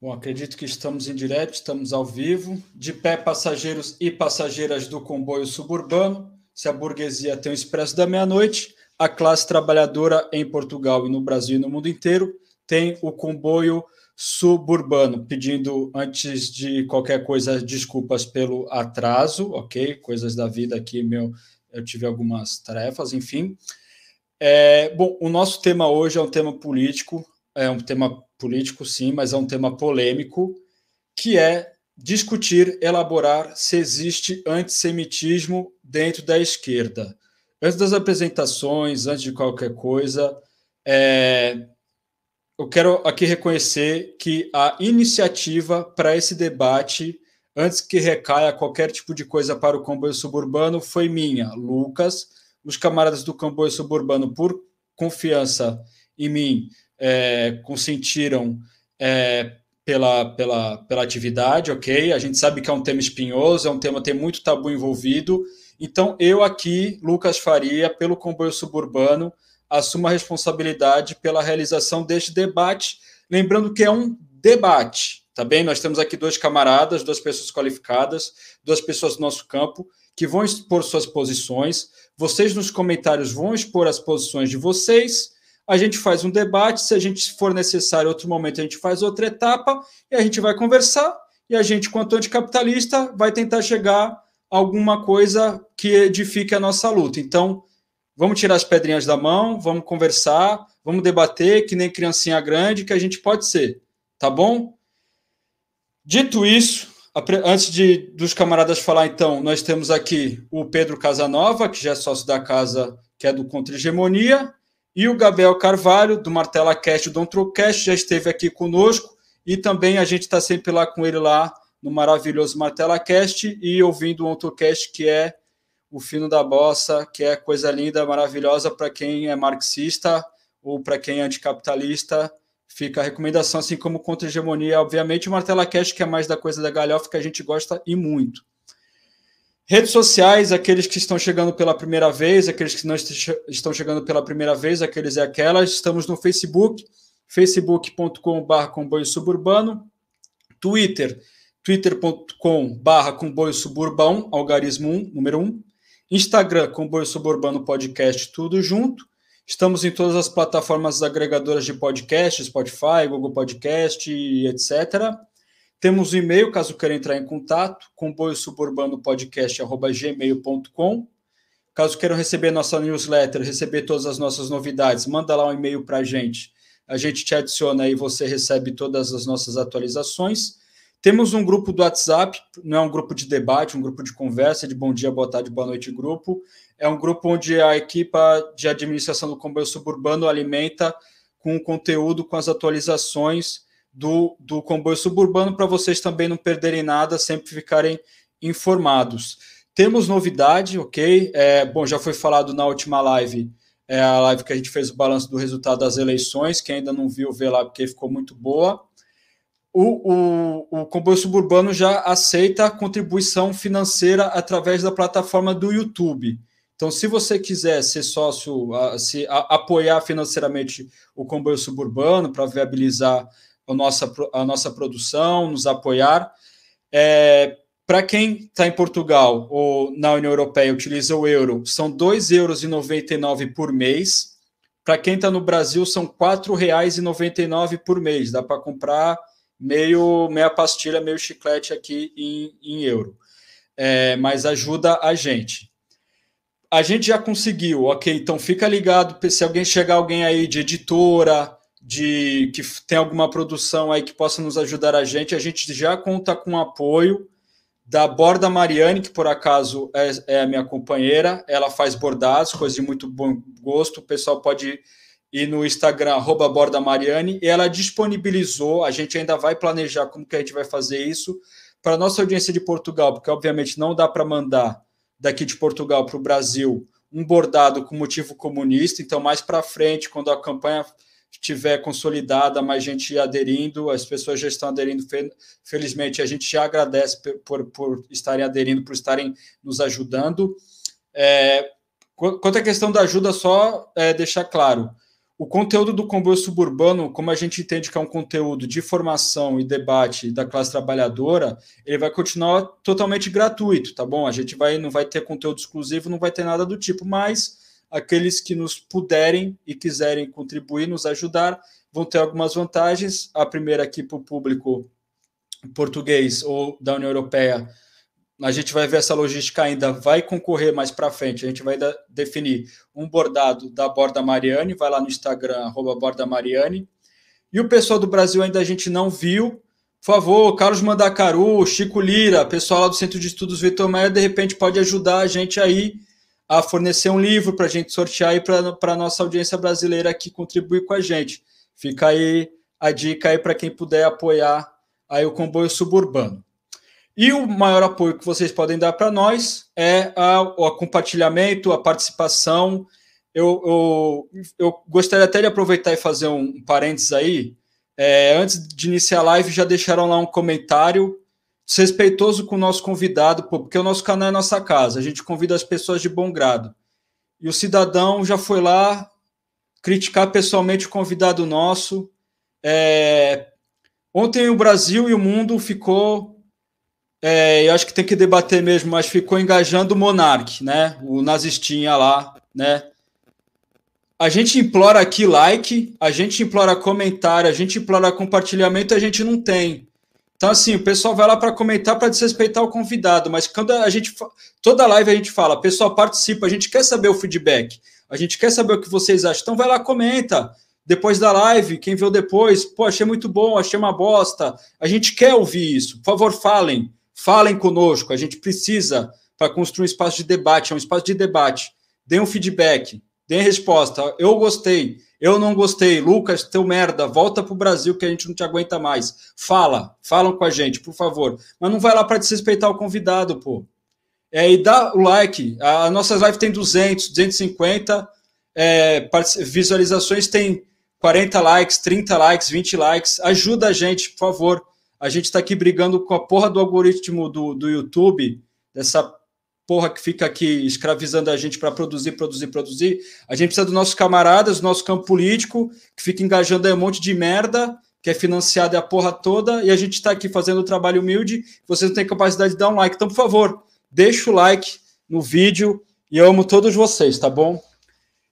Bom, acredito que estamos em direto, estamos ao vivo. De pé, passageiros e passageiras do comboio suburbano. Se a burguesia tem o expresso da meia-noite, a classe trabalhadora em Portugal e no Brasil e no mundo inteiro tem o comboio suburbano. Pedindo, antes de qualquer coisa, desculpas pelo atraso, ok? Coisas da vida aqui, meu, eu tive algumas tarefas, enfim. É, bom, o nosso tema hoje é um tema político, é um tema político, sim, mas é um tema polêmico, que é discutir, elaborar se existe antissemitismo dentro da esquerda. Antes das apresentações, antes de qualquer coisa, é, eu quero aqui reconhecer que a iniciativa para esse debate, antes que recaia qualquer tipo de coisa para o comboio suburbano, foi minha, Lucas. Os camaradas do comboio suburbano, por confiança em mim, é, consentiram é, pela, pela, pela atividade, ok? A gente sabe que é um tema espinhoso, é um tema que tem muito tabu envolvido. Então, eu aqui, Lucas Faria, pelo comboio suburbano, assumo a responsabilidade pela realização deste debate. Lembrando que é um debate, tá bem? Nós temos aqui dois camaradas, duas pessoas qualificadas, duas pessoas do nosso campo que vão expor suas posições. Vocês nos comentários vão expor as posições de vocês a gente faz um debate, se a gente for necessário outro momento, a gente faz outra etapa e a gente vai conversar e a gente, quanto anticapitalista, vai tentar chegar a alguma coisa que edifique a nossa luta. Então, vamos tirar as pedrinhas da mão, vamos conversar, vamos debater, que nem criancinha grande, que a gente pode ser, tá bom? Dito isso, antes de dos camaradas falar, então, nós temos aqui o Pedro Casanova, que já é sócio da casa, que é do Contra-Hegemonia, e o Gabriel Carvalho, do Martela Cast, do Trocast, já esteve aqui conosco. E também a gente está sempre lá com ele lá no maravilhoso Martela Cast e ouvindo o Ontrocast, que é o fino da bossa, que é coisa linda, maravilhosa para quem é marxista ou para quem é anticapitalista. Fica a recomendação, assim como contra-hegemonia, obviamente, o Martela Cast, que é mais da coisa da galhofa, que a gente gosta e muito. Redes sociais, aqueles que estão chegando pela primeira vez, aqueles que não estão chegando pela primeira vez, aqueles e aquelas. Estamos no Facebook, facebook.com.br comboio suburbano, Twitter, twitter.com.br comboio suburbão, algarismo 1, número 1, Instagram, comboio suburbano podcast, tudo junto. Estamos em todas as plataformas agregadoras de podcast, Spotify, Google Podcast, etc. Temos o um e-mail, caso queira entrar em contato, comboio suburbano podcast@gmail.com. Caso queiram receber nossa newsletter, receber todas as nossas novidades, manda lá um e-mail para a gente. A gente te adiciona e você recebe todas as nossas atualizações. Temos um grupo do WhatsApp, não é um grupo de debate, um grupo de conversa, de bom dia, boa tarde, boa noite grupo. É um grupo onde a equipa de administração do comboio suburbano alimenta com conteúdo, com as atualizações do, do comboio suburbano para vocês também não perderem nada, sempre ficarem informados. Temos novidade, ok? É, bom, já foi falado na última live, é a live que a gente fez o balanço do resultado das eleições. Quem ainda não viu, vê lá, porque ficou muito boa. O, o, o comboio suburbano já aceita contribuição financeira através da plataforma do YouTube. Então, se você quiser ser sócio, se apoiar financeiramente o comboio suburbano para viabilizar a nossa, a nossa produção, nos apoiar. É, Para quem está em Portugal ou na União Europeia utiliza o euro, são R$ 2,99 por mês. Para quem está no Brasil, são R$ 4,99 por mês. Dá para comprar meio meia pastilha, meio chiclete aqui em, em euro. É, mas ajuda a gente. A gente já conseguiu, ok? Então fica ligado se alguém chegar alguém aí de editora, de que tem alguma produção aí que possa nos ajudar a gente, a gente já conta com o apoio da Borda Mariane, que por acaso é, é, a minha companheira, ela faz bordados, coisa de muito bom gosto, o pessoal pode ir no Instagram, arroba Borda Mariane, e ela disponibilizou, a gente ainda vai planejar como que a gente vai fazer isso, para nossa audiência de Portugal, porque obviamente não dá para mandar daqui de Portugal para o Brasil um bordado com motivo comunista, então mais para frente, quando a campanha estiver consolidada, mais gente aderindo, as pessoas já estão aderindo, felizmente, a gente já agradece por, por estarem aderindo, por estarem nos ajudando. É, quanto à questão da ajuda, só é, deixar claro, o conteúdo do comboio suburbano, como a gente entende que é um conteúdo de formação e debate da classe trabalhadora, ele vai continuar totalmente gratuito, tá bom? A gente vai, não vai ter conteúdo exclusivo, não vai ter nada do tipo, mas aqueles que nos puderem e quiserem contribuir, nos ajudar, vão ter algumas vantagens. A primeira aqui para o público português ou da União Europeia a gente vai ver essa logística ainda, vai concorrer mais para frente. A gente vai definir um bordado da Borda Mariane, vai lá no Instagram, arroba Borda Mariane. E o pessoal do Brasil ainda a gente não viu. Por favor, Carlos Mandacaru, Chico Lira, pessoal lá do Centro de Estudos Vitor Maia, de repente pode ajudar a gente aí a fornecer um livro para a gente sortear aí para a nossa audiência brasileira aqui contribuir com a gente. Fica aí a dica aí para quem puder apoiar aí o comboio suburbano. E o maior apoio que vocês podem dar para nós é a, o compartilhamento, a participação. Eu, eu, eu, gostaria até de aproveitar e fazer um, um parênteses aí. É, antes de iniciar a live, já deixaram lá um comentário respeitoso com o nosso convidado, porque o nosso canal é nossa casa, a gente convida as pessoas de bom grado. E o cidadão já foi lá criticar pessoalmente o convidado nosso. É, ontem o Brasil e o mundo ficou é, eu acho que tem que debater mesmo, mas ficou engajando o Monark, né? O nazistinha lá, né? A gente implora aqui like, a gente implora comentário, a gente implora compartilhamento, a gente não tem. Então, assim, o pessoal vai lá para comentar para desrespeitar o convidado, mas quando a gente. Toda live a gente fala, pessoal, participa, a gente quer saber o feedback, a gente quer saber o que vocês acham. Então, vai lá, comenta. Depois da live, quem viu depois, pô, achei muito bom, achei uma bosta. A gente quer ouvir isso. Por favor, falem. Falem conosco, a gente precisa para construir um espaço de debate, é um espaço de debate. Dê um feedback, dê resposta. Eu gostei, eu não gostei. Lucas, teu merda, volta para o Brasil que a gente não te aguenta mais. Fala, falam com a gente, por favor. Mas não vai lá para desrespeitar o convidado, pô. É, e dá o like. A nossas lives tem 200, 250 é, visualizações, tem 40 likes, 30 likes, 20 likes. Ajuda a gente, por favor. A gente está aqui brigando com a porra do algoritmo do, do YouTube, dessa porra que fica aqui escravizando a gente para produzir, produzir, produzir. A gente precisa dos nossos camaradas, do nosso campo político, que fica engajando aí um monte de merda, que é financiado a porra toda, e a gente está aqui fazendo o um trabalho humilde. Vocês não têm capacidade de dar um like. Então, por favor, deixa o like no vídeo e eu amo todos vocês, tá bom?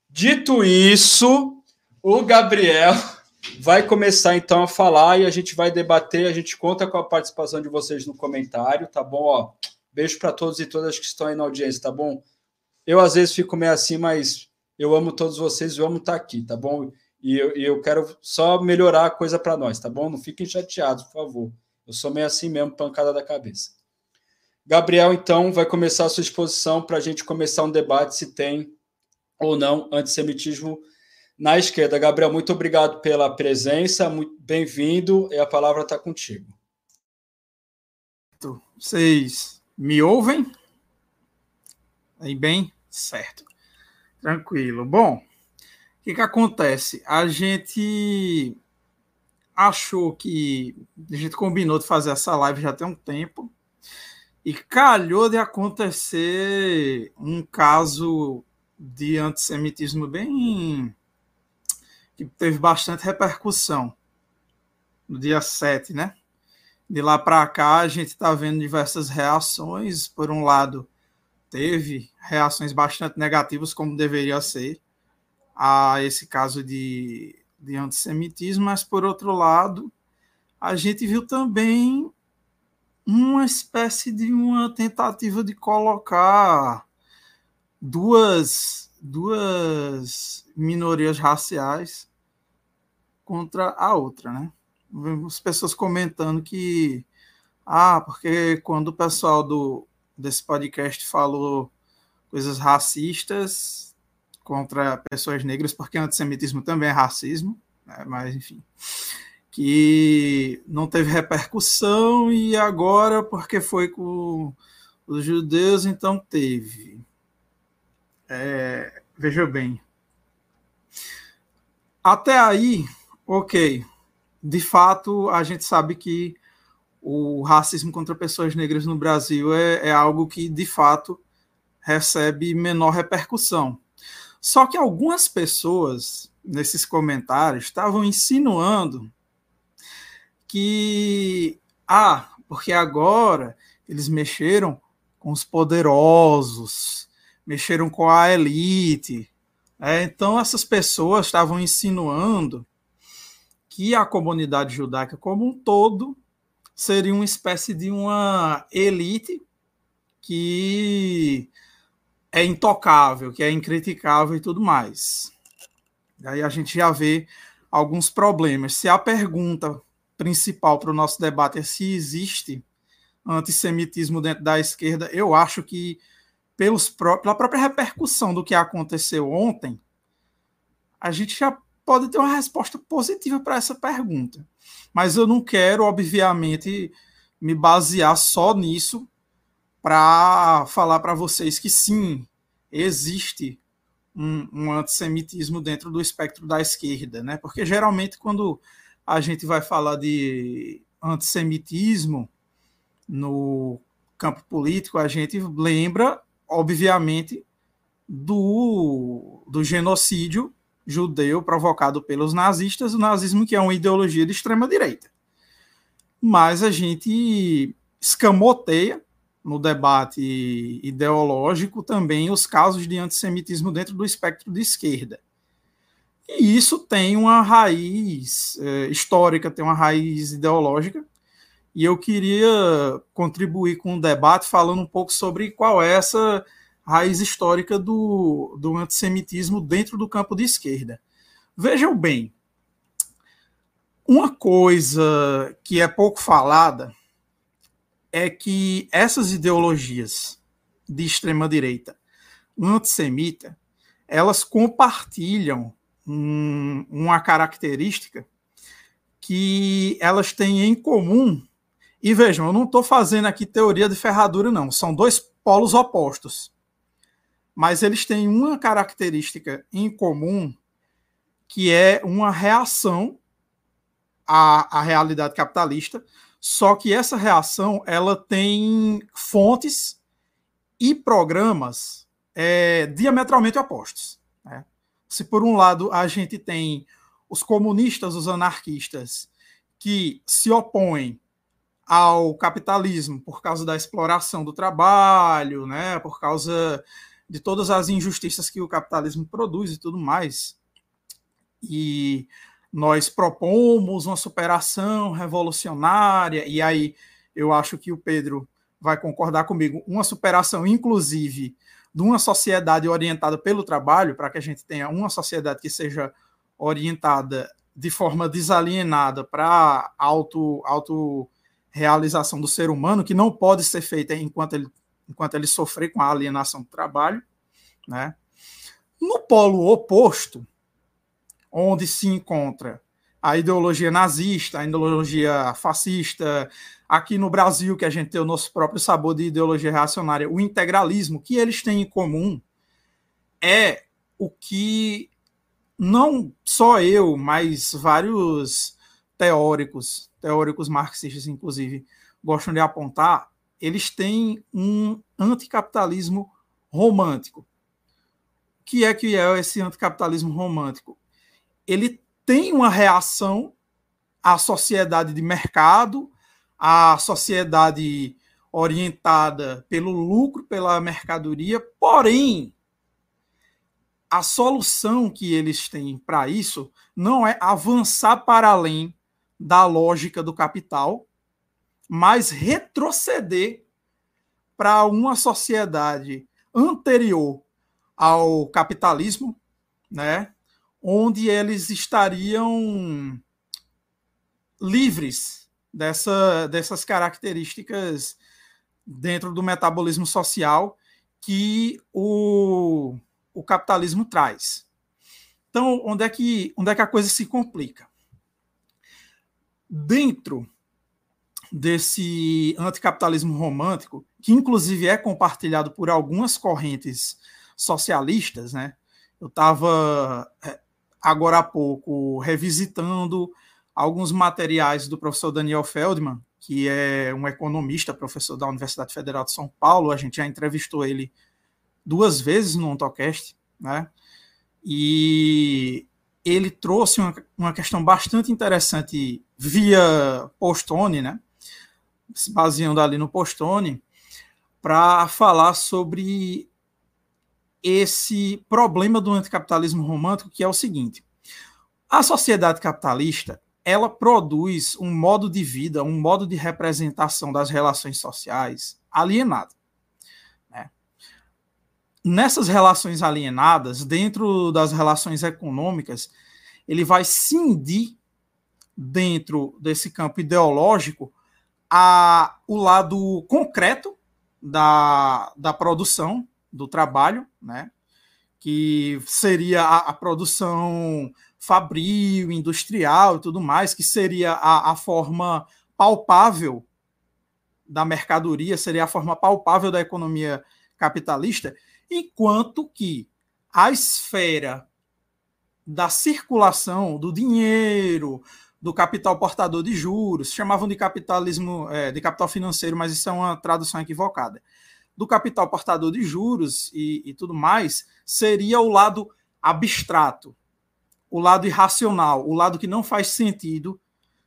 Dito isso, o Gabriel vai começar então a falar e a gente vai debater. A gente conta com a participação de vocês no comentário, tá bom? Ó, beijo para todos e todas que estão aí na audiência, tá bom? Eu às vezes fico meio assim, mas eu amo todos vocês, eu amo estar tá aqui, tá bom? E eu, e eu quero só melhorar a coisa para nós, tá bom? Não fiquem chateados, por favor. Eu sou meio assim mesmo, pancada da cabeça. Gabriel, então, vai começar a sua exposição para a gente começar um debate se tem ou não antissemitismo na esquerda. Gabriel, muito obrigado pela presença, muito bem-vindo e a palavra está contigo. Vocês me ouvem? Aí bem? Certo. Tranquilo. Bom, o que, que acontece? A gente achou que. A gente combinou de fazer essa live já tem um tempo. E calhou de acontecer um caso de antissemitismo bem que teve bastante repercussão no dia 7, né? De lá para cá, a gente está vendo diversas reações. Por um lado, teve reações bastante negativas, como deveria ser, a esse caso de, de antissemitismo, mas por outro lado, a gente viu também uma espécie de uma tentativa de colocar duas, duas minorias raciais contra a outra, né? Vemos pessoas comentando que ah, porque quando o pessoal do desse podcast falou coisas racistas contra pessoas negras, porque antissemitismo também é racismo, né? mas enfim, que não teve repercussão e agora porque foi com os judeus, então teve. É, veja bem, até aí Ok. De fato, a gente sabe que o racismo contra pessoas negras no Brasil é, é algo que, de fato, recebe menor repercussão. Só que algumas pessoas nesses comentários estavam insinuando que ah, porque agora eles mexeram com os poderosos, mexeram com a elite. É, então essas pessoas estavam insinuando que a comunidade judaica como um todo seria uma espécie de uma elite que é intocável, que é incriticável e tudo mais. Aí a gente já vê alguns problemas. Se a pergunta principal para o nosso debate é se existe antissemitismo dentro da esquerda, eu acho que pelos pela própria repercussão do que aconteceu ontem, a gente já pode ter uma resposta positiva para essa pergunta. Mas eu não quero, obviamente, me basear só nisso para falar para vocês que sim, existe um, um, antissemitismo dentro do espectro da esquerda, né? Porque geralmente quando a gente vai falar de antissemitismo no campo político, a gente lembra, obviamente, do, do genocídio judeu provocado pelos nazistas, o nazismo que é uma ideologia de extrema direita. Mas a gente escamoteia no debate ideológico também os casos de antissemitismo dentro do espectro de esquerda. E isso tem uma raiz é, histórica, tem uma raiz ideológica, e eu queria contribuir com o debate falando um pouco sobre qual é essa raiz histórica do, do antissemitismo dentro do campo de esquerda. Vejam bem, uma coisa que é pouco falada é que essas ideologias de extrema direita antissemita, elas compartilham um, uma característica que elas têm em comum. E vejam, eu não estou fazendo aqui teoria de ferradura, não. São dois polos opostos mas eles têm uma característica em comum que é uma reação à, à realidade capitalista, só que essa reação ela tem fontes e programas é, diametralmente opostos. Né? Se por um lado a gente tem os comunistas, os anarquistas, que se opõem ao capitalismo por causa da exploração do trabalho, né, por causa de todas as injustiças que o capitalismo produz e tudo mais. E nós propomos uma superação revolucionária, e aí eu acho que o Pedro vai concordar comigo, uma superação, inclusive, de uma sociedade orientada pelo trabalho, para que a gente tenha uma sociedade que seja orientada de forma desalienada para auto, auto realização do ser humano, que não pode ser feita enquanto ele enquanto ele sofrer com a alienação do trabalho. Né? No polo oposto, onde se encontra a ideologia nazista, a ideologia fascista, aqui no Brasil, que a gente tem o nosso próprio sabor de ideologia reacionária, o integralismo, que eles têm em comum é o que não só eu, mas vários teóricos, teóricos marxistas, inclusive, gostam de apontar, eles têm um anticapitalismo romântico. O que é que é esse anticapitalismo romântico? Ele tem uma reação à sociedade de mercado, à sociedade orientada pelo lucro, pela mercadoria, porém, a solução que eles têm para isso não é avançar para além da lógica do capital, mas retroceder para uma sociedade anterior ao capitalismo, né, onde eles estariam livres dessa, dessas características dentro do metabolismo social que o, o capitalismo traz. Então, onde é, que, onde é que a coisa se complica? Dentro desse anticapitalismo romântico, que inclusive é compartilhado por algumas correntes socialistas, né? Eu estava é, agora há pouco revisitando alguns materiais do professor Daniel Feldman, que é um economista, professor da Universidade Federal de São Paulo. A gente já entrevistou ele duas vezes no Ontocast, né? E ele trouxe uma, uma questão bastante interessante via Postone, né? Se baseando ali no Postone, para falar sobre esse problema do anticapitalismo romântico, que é o seguinte: a sociedade capitalista ela produz um modo de vida, um modo de representação das relações sociais alienado. Né? Nessas relações alienadas, dentro das relações econômicas, ele vai cindir dentro desse campo ideológico a, o lado concreto da, da produção, do trabalho, né? que seria a, a produção fabril, industrial e tudo mais, que seria a, a forma palpável da mercadoria, seria a forma palpável da economia capitalista, enquanto que a esfera da circulação do dinheiro, do capital portador de juros, chamavam de capitalismo, é, de capital financeiro, mas isso é uma tradução equivocada. Do capital portador de juros e, e tudo mais, seria o lado abstrato, o lado irracional, o lado que não faz sentido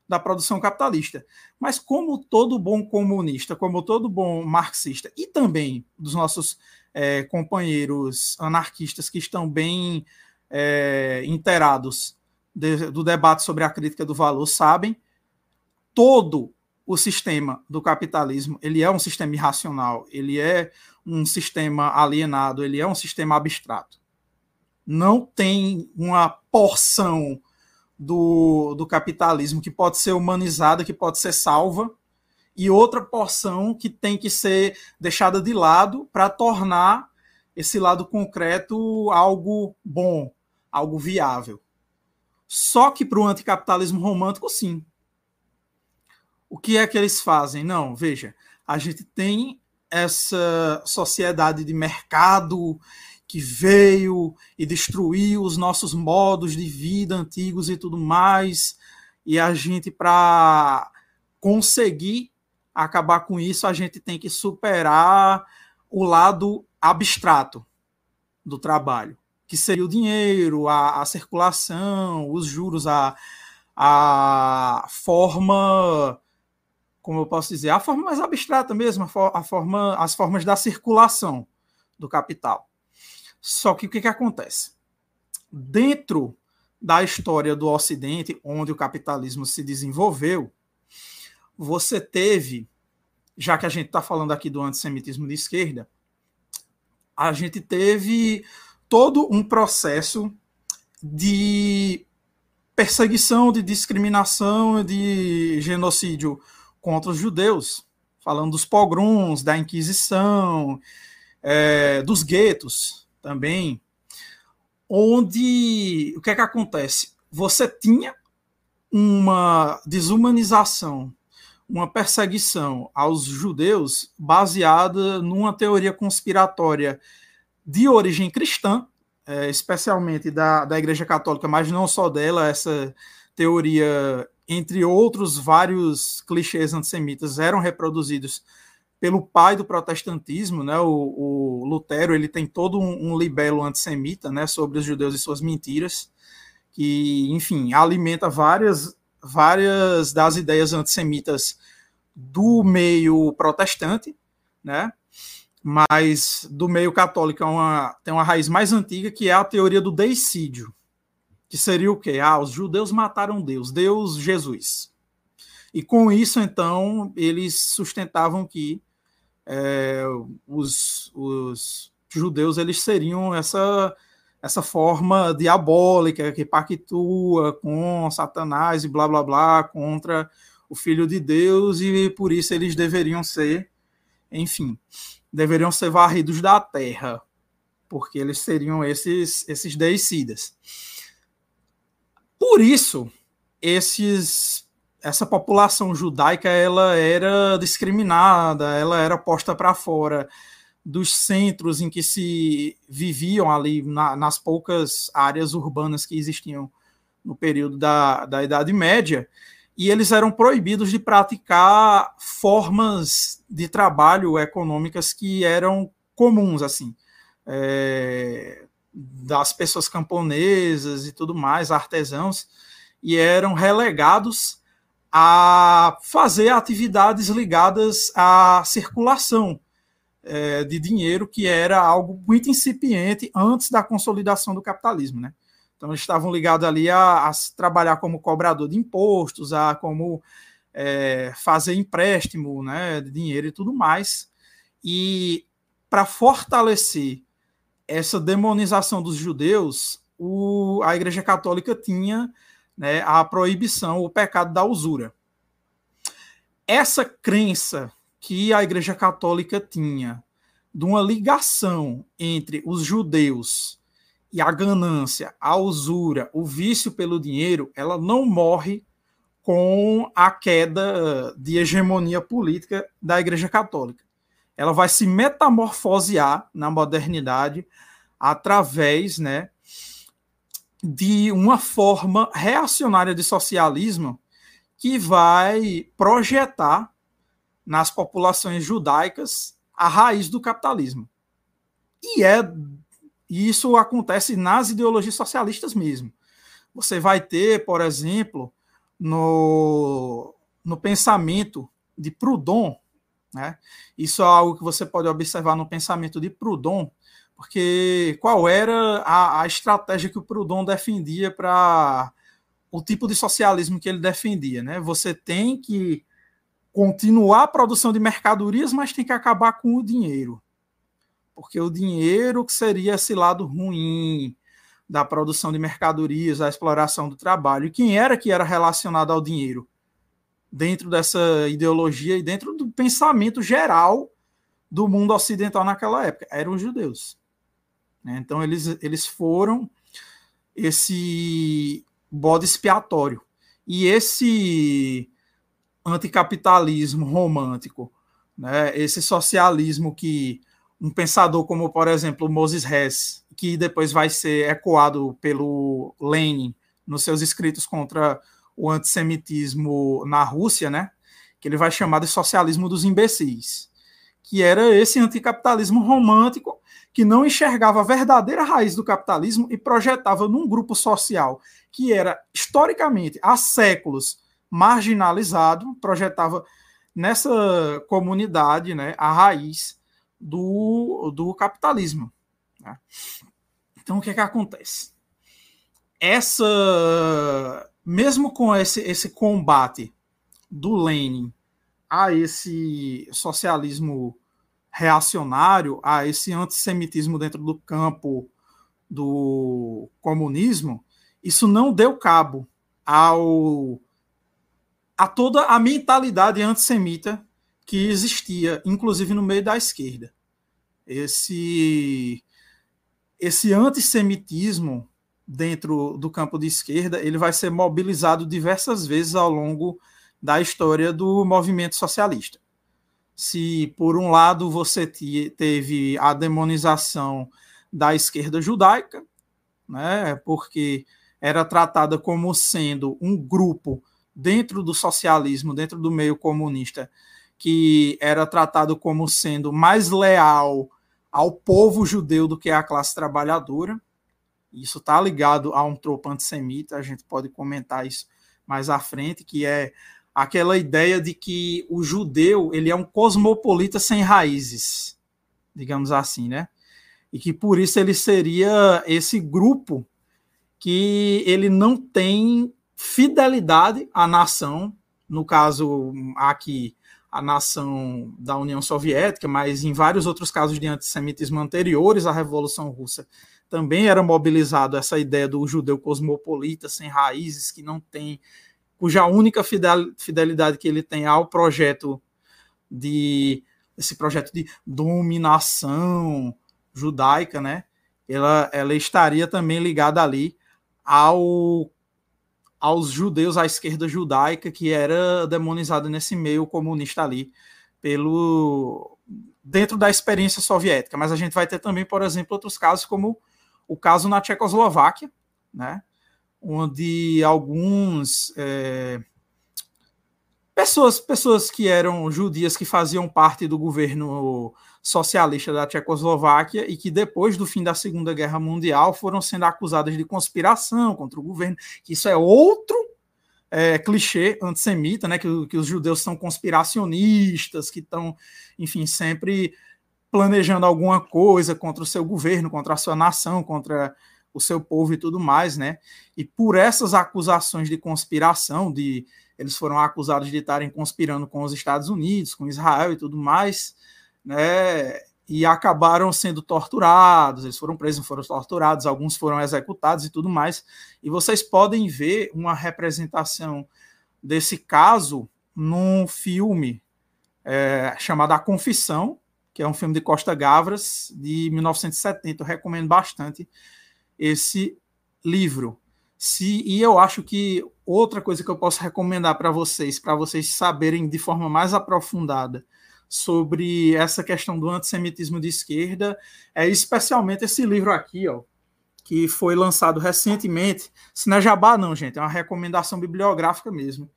da produção capitalista. Mas como todo bom comunista, como todo bom marxista e também dos nossos é, companheiros anarquistas que estão bem é, inteirados de, do debate sobre a crítica do valor sabem, todo o sistema do capitalismo ele é um sistema irracional, ele é um sistema alienado, ele é um sistema abstrato não tem uma porção do, do capitalismo que pode ser humanizada, que pode ser salva, e outra porção que tem que ser deixada de lado para tornar esse lado concreto algo bom, algo viável. Só que para o anticapitalismo romântico, sim. O que é que eles fazem? Não, veja, a gente tem essa sociedade de mercado que veio e destruiu os nossos modos de vida antigos e tudo mais. E a gente, para conseguir acabar com isso, a gente tem que superar o lado abstrato do trabalho, que seria o dinheiro, a, a circulação, os juros, a, a forma, como eu posso dizer, a forma mais abstrata mesmo, a, for, a forma, as formas da circulação do capital. Só que o que, que acontece? Dentro da história do Ocidente, onde o capitalismo se desenvolveu, você teve, já que a gente está falando aqui do antissemitismo de esquerda, a gente teve todo um processo de perseguição, de discriminação, de genocídio contra os judeus, falando dos pogroms, da Inquisição, é, dos guetos, também, onde o que é que acontece? Você tinha uma desumanização, uma perseguição aos judeus baseada numa teoria conspiratória de origem cristã, é, especialmente da, da Igreja Católica, mas não só dela, essa teoria, entre outros vários clichês antissemitas, eram reproduzidos pelo pai do protestantismo, né, o, o Lutero, ele tem todo um, um, libelo antissemita, né, sobre os judeus e suas mentiras, que, enfim, alimenta várias, várias das ideias antissemitas do meio protestante, né, mas do meio católico é uma, tem uma raiz mais antiga, que é a teoria do deicídio, que seria o quê? Ah, os judeus mataram Deus, Deus Jesus. E com isso, então, eles sustentavam que é, os, os judeus eles seriam essa essa forma diabólica que pactua com Satanás e blá blá blá contra o Filho de Deus e por isso eles deveriam ser, enfim, deveriam ser varridos da terra, porque eles seriam esses esses deicidas. Por isso, esses essa população judaica ela era discriminada, ela era posta para fora dos centros em que se viviam ali na, nas poucas áreas urbanas que existiam no período da, da Idade Média, e eles eram proibidos de praticar formas de trabalho econômicas que eram comuns, assim. É, das pessoas camponesas e tudo mais, artesãos, e eram relegados a fazer atividades ligadas à circulação é, de dinheiro, que era algo muito incipiente antes da consolidação do capitalismo. Né? Então, estavam ligados ali a, a trabalhar como cobrador de impostos, a como é, fazer empréstimo né, de dinheiro e tudo mais. E para fortalecer essa demonização dos judeus, o, a Igreja Católica tinha né, a proibição, o pecado da usura. Essa crença que a Igreja Católica tinha de uma ligação entre os judeus e a ganância, a usura, o vício pelo dinheiro, ela não morre com a queda de hegemonia política da Igreja Católica. Ela vai se metamorfosear na modernidade através, né, de uma forma reacionária de socialismo que vai projetar nas populações judaicas a raiz do capitalismo. E é isso acontece nas ideologias socialistas mesmo. Você vai ter, por exemplo, no, no pensamento de Proudhon, né? Isso é algo que você pode observar no pensamento de Proudhon, porque qual era a, a estratégia que o Proudhon defendia para o tipo de socialismo que ele defendia, né? Você tem que continuar a produção de mercadorias, mas tem que acabar com o dinheiro. Porque o dinheiro que seria esse lado ruim da produção de mercadorias, da exploração do trabalho. E quem era que era relacionado ao dinheiro? Dentro dessa ideologia e dentro do pensamento geral do mundo ocidental naquela época, eram os judeus. Né? Então, eles, eles foram esse bode expiatório. E esse anticapitalismo romântico, né? esse socialismo que um pensador como, por exemplo, Moses Hess, que depois vai ser ecoado pelo Lenin nos seus escritos contra o antissemitismo na Rússia, né? que ele vai chamar de socialismo dos imbecis, que era esse anticapitalismo romântico que não enxergava a verdadeira raiz do capitalismo e projetava num grupo social que era historicamente há séculos marginalizado, projetava nessa comunidade né, a raiz do, do capitalismo. Né? Então, o que, é que acontece? Essa, mesmo com esse, esse combate do Lenin a esse socialismo reacionário, a esse antissemitismo dentro do campo do comunismo, isso não deu cabo ao a toda a mentalidade antissemita que existia, inclusive no meio da esquerda. Esse esse antissemitismo dentro do campo de esquerda, ele vai ser mobilizado diversas vezes ao longo da história do movimento socialista se por um lado você teve a demonização da esquerda judaica, né, porque era tratada como sendo um grupo dentro do socialismo, dentro do meio comunista, que era tratado como sendo mais leal ao povo judeu do que à classe trabalhadora. Isso está ligado a um tropo antissemita, a gente pode comentar isso mais à frente, que é aquela ideia de que o judeu ele é um cosmopolita sem raízes, digamos assim, né? E que por isso ele seria esse grupo que ele não tem fidelidade à nação, no caso aqui a nação da União Soviética, mas em vários outros casos de antissemitismo anteriores à Revolução Russa também era mobilizado essa ideia do judeu cosmopolita sem raízes que não tem cuja única fidelidade que ele tem ao projeto de esse projeto de dominação judaica, né? Ela, ela estaria também ligada ali ao aos judeus, à esquerda judaica que era demonizada nesse meio comunista ali pelo dentro da experiência soviética, mas a gente vai ter também, por exemplo, outros casos como o caso na Tchecoslováquia, né? onde alguns é, pessoas, pessoas que eram judias que faziam parte do governo socialista da Tchecoslováquia e que depois do fim da Segunda Guerra Mundial foram sendo acusadas de conspiração contra o governo, isso é outro é, clichê antissemita, né, que, que os judeus são conspiracionistas, que estão, enfim, sempre planejando alguma coisa contra o seu governo, contra a sua nação, contra o seu povo e tudo mais, né? E por essas acusações de conspiração, de eles foram acusados de estarem conspirando com os Estados Unidos, com Israel e tudo mais, né? E acabaram sendo torturados, eles foram presos, foram torturados, alguns foram executados e tudo mais. E vocês podem ver uma representação desse caso num filme é, chamado A Confissão, que é um filme de Costa Gavras, de 1970. Eu recomendo bastante esse livro. Se, e eu acho que outra coisa que eu posso recomendar para vocês, para vocês saberem de forma mais aprofundada sobre essa questão do antissemitismo de esquerda, é especialmente esse livro aqui, ó, que foi lançado recentemente. Se não é jabá, não, gente, é uma recomendação bibliográfica mesmo,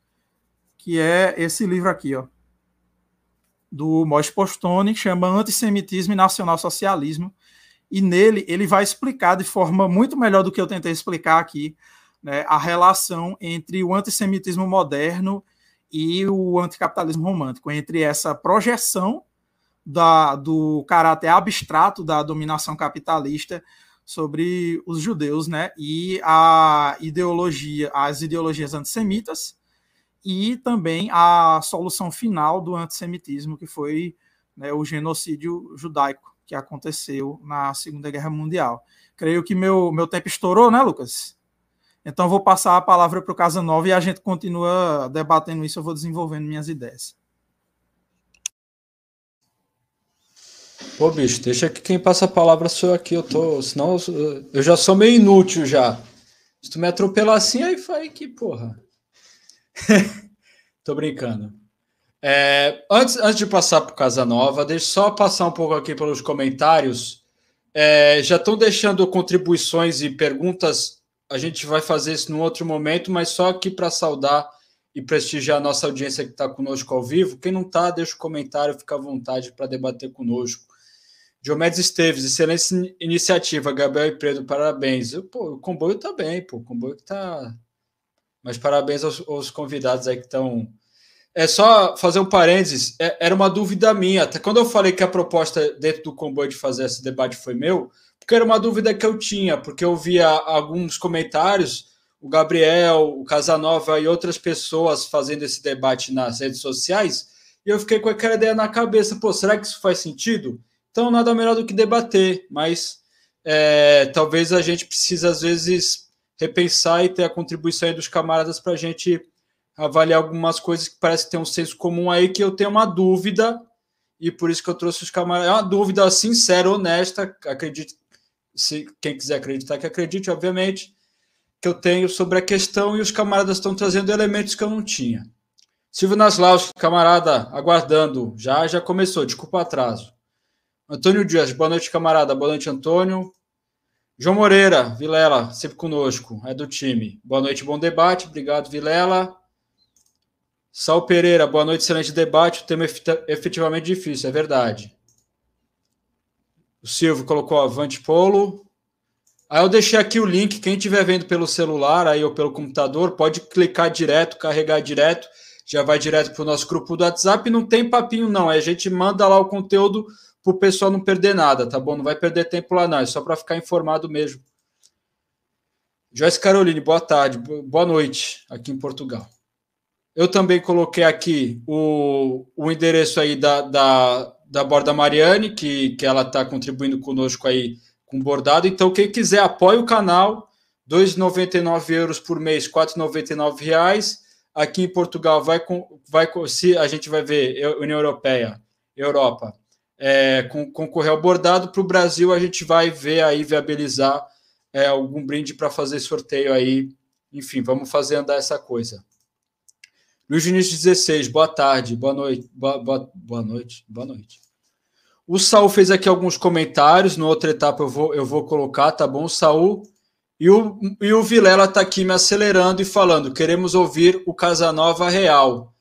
que é esse livro aqui, ó, do Mois Postone, que chama Antissemitismo e Nacionalsocialismo, e nele ele vai explicar de forma muito melhor do que eu tentei explicar aqui né, a relação entre o antissemitismo moderno e o anticapitalismo romântico, entre essa projeção da, do caráter abstrato da dominação capitalista sobre os judeus, né, e a ideologia, as ideologias antissemitas, e também a solução final do antissemitismo, que foi né, o genocídio judaico que aconteceu na Segunda Guerra Mundial. Creio que meu, meu tempo estourou, né, Lucas? Então vou passar a palavra para o Casa Nova e a gente continua debatendo isso, eu vou desenvolvendo minhas ideias. Pô, bicho, deixa que quem passa a palavra sou eu aqui, eu tô, senão eu, eu já sou meio inútil já. Se tu me atropelar assim, aí foi que, porra. tô brincando. É, antes, antes de passar para Casanova, deixa só passar um pouco aqui pelos comentários. É, já estão deixando contribuições e perguntas. A gente vai fazer isso num outro momento, mas só aqui para saudar e prestigiar a nossa audiência que está conosco ao vivo. Quem não está, deixa o um comentário, fica à vontade para debater conosco. Diomedes Esteves, excelente iniciativa. Gabriel e Pedro, parabéns. Pô, o comboio está bem, pô, o comboio está. Mas parabéns aos, aos convidados aí que estão é só fazer um parênteses, é, era uma dúvida minha. Até quando eu falei que a proposta dentro do comboio de fazer esse debate foi meu, porque era uma dúvida que eu tinha, porque eu via alguns comentários, o Gabriel, o Casanova e outras pessoas fazendo esse debate nas redes sociais, e eu fiquei com aquela ideia na cabeça, pô, será que isso faz sentido? Então, nada melhor do que debater, mas é, talvez a gente precise, às vezes, repensar e ter a contribuição dos camaradas para a gente avaliar algumas coisas que parece que tem um senso comum aí que eu tenho uma dúvida e por isso que eu trouxe os camaradas. É uma dúvida sincera, honesta, acredito, se quem quiser acreditar que acredite, obviamente, que eu tenho sobre a questão e os camaradas estão trazendo elementos que eu não tinha. Silvio Naslaus, camarada, aguardando. Já, já começou, desculpa o atraso. Antônio Dias, boa noite, camarada. Boa noite, Antônio. João Moreira, Vilela, sempre conosco, é do time. Boa noite, bom debate. Obrigado, Vilela. Sal Pereira, boa noite, excelente debate. O tema é efetivamente difícil, é verdade. O Silvio colocou Avante Polo. Aí eu deixei aqui o link. Quem estiver vendo pelo celular aí ou pelo computador, pode clicar direto, carregar direto. Já vai direto para o nosso grupo do WhatsApp. Não tem papinho, não. A gente manda lá o conteúdo para o pessoal não perder nada, tá bom? Não vai perder tempo lá, não. É só para ficar informado mesmo. Joyce Caroline, boa tarde. Boa noite aqui em Portugal. Eu também coloquei aqui o, o endereço aí da, da, da Borda Mariane, que, que ela está contribuindo conosco aí com bordado. Então, quem quiser, apoie o canal. R$ 2,99 euros por mês, 4,99 reais. Aqui em Portugal vai com, vai se a gente vai ver União Europeia, Europa, é, com, concorrer ao bordado para o Brasil a gente vai ver aí viabilizar é, algum brinde para fazer sorteio aí. Enfim, vamos fazer andar essa coisa. Luiz Vinícius 16, boa tarde, boa noite, boa, boa, boa noite, boa noite. O Saul fez aqui alguns comentários, na outra etapa eu vou, eu vou colocar, tá bom, Saul? E o, e o Vilela está aqui me acelerando e falando: queremos ouvir o Casanova Real.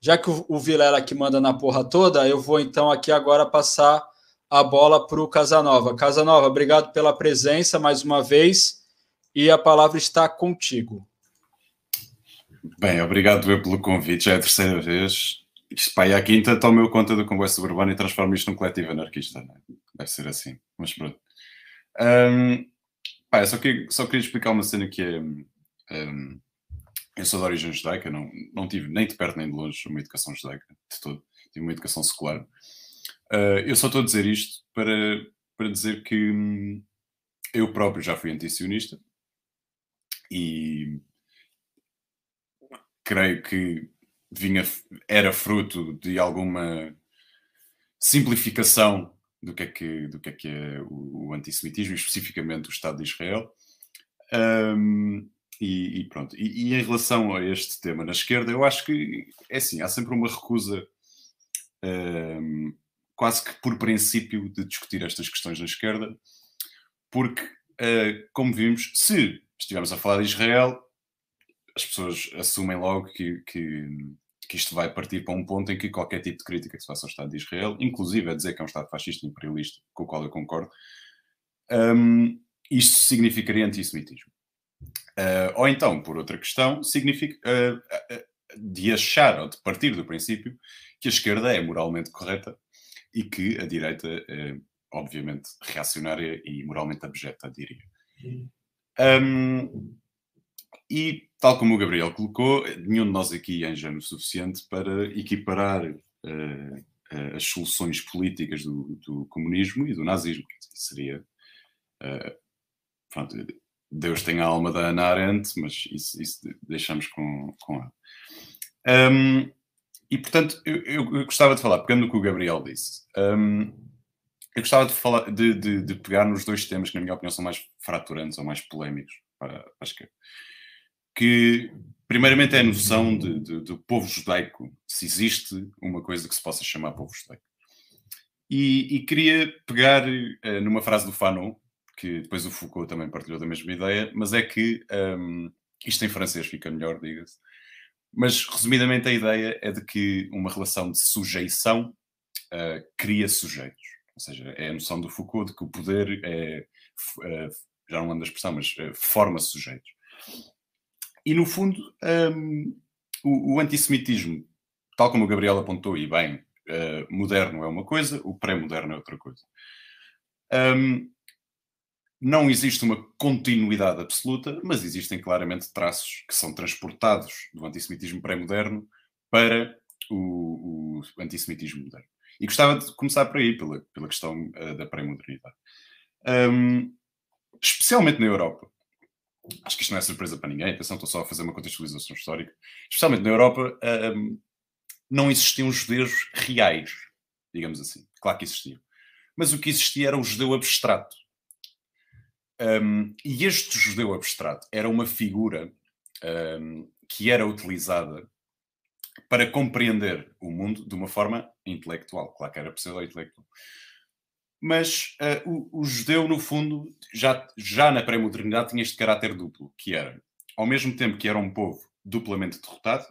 Já que o, o Vilela aqui manda na porra toda, eu vou então aqui agora passar a bola para o Casanova. Casanova, obrigado pela presença mais uma vez e a palavra está contigo. Bem, obrigado pelo convite, já é a terceira vez. Isto, pá, e à quinta tomo eu conta do comboio suburbano e transformo isto num coletivo anarquista. Não é? Deve ser assim, mas pronto. Um, pá, só, queria, só queria explicar uma cena que é. Um, eu sou de origem judaica, não, não tive nem de perto nem de longe uma educação judaica, de todo. Tive uma educação secular. Uh, eu só estou a dizer isto para, para dizer que hum, eu próprio já fui antisionista e creio que vinha, era fruto de alguma simplificação do que é que, do que é, que é o, o antissemitismo, especificamente o Estado de Israel. Um, e, e, pronto. E, e, em relação a este tema na esquerda, eu acho que é assim, há sempre uma recusa, um, quase que por princípio, de discutir estas questões na esquerda, porque, uh, como vimos, se estivermos a falar de Israel, as pessoas assumem logo que, que, que, isto vai partir para um ponto em que qualquer tipo de crítica que se faça ao Estado de Israel, inclusive a dizer que é um Estado fascista e imperialista, com o qual eu concordo, um, isto significaria antissemitismo. Uh, ou então, por outra questão, significa uh, uh, de achar ou de partir do princípio que a esquerda é moralmente correta e que a direita é, obviamente, reacionária e moralmente abjeta, diria. Um, e, tal como o Gabriel colocou, nenhum de nós aqui é ingênuo o suficiente para equiparar uh, as soluções políticas do, do, comunismo e do nazismo. Seria. Uh, pronto, Deus tem a alma da Ana Arendt, mas isso, isso deixamos com, com ela. Um, e, portanto, eu, eu, eu, gostava de falar, pegando no que o Gabriel disse, um, eu gostava de, falar, de, de, de, pegar nos dois temas que, na minha opinião, são mais fraturantes ou mais polémicos para, para a esquerda que, primeiramente, é a noção de, de, do povo judaico, se existe uma coisa que se possa chamar povo judaico. E, e queria pegar uh, numa frase do Fanon, que depois o Foucault também partilhou da mesma ideia, mas é que, um, isto em francês fica melhor, diga-se, mas resumidamente a ideia é de que uma relação de sujeição uh, cria sujeitos. Ou seja, é a noção do Foucault de que o poder é, uh, já não lembro da expressão, mas forma sujeitos. E no fundo, um, o, o, antissemitismo, tal como o Gabriel apontou, e bem, uh, moderno é uma coisa, o pré-moderno é outra coisa. Um, não existe uma continuidade absoluta, mas existem claramente traços que são transportados do antissemitismo pré-moderno para o, o, antissemitismo moderno. E gostava de começar por aí, pela, pela questão uh, da pré-modernidade. Um, especialmente na Europa, acho que isto não é surpresa para ninguém, atenção, estou só a fazer uma contextualização histórica. Especialmente na Europa, um, não existiam judeus reais, digamos assim. Claro que existiam. Mas o que existia era o judeu abstrato. Um, e este judeu abstrato era uma figura um, que era utilizada para compreender o mundo de uma forma intelectual. Claro que era pseudo-intelectual. Mas uh, o, o, judeu, no fundo, já, já na pré-modernidade tinha este caráter duplo, que era, ao mesmo tempo que era um povo duplamente derrotado,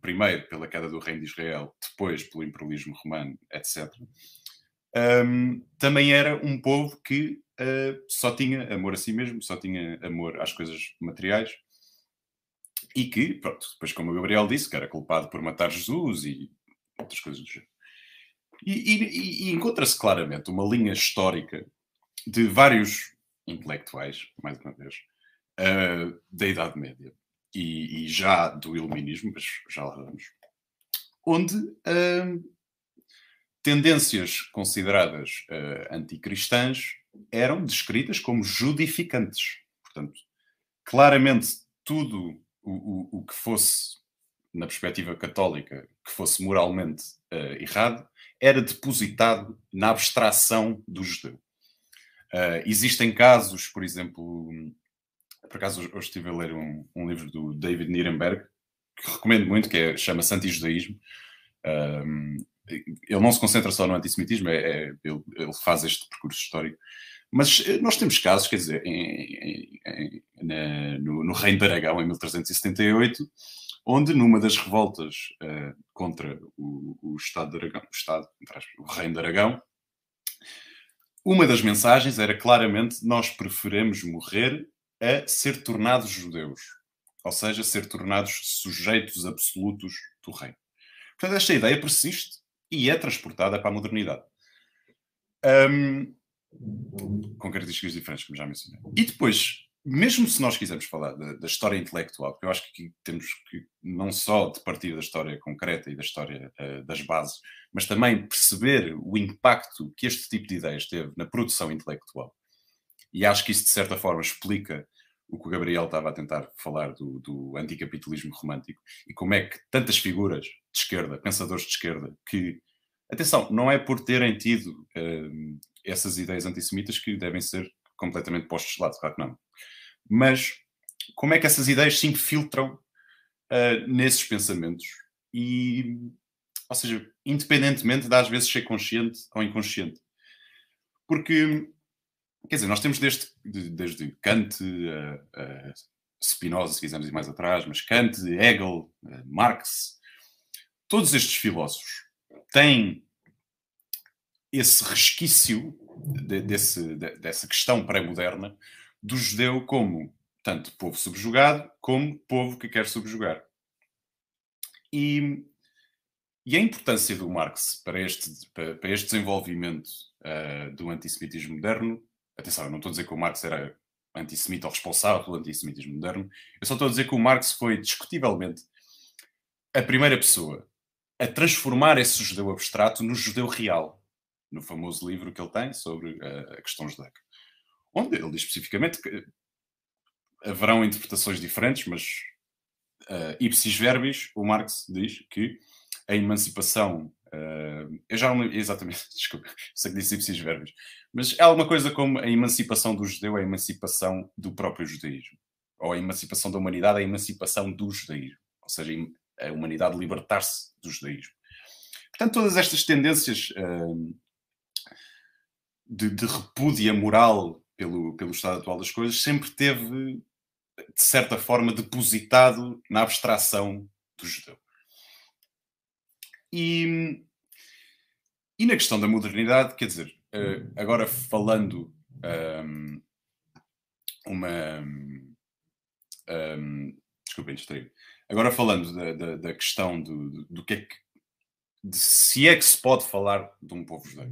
primeiro pela queda do reino de Israel, depois pelo imperialismo romano, etc., um, também era um povo que uh, só tinha amor a si mesmo, só tinha amor às coisas materiais, e que, pronto, depois como o Gabriel disse, que era culpado por matar Jesus e outras coisas do género. E, e, e encontra-se claramente uma linha histórica de vários intelectuais, mais uma vez, uh, da Idade Média e, e, já do Iluminismo, mas já lá vamos, onde uh, tendências consideradas uh, anticristãs eram descritas como judificantes. Portanto, claramente tudo o, o, o que fosse, na perspectiva católica, que fosse moralmente uh, errado, era depositado na abstração do judeu. Uh, existem casos, por exemplo, por acaso hoje estive a ler um, um livro do David Nirenberg, que recomendo muito, que é, chama-se Anti-Judaísmo. Um, ele não se concentra só no antissemitismo, é, é, ele, ele, faz este percurso histórico. Mas eh, nós temos casos, quer dizer, em, em, em, na, no, no, Reino de Aragão, em 1378, onde numa das revoltas uh, contra o, o, Estado de Aragão, o Estado, o Reino de Aragão, uma das mensagens era claramente nós preferimos morrer a ser tornados judeus, ou seja, ser tornados sujeitos absolutos do reino. Portanto, esta ideia persiste e é transportada para a modernidade. Um, com características diferentes, como já mencionei. E depois, mesmo se nós quisermos falar da, da, história intelectual, porque eu acho que temos que não só de partir da história concreta e da história uh, das bases, mas também perceber o impacto que este tipo de ideias teve na produção intelectual. E acho que isso, de certa forma, explica o que o Gabriel estava a tentar falar do, do anticapitalismo romântico e como é que tantas figuras de esquerda, pensadores de esquerda, que, atenção, não é por terem tido uh, essas ideias antissemitas que devem ser completamente postos de lado, claro que não. Mas como é que essas ideias se infiltram uh, nesses pensamentos? E, ou seja, independentemente de às vezes ser consciente ou inconsciente. Porque, quer dizer, nós temos desde, desde Kant, uh, uh, Spinoza, se quisermos ir mais atrás, mas Kant, Hegel, Marx, todos estes filósofos têm esse resquício de, desse, de, dessa questão pré-moderna do judeu como tanto povo subjugado como povo que quer subjugar. E, e a importância do Marx para este, para, este desenvolvimento uh, do antissemitismo moderno, atenção, eu não estou a dizer que o Marx era antissemita ou responsável pelo antissemitismo moderno, eu só estou a dizer que o Marx foi discutivelmente a primeira pessoa a transformar esse judeu abstrato no judeu real no famoso livro que ele tem sobre a, a questão judaica. Onde ele diz especificamente que haverão interpretações diferentes, mas uh, ipsis verbis, o Marx diz que a emancipação. Uh, eu já não exatamente, desculpa, sei que disse ipsis verbis, mas é alguma coisa como a emancipação do judeu, a emancipação do próprio judaísmo, ou a emancipação da humanidade, a emancipação do judaísmo, ou seja, a humanidade libertar-se do judaísmo. Portanto, todas estas tendências uh, de, de repúdia moral pelo, pelo estado atual das coisas, sempre teve, de certa forma, depositado na abstração do judeu. E, e na questão da modernidade, quer dizer, eh, agora falando um, uma. Um, desculpem, distraí Agora falando da, da, da questão do, do, do, que é que. Se é que se pode falar de um povo judeu.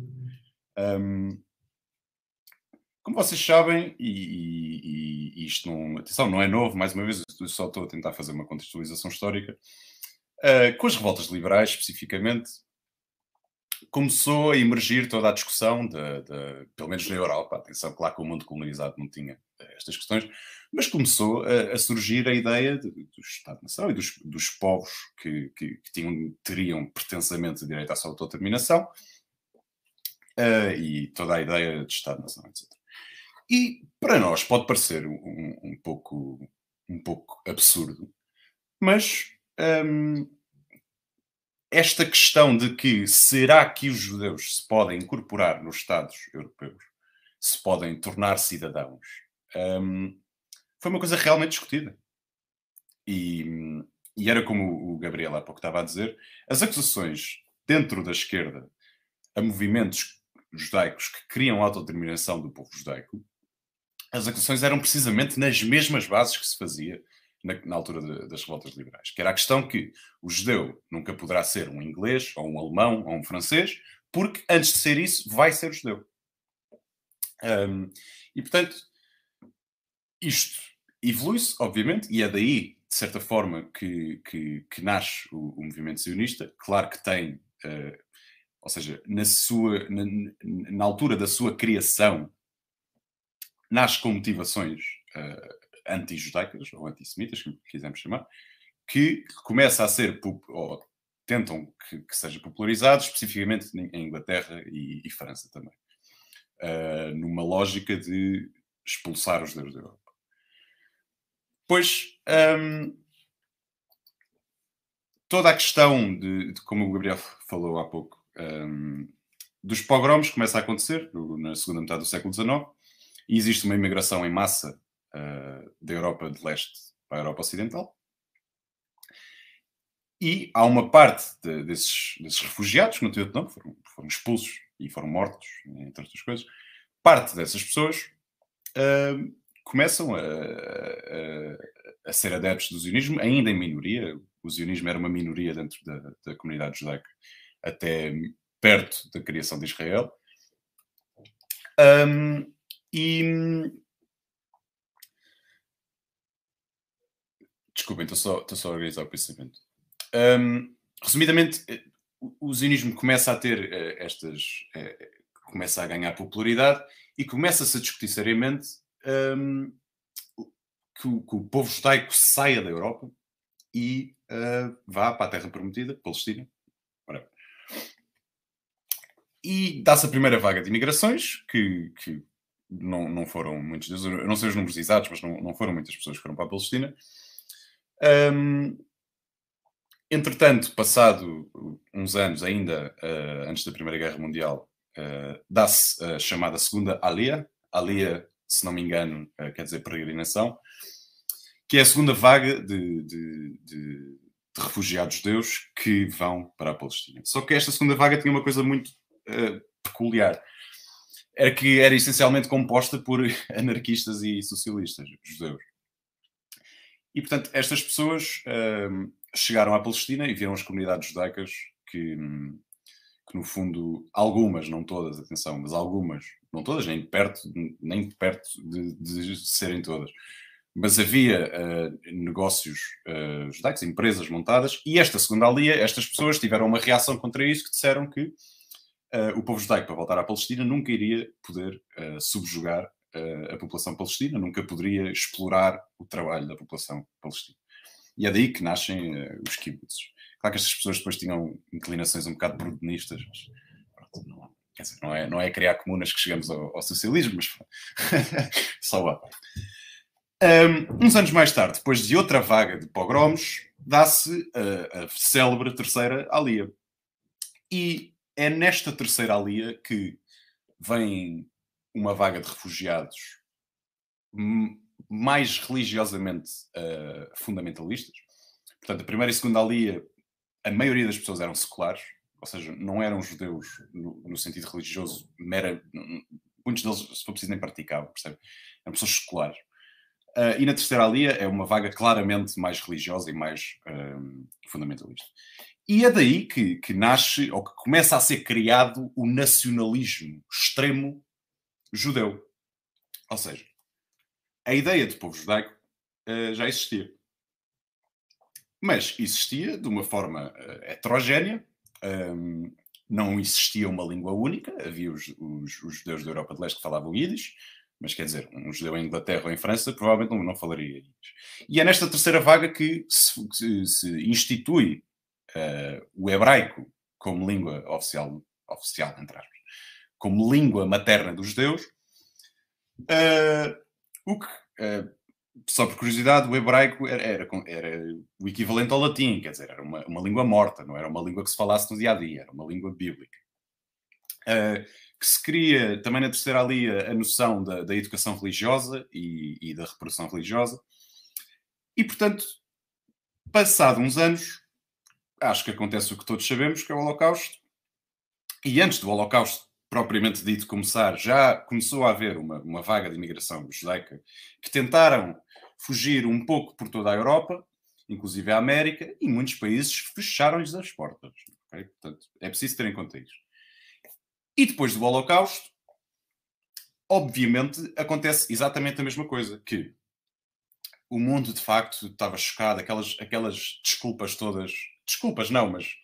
Um, como vocês sabem, e, e, e, isto não, atenção, não é novo, mais uma vez, eu só estou a tentar fazer uma contextualização histórica, uh, com as revoltas liberais especificamente, começou a emergir toda a discussão, de, de, pelo menos na Europa, atenção, claro que o mundo colonizado não tinha eh, estas questões, mas começou a, a surgir a ideia de, do Estado-nação e dos, dos povos que, que, que tinham, teriam pretensamente direito à sua autodeterminação, uh, e toda a ideia de Estado-nação, etc. E para nós pode parecer um, um, pouco, um pouco absurdo, mas hum, esta questão de que será que os judeus se podem incorporar nos Estados europeus, se podem tornar cidadãos, hum, foi uma coisa realmente discutida. E, e, era como o Gabriel há pouco estava a dizer, as acusações dentro da esquerda a movimentos judaicos que queriam a autodeterminação do povo judaico as acusações eram precisamente nas mesmas bases que se fazia na, na altura de, das revoltas liberais, que era a questão que o judeu nunca poderá ser um inglês, ou um alemão, ou um francês, porque antes de ser isso, vai ser judeu. Um, e portanto, isto evolui-se, obviamente, e é daí, de certa forma, que, que, que nasce o, o, movimento sionista. Claro que tem, uh, ou seja, na, sua, na, na altura da sua criação, nasce com motivações uh, anti-judaicas ou antissemitas, que quisermos chamar, que começa a ser, ou tentam que, que seja popularizado, especificamente em Inglaterra e, e França também, uh, numa lógica de expulsar os judeus da Europa. Pois, um, toda a questão de, de, como o Gabriel falou há pouco, um, dos pogroms começa a acontecer na segunda metade do século XIX, e existe uma imigração em massa uh, da Europa de leste para a Europa Ocidental. e há uma parte de, desses, desses, refugiados, que outro nome, foram, foram, expulsos e foram mortos, entre outras coisas. Parte dessas pessoas uh, começam a, a, a, ser adeptos do zionismo, ainda em minoria. O zionismo era uma minoria dentro da, da comunidade judaica até perto da criação de Israel. Um, e. Desculpem, estou só, estou só a organizar o pensamento. Um, resumidamente, eh, o zionismo começa a ter uh, estas. Uh, começa a ganhar popularidade e começa-se a discutir seriamente um, que, o, que, o, povo judaico saia da Europa e uh, vá para a Terra Prometida, Palestina. E dá-se a primeira vaga de imigrações, que, que não, não foram muitos, eu não sei os números exatos, mas não, não foram muitas pessoas que foram para a Palestina. Um, Entretanto, passado uns anos ainda, uh, antes da Primeira Guerra Mundial, uh, dá-se a chamada Segunda Alia. Alia, se não me engano, uh, quer dizer peregrinação, que é a segunda vaga de, de, de, de, refugiados judeus que vão para a Palestina. Só que esta segunda vaga tinha uma coisa muito peculiar. Era que era essencialmente composta por anarquistas e socialistas judeus. E, portanto, estas pessoas chegaram à Palestina e viram as comunidades judaicas que, que, no fundo, algumas, não todas, atenção, mas algumas, não todas, nem perto, nem perto de, de serem todas, mas havia uh, negócios uh, judaicos, empresas montadas, e esta segunda alia, estas pessoas tiveram uma reação contra isso que disseram que uh, o povo judaico, para voltar à Palestina, nunca iria poder subjugar a população palestina, nunca poderia explorar o trabalho da população palestina. E é daí que nascem uh, os kibbutzes. Claro que estas pessoas depois tinham inclinações um bocado brudenistas, mas pronto, não, quer dizer, não, é, não é criar comunas que chegamos ao, ao socialismo, mas só a um, uns anos mais tarde, depois de outra vaga de pogroms, dá-se a, a célebre terceira alia. E é nesta terceira alia que vem uma vaga de refugiados mais religiosamente uh, fundamentalistas. Portanto, a primeira e segunda alia, a maioria das pessoas eram seculares, ou seja, não eram judeus no, no sentido religioso, mera, muitos deles, se for preciso, nem praticavam, percebe? Eram pessoas seculares. Uh, e na terceira alia é uma vaga claramente mais religiosa e mais uh, fundamentalista. E é daí que, que nasce, ou que começa a ser criado, o nacionalismo extremo judeu. Ou seja, a ideia de povo judaico uh, já existia. Mas existia de uma forma uh, heterogénea, um, não existia uma língua única, havia os, os, os, judeus da Europa de Leste que falavam Yiddish, mas quer dizer, um judeu em Inglaterra ou em França provavelmente não, não falaria Yiddish. E é nesta terceira vaga que se, se, se institui uh, o hebraico como língua oficial, oficial entre aspas, como língua materna dos judeus, uh, o que, uh, só por curiosidade, o hebraico era, era, era, o equivalente ao latim, quer dizer, era uma, uma língua morta, não era uma língua que se falasse no dia a dia, era uma língua bíblica. Uh, que se cria também na terceira ali a, a noção da, da, educação religiosa e, e, da reprodução religiosa. E, portanto, passado uns anos, acho que acontece o que todos sabemos, que é o Holocausto. E antes do Holocausto propriamente dito começar, já começou a haver uma, uma vaga de imigração judaica que tentaram fugir um pouco por toda a Europa, inclusive a América, e muitos países fecharam-lhes as portas. Okay? Portanto, é preciso ter em conta isso. E depois do Holocausto, obviamente, acontece exatamente a mesma coisa, que o mundo de facto estava chocado, aquelas, aquelas desculpas todas, desculpas não, mas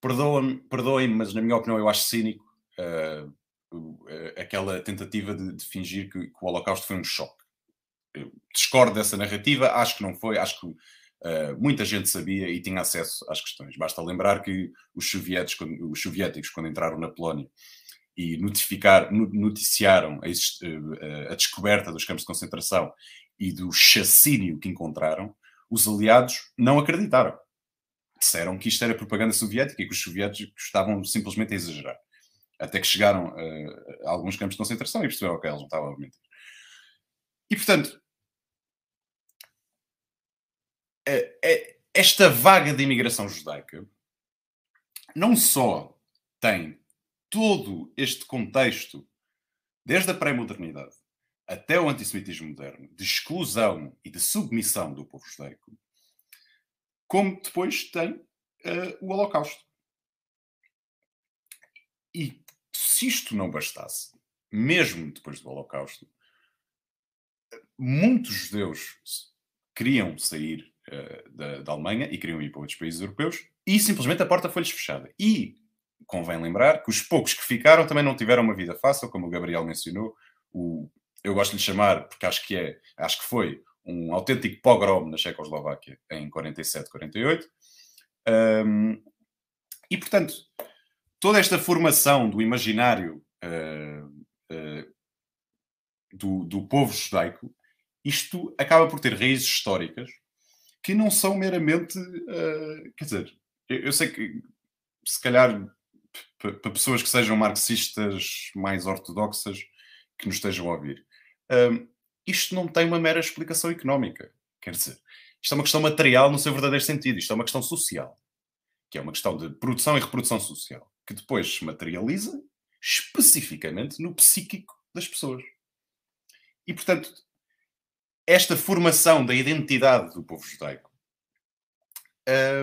perdoem-me, perdoem mas na minha opinião eu acho cínico, uh, aquela tentativa de, de fingir que, que, o Holocausto foi um choque. Eu discordo dessa narrativa, acho que não foi, acho que uh, muita gente sabia e tinha acesso às questões. Basta lembrar que os quando, os soviéticos, quando entraram na Polónia e notificar, noticiaram a, a descoberta dos campos de concentração e do chacínio que encontraram, os aliados não acreditaram. Disseram que isto era propaganda soviética e que os soviéticos estavam simplesmente a exagerar. Até que chegaram uh, a alguns campos de concentração e perceberam que eles não estavam a mentir. E, portanto, é, é, esta vaga de imigração judaica não só tem todo este contexto, desde a pré-modernidade até o antissemitismo moderno, de exclusão e de submissão do povo judaico, como depois tem uh, o Holocausto. E se isto não bastasse, mesmo depois do Holocausto, muitos judeus queriam sair uh, da, da, Alemanha e queriam ir para outros países europeus e simplesmente a porta foi-lhes fechada. E convém lembrar que os poucos que ficaram também não tiveram uma vida fácil, como o Gabriel mencionou. O, eu gosto de lhe chamar, porque acho que é, acho que foi um autêntico pogrom na Checoslováquia em 47, 48. Um, e portanto, toda esta formação do imaginário uh, uh, do, do povo judaico, isto acaba por ter raízes históricas que não são meramente. Uh, quer dizer, eu, eu, sei que se calhar para pessoas que sejam marxistas mais ortodoxas que nos estejam a ouvir, isto não tem uma mera explicação económica. Quer dizer, isto é uma questão material no seu verdadeiro sentido, isto é uma questão social, que é uma questão de produção e reprodução social, que depois se materializa especificamente no psíquico das pessoas. E, portanto, esta formação da identidade do povo judaico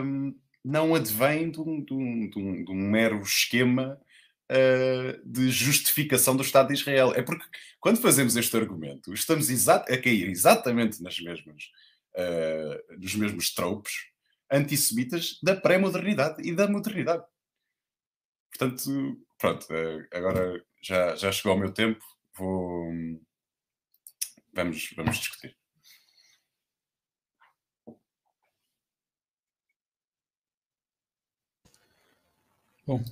um, não advém de um, de, um, de, um, de um, mero esquema uh, de justificação do Estado de Israel. É porque, quando fazemos este argumento, estamos a cair exatamente nas mesmas, uh, nos mesmos tropes antissemitas da pré-modernidade e da modernidade. Portanto, pronto, uh, agora já, já chegou o meu tempo, vou vamos, vamos discutir. Bom,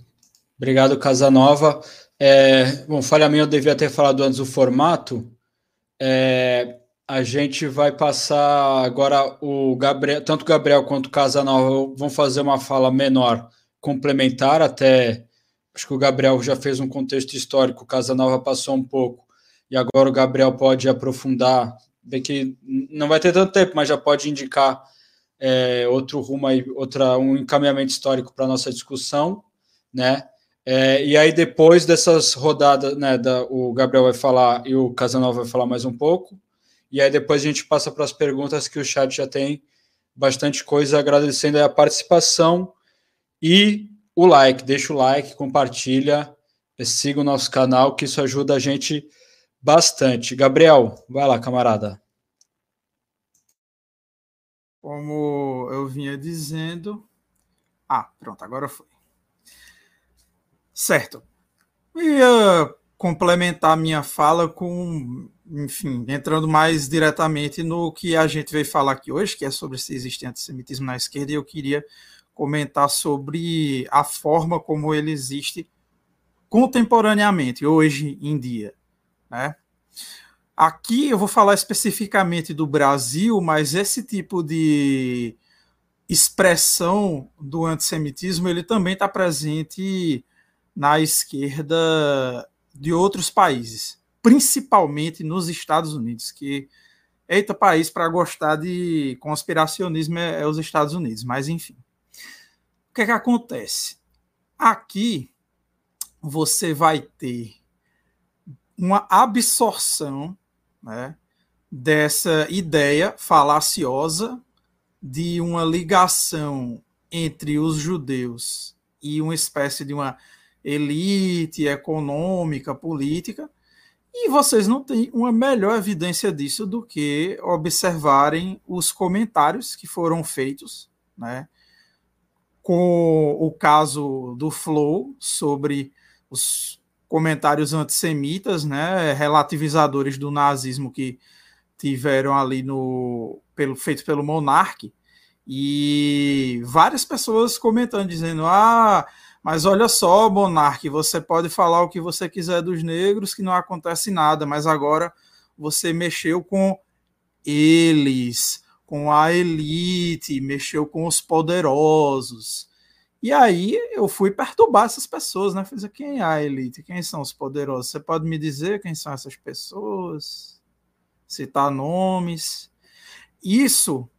obrigado, Casanova. É, bom, falha minha, eu devia ter falado antes o formato. É, a gente vai passar agora o Gabriel, tanto o Gabriel quanto o Casanova vão fazer uma fala menor, complementar até. Acho que o Gabriel já fez um contexto histórico, o Casanova passou um pouco e agora o Gabriel pode aprofundar, bem que não vai ter tanto tempo, mas já pode indicar é, outro rumo aí, outra, um encaminhamento histórico para a nossa discussão, né? É, e aí, depois dessas rodadas, né, da, o Gabriel vai falar e o Casanova vai falar mais um pouco. E aí, depois a gente passa para as perguntas que o chat já tem bastante coisa, agradecendo a participação e o like. Deixa o like, compartilha, siga o nosso canal, que isso ajuda a gente Bastante. Gabriel, vai lá, camarada. Como eu vinha dizendo. Ah, pronto, agora foi. Certo. Ia complementar minha fala com, enfim, entrando mais diretamente no que a gente veio falar aqui hoje, que é sobre se existe antissemitismo na esquerda, e eu queria comentar sobre a forma como ele existe contemporaneamente, hoje em dia. Né? Aqui eu vou falar especificamente do Brasil, mas esse tipo de expressão do antissemitismo ele também está presente na esquerda de outros países, principalmente nos Estados Unidos, que eita país para gostar de conspiracionismo é, é, os Estados Unidos, mas enfim. O que é que acontece? Aqui você vai ter uma absorção né, dessa ideia falaciosa de uma ligação entre os judeus e uma espécie de uma elite econômica, política, e vocês não têm uma melhor evidência disso do que observarem os comentários que foram feitos, né, com o caso do Flow sobre os comentários antissemitas, né, relativizadores do nazismo que tiveram ali no pelo feito pelo Monarque e várias pessoas comentando dizendo: "Ah, mas olha só, Monarque, você pode falar o que você quiser dos negros que não acontece nada, mas agora você mexeu com eles, com a elite, mexeu com os poderosos. E aí eu fui perturbar essas pessoas, né? Fiz quem é a elite? Quem são os poderosos? Você pode me dizer quem são essas pessoas? Citar nomes. Isso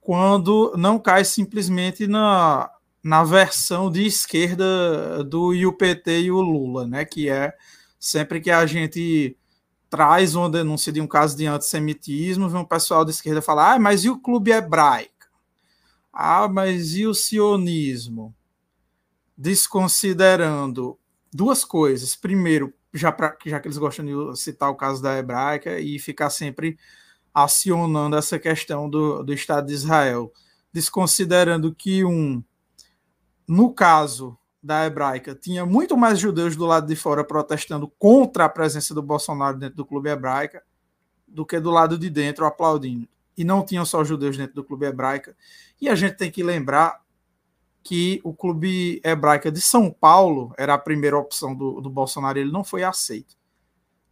quando não cai simplesmente na, na versão de esquerda do UPT e o Lula, né? Que é sempre que a gente traz uma denúncia de um caso de antissemitismo, vem um pessoal de esquerda falar: ah, mas e o clube hebraico? Ah, mas e o sionismo? Desconsiderando duas coisas. Primeiro, já, pra, já que eles gostam de citar o caso da hebraica e ficar sempre acionando essa questão do, do Estado de Israel, desconsiderando que um no caso da hebraica, tinha muito mais judeus do lado de fora protestando contra a presença do Bolsonaro dentro do clube hebraica do que do lado de dentro aplaudindo. E não tinham só judeus dentro do clube hebraica. E a gente tem que lembrar que o clube hebraica de São Paulo era a primeira opção do, do Bolsonaro, ele não foi aceito.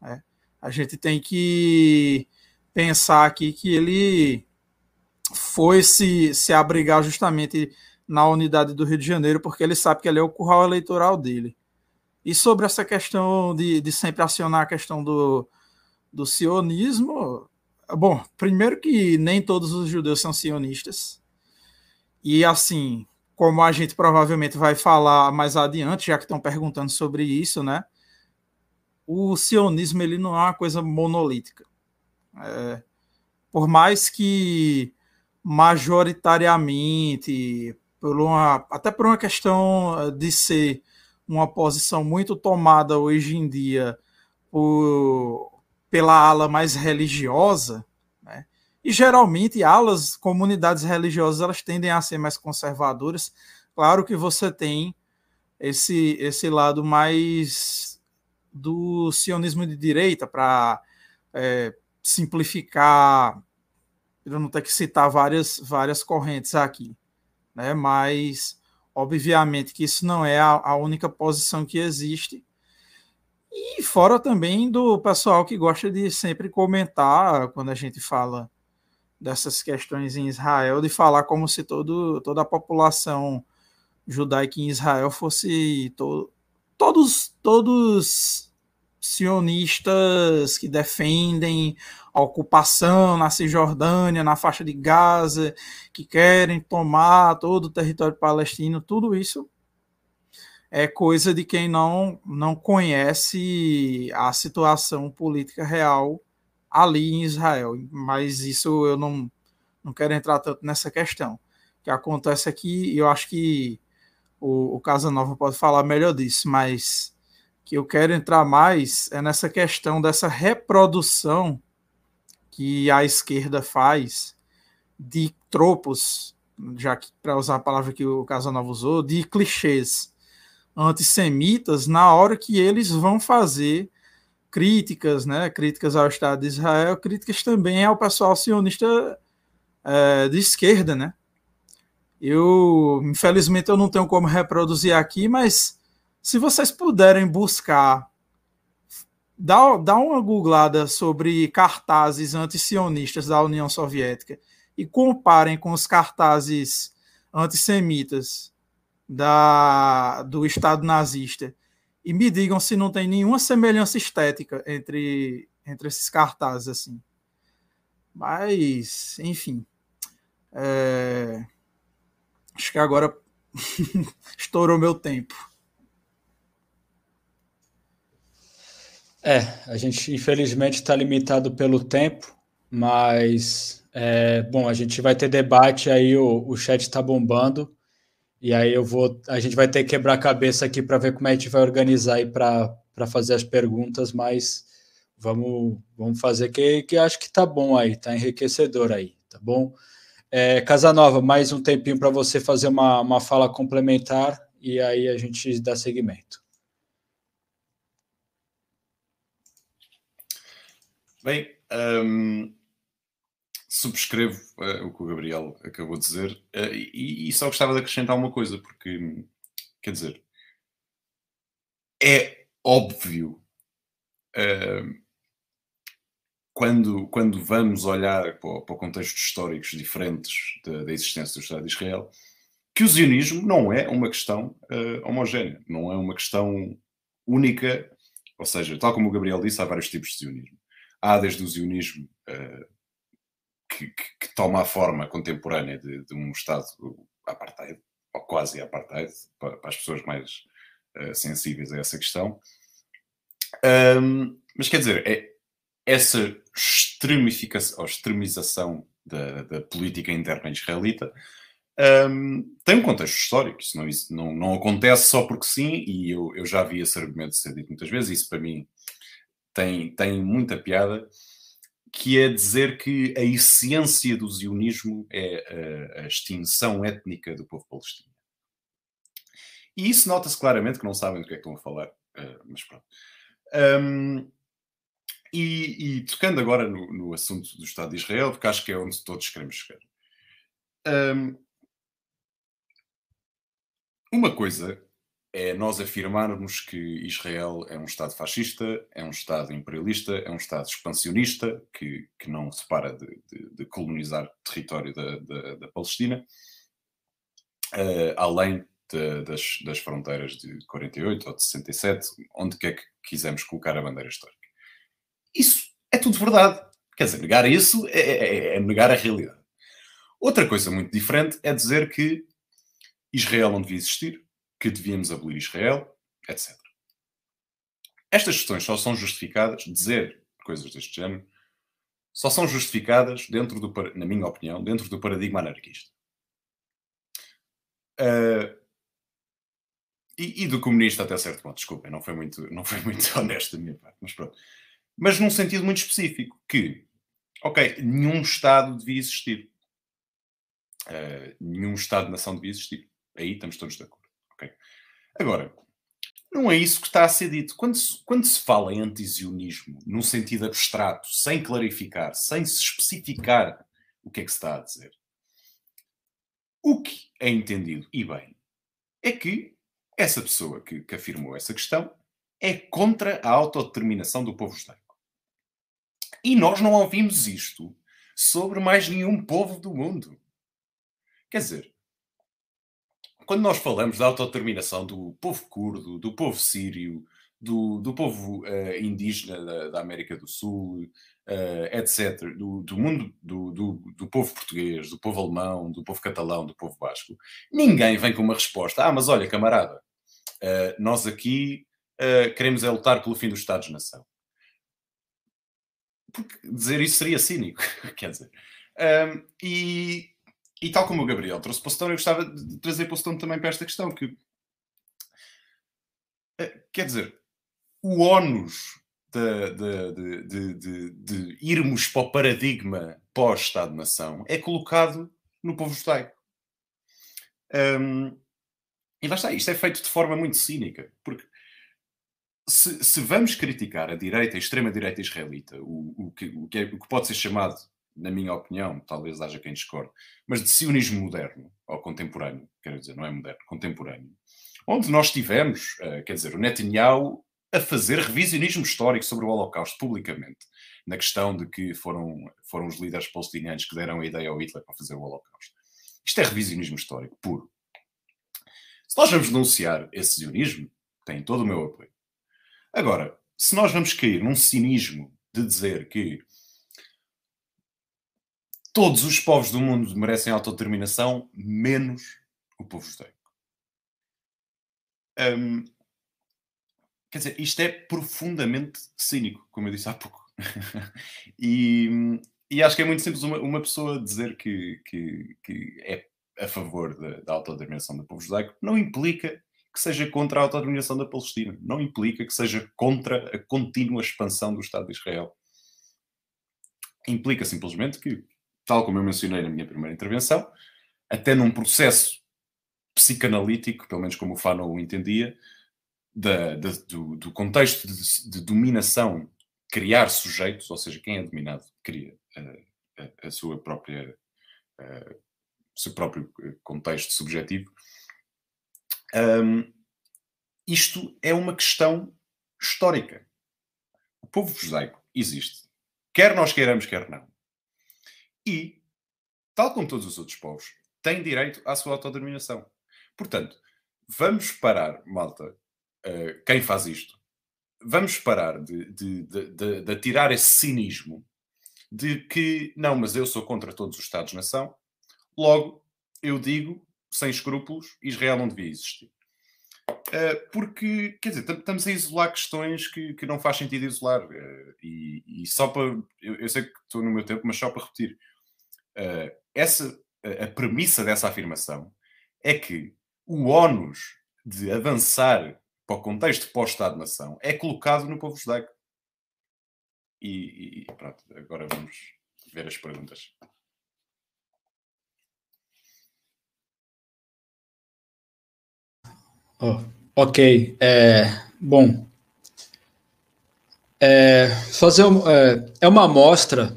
Né? A gente tem que pensar aqui que ele foi se, se abrigar justamente na unidade do Rio de Janeiro, porque ele sabe que ele é o curral eleitoral dele. E sobre essa questão de, de sempre acionar a questão do, do sionismo, bom, primeiro que nem todos os judeus são sionistas. E assim, como a gente provavelmente vai falar mais adiante, já que estão perguntando sobre isso, né? O sionismo ele não é uma coisa monolítica. É, por mais que majoritariamente por uma, até por uma questão eh, de ser uma posição muito tomada hoje em dia por, pela ala mais religiosa, né? e geralmente alas, comunidades religiosas, elas tendem a ser mais conservadoras. Claro que você tem esse, esse lado mais do sionismo de direita para é, simplificar, eu não ter que citar várias, várias correntes aqui né? Mas obviamente que isso não é a, a única posição que existe. E fora também do pessoal que gosta de sempre comentar quando a gente fala dessas questões em Israel, de falar como se todo, toda a população judaica em Israel fosse to, todos todos sionistas que defendem a ocupação na Cisjordânia, na faixa de Gaza, que querem tomar todo o território palestino, tudo isso é coisa de quem não, não conhece a situação política real ali em Israel. Mas isso eu não, não quero entrar tanto nessa questão. O que acontece aqui, eu acho que o, o Casanova pode falar melhor disso, mas que eu quero entrar mais é nessa questão dessa reprodução que a esquerda faz de tropos, já que para usar a palavra que o Casanova usou, de clichês antissemitas na hora que eles vão fazer críticas, né, críticas ao Estado de Israel, críticas também ao pessoal sionista é, de esquerda, né? Eu, infelizmente, eu não tenho como reproduzir aqui, mas se vocês puderem buscar dá, dá uma googlada sobre cartazes antisionistas da União Soviética e comparem com os cartazes antissemitas da, do Estado nazista e me digam se não tem nenhuma semelhança estética entre, entre esses cartazes assim. Mas, enfim. É... Acho que agora estourou meu tempo. É, a gente infelizmente está limitado pelo tempo, mas é, bom, a gente vai ter debate aí, o, o chat está bombando, e aí eu vou, a gente vai ter que quebrar a cabeça aqui para ver como é que a gente vai organizar aí para fazer as perguntas, mas vamos, vamos fazer que, que acho que está bom aí, está enriquecedor aí, tá bom? É, Casanova, mais um tempinho para você fazer uma, uma fala complementar e aí a gente dá seguimento. Bem, um, subscrevo uh, o que o Gabriel acabou de dizer uh, e, e, só gostava de acrescentar uma coisa, porque, quer dizer, é óbvio uh, quando, quando vamos olhar para, para contextos históricos diferentes da, da, existência do Estado de Israel que o zionismo não é uma questão homogénea, não é uma questão única, ou seja, tal como o Gabriel disse, há vários tipos de zionismo Há desde o zionismo uh, que que, que, toma a forma contemporânea de, de, um Estado apartheid, ou quase apartheid, para, para as pessoas mais uh, sensíveis a essa questão. Um, mas quer dizer, é, essa extremificação, ou extremização da, da política interna israelita um, tem um contexto histórico. Isso não, isso não, não acontece só porque sim, e eu, eu já vi esse argumento ser dito muitas vezes. Isso para mim tem, tem muita piada que é dizer que a essência do zionismo é a, a extinção étnica do povo palestino. E isso nota-se claramente que não sabem do que é que estão a falar, uh, mas pronto. Um, e, e, tocando agora no, no, assunto do Estado de Israel, porque acho que é onde todos queremos chegar. Um, uma coisa é nós afirmarmos que Israel é um Estado fascista, é um Estado imperialista, é um Estado expansionista, que, que não se para de, de, de colonizar território da, da, da Palestina, uh, além de, das, das, fronteiras de 48 ou de 67, onde quer que quisermos colocar a bandeira histórica. Isso é tudo verdade. Quer dizer, negar isso é, é, é, é negar a realidade. Outra coisa muito diferente é dizer que Israel não devia existir, que devíamos abolir Israel, etc. Estas questões só são justificadas, dizer coisas deste género, só são justificadas dentro do, na minha opinião, dentro do paradigma anarquista. Uh, e, e, do comunista até certo ponto, desculpem, não foi muito, não foi muito honesto da minha parte, mas pronto. Mas num sentido muito específico, que, ok, nenhum Estado devia existir. Uh, nenhum Estado-nação devia existir. Aí estamos todos de acordo. Okay? Agora, não é isso que está a ser dito. Quando se, quando se fala em antizionismo, num sentido abstrato, sem clarificar, sem se especificar o que é que se está a dizer, o que é entendido, e bem, é que essa pessoa que, que afirmou essa questão é contra a autodeterminação do povo judaico. E nós não ouvimos isto sobre mais nenhum povo do mundo. Quer dizer, quando nós falamos da autodeterminação do povo curdo, do povo sírio, do, do povo uh, indígena da, da, América do Sul, uh, eh, etc., do, do mundo do, do, povo português, do povo alemão, do povo catalão, do povo basco, ninguém vem com uma resposta. Ah, mas olha, camarada, uh, nós aqui queremos é lutar pelo fim dos Estados-nação. Porque dizer isso seria cínico, quer dizer. Um, e e tal como o Gabriel trouxe Postão, eu gostava de trazer Postão também para esta questão, que eh, quer dizer, o ónus de, de, de, de, irmos para o paradigma pós-Estado-nação é colocado no povo judaico. Um, e lá está, isto é feito de forma muito cínica, porque se, se vamos criticar a direita, a extrema-direita israelita, o, o, que, o, que é, o que pode ser chamado na minha opinião, talvez haja quem discorde, mas de sionismo moderno, ou contemporâneo, quero dizer, não é moderno, contemporâneo, onde nós tivemos, uh, quer dizer, o Netanyahu a fazer revisionismo histórico sobre o Holocausto publicamente, na questão de que foram, foram os líderes palestinianos que deram a ideia ao Hitler para fazer o Holocausto. Isto é revisionismo histórico puro. Se nós vamos denunciar esse sionismo, tem todo o meu apoio. Agora, se nós vamos cair num cinismo de dizer que todos os povos do mundo merecem autodeterminação, menos o povo judaico. Um, quer dizer, isto é profundamente cínico, como eu disse há pouco. e, e, acho que é muito simples uma, uma pessoa dizer que, que, que, é a favor da, da autodeterminação do povo judaico, não implica que seja contra a autodeterminação da Palestina, não implica que seja contra a contínua expansão do Estado de Israel. Implica simplesmente que tal como eu mencionei na minha primeira intervenção, até num processo psicanalítico, pelo menos como o Fanon entendia, da, da, do, do, contexto de, de, dominação, criar sujeitos, ou seja, quem é dominado cria a, a, a sua própria, a, o seu próprio contexto subjetivo. Um, isto é uma questão histórica. O povo judaico existe. Quer nós queiramos, quer não. E, tal como todos os outros povos, tem direito à sua autodeterminação. Portanto, vamos parar, malta, uh, quem faz isto, vamos parar de, de, de, de, atirar esse cinismo de que não, mas eu sou contra todos os Estados-nação, logo eu digo, sem escrúpulos, Israel não devia existir. Uh, porque, quer dizer, estamos a isolar questões que, que não faz sentido isolar. Uh, e, e, só para. Eu, eu, sei que estou no meu tempo, mas só para repetir. Uh, essa, a premissa dessa afirmação é que o ónus de avançar para o contexto pós-Estado-nação é colocado no povo judaico. E, e pronto, agora vamos ver as perguntas. Oh, ok. É, bom, é, fazer um, é, é uma amostra,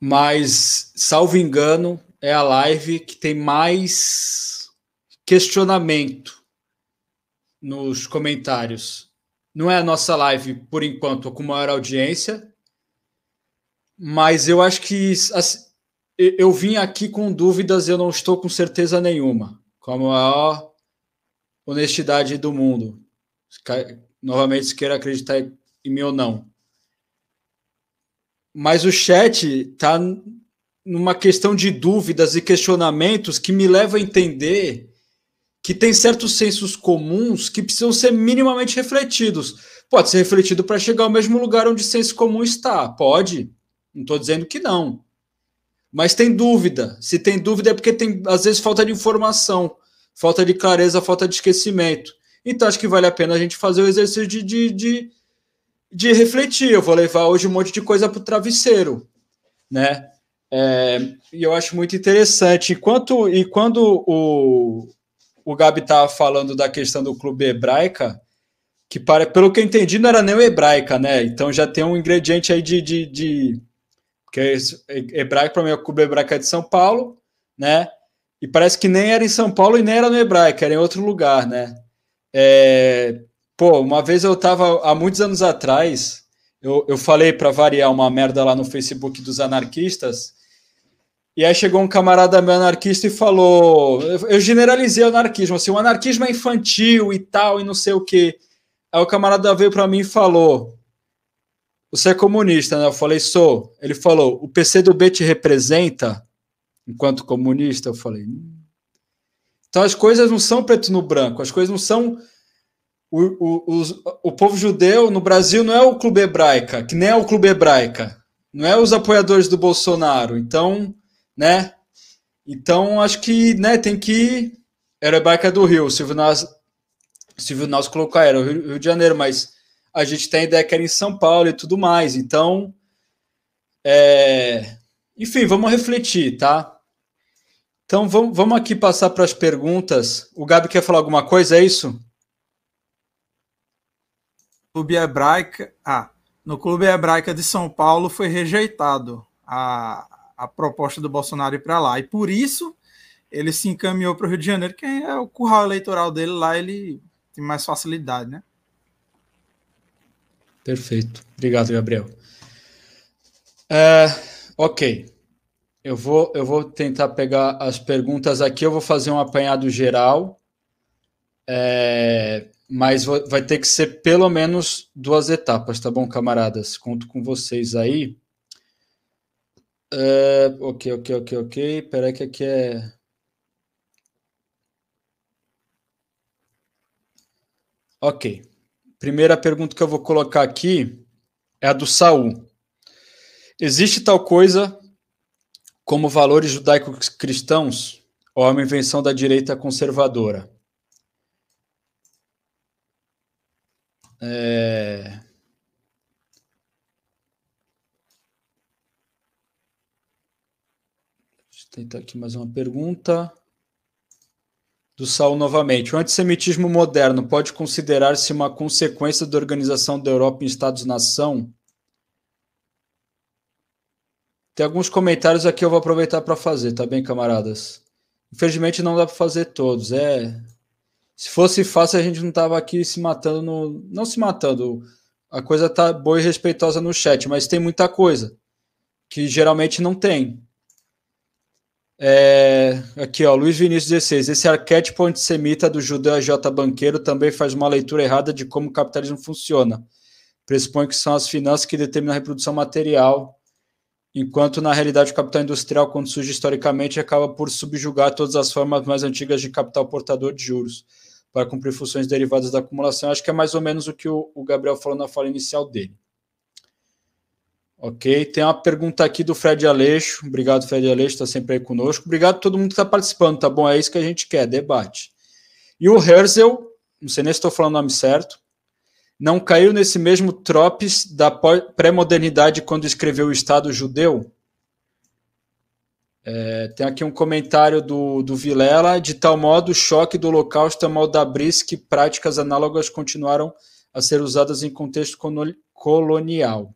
mas, salvo engano, é a live que tem mais questionamento nos comentários. Não é a nossa live, por enquanto, com maior audiência, mas eu acho que assim, eu vim aqui com dúvidas, eu não estou com certeza nenhuma. Com a maior honestidade do mundo. Novamente, se queira acreditar em mim ou não. Mas o chat está numa questão de dúvidas e questionamentos que me leva a entender que tem certos sensos comuns que precisam ser minimamente refletidos. Pode ser refletido para chegar ao mesmo lugar onde o senso comum está. Pode. Não estou dizendo que não. Mas tem dúvida. Se tem dúvida é porque tem, às vezes, falta de informação falta de clareza, falta de esquecimento. Então, acho que vale a pena a gente fazer o exercício de, de, de, de refletir. Eu vou levar hoje um monte de coisa para o travesseiro, né? É, e eu acho muito interessante. Enquanto, e quando o, o Gabi estava falando da questão do clube hebraica, que para, pelo que eu entendi não era nem hebraica, né? Então já tem um ingrediente aí de. de, de que é hebraico, para mim, é o clube hebraica de São Paulo, né? E parece que nem era em São Paulo e nem era no Hebraico, era em outro lugar, né? É, pô, uma vez eu tava, há muitos anos atrás, eu, eu falei para variar uma merda lá no Facebook dos anarquistas, e aí chegou um camarada meu anarquista e falou: eu generalizei o anarquismo, assim, o anarquismo é infantil e tal, e não sei o quê. Aí o camarada veio para mim e falou: Você é comunista, né? Eu falei: Sou. Ele falou: O PCdoB te representa? enquanto comunista, eu falei. Hum. Então as coisas não são preto no branco, as coisas não são. O, o, o povo judeu no Brasil não é o Clube Hebraica, que nem é o Clube Hebraica, não é os apoiadores do Bolsonaro. Então, né? Então acho que né, tem que. Era Hebraica do Rio, o Silvio Nas, Silvio Nas colocou era o Rio, Rio de Janeiro, mas a gente tem a ideia que era em São Paulo e tudo mais. Então, é, enfim, vamos refletir, tá? Então vamos, vamos aqui passar para as perguntas. O Gabi quer falar alguma coisa, é isso? Clube Hebraica, ah, no Clube Hebraica de São Paulo foi rejeitado a, a proposta do Bolsonaro ir para lá. E por isso ele se encaminhou para o Rio de Janeiro, que é o curral eleitoral dele lá, ele tem mais facilidade, né? Perfeito. Obrigado, Gabriel. É, ok. Eu vou, eu vou tentar pegar as perguntas aqui. Eu vou fazer um apanhado geral, é, mas vai ter que ser pelo menos duas etapas, tá bom, camaradas? Conto com vocês aí. É, ok, ok, ok, ok. Peraí que aqui é. Ok. Primeira pergunta que eu vou colocar aqui é a do Saul. Existe tal coisa como valores judaico-cristãos ou é uma invenção da direita conservadora? É... Deixa eu tentar aqui mais uma pergunta. Do Saul novamente. O antissemitismo moderno pode considerar-se uma consequência da organização da Europa em Estados-nação? Tem alguns comentários aqui eu vou aproveitar para fazer, tá bem, camaradas? Infelizmente não dá para fazer todos. É, se fosse fácil a gente não tava aqui se matando no, não se matando. A coisa tá boa e respeitosa no chat, mas tem muita coisa que geralmente não tem. É, aqui, ó, Luiz Vinícius 16. Esse arquétipo antissemita do judeu J banqueiro também faz uma leitura errada de como o capitalismo funciona. Pressupõe que são as finanças que determinam a reprodução material enquanto na realidade o capital industrial, quando surge historicamente, acaba por subjugar todas as formas mais antigas de capital portador de juros para cumprir funções derivadas da acumulação. Acho que é mais ou menos o que o, Gabriel falou na fala inicial dele. Ok, tem uma pergunta aqui do Fred Aleixo. Obrigado, Fred Aleixo, está sempre aí conosco. Obrigado a todo mundo que está participando, tá bom? É isso que a gente quer, debate. E o Herzl, não sei nem se estou falando o nome certo, não caiu nesse mesmo tropes da pré-modernidade quando escreveu o Estado judeu? É, tem aqui um comentário do, do Vilela. De tal modo, o choque do Holocausto é mal da bris que práticas análogas continuaram a ser usadas em contexto colonial.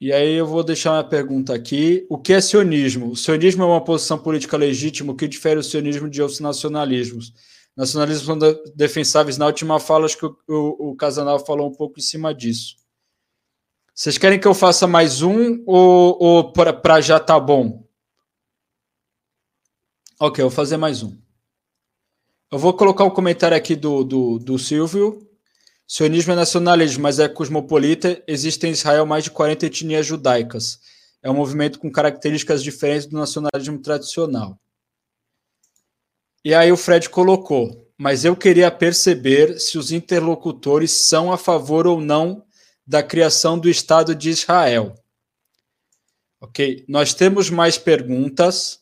E aí eu vou deixar uma pergunta aqui. O que é sionismo? O sionismo é uma posição política legítima. O que difere o sionismo de outros nacionalismos? Nacionalismos são defensáveis. Na última fala, acho que o, o, o Casanal falou um pouco em cima disso. Vocês querem que eu faça mais um ou, ou para já tá bom? Ok, eu vou fazer mais um. Eu vou colocar o um comentário aqui do, do, do Silvio. Sionismo é nacionalismo, mas é cosmopolita. Existem em Israel mais de 40 etnias judaicas. É um movimento com características diferentes do nacionalismo tradicional. E aí o Fred colocou, mas eu queria perceber se os interlocutores são a favor ou não da criação do Estado de Israel. Ok? Nós temos mais perguntas,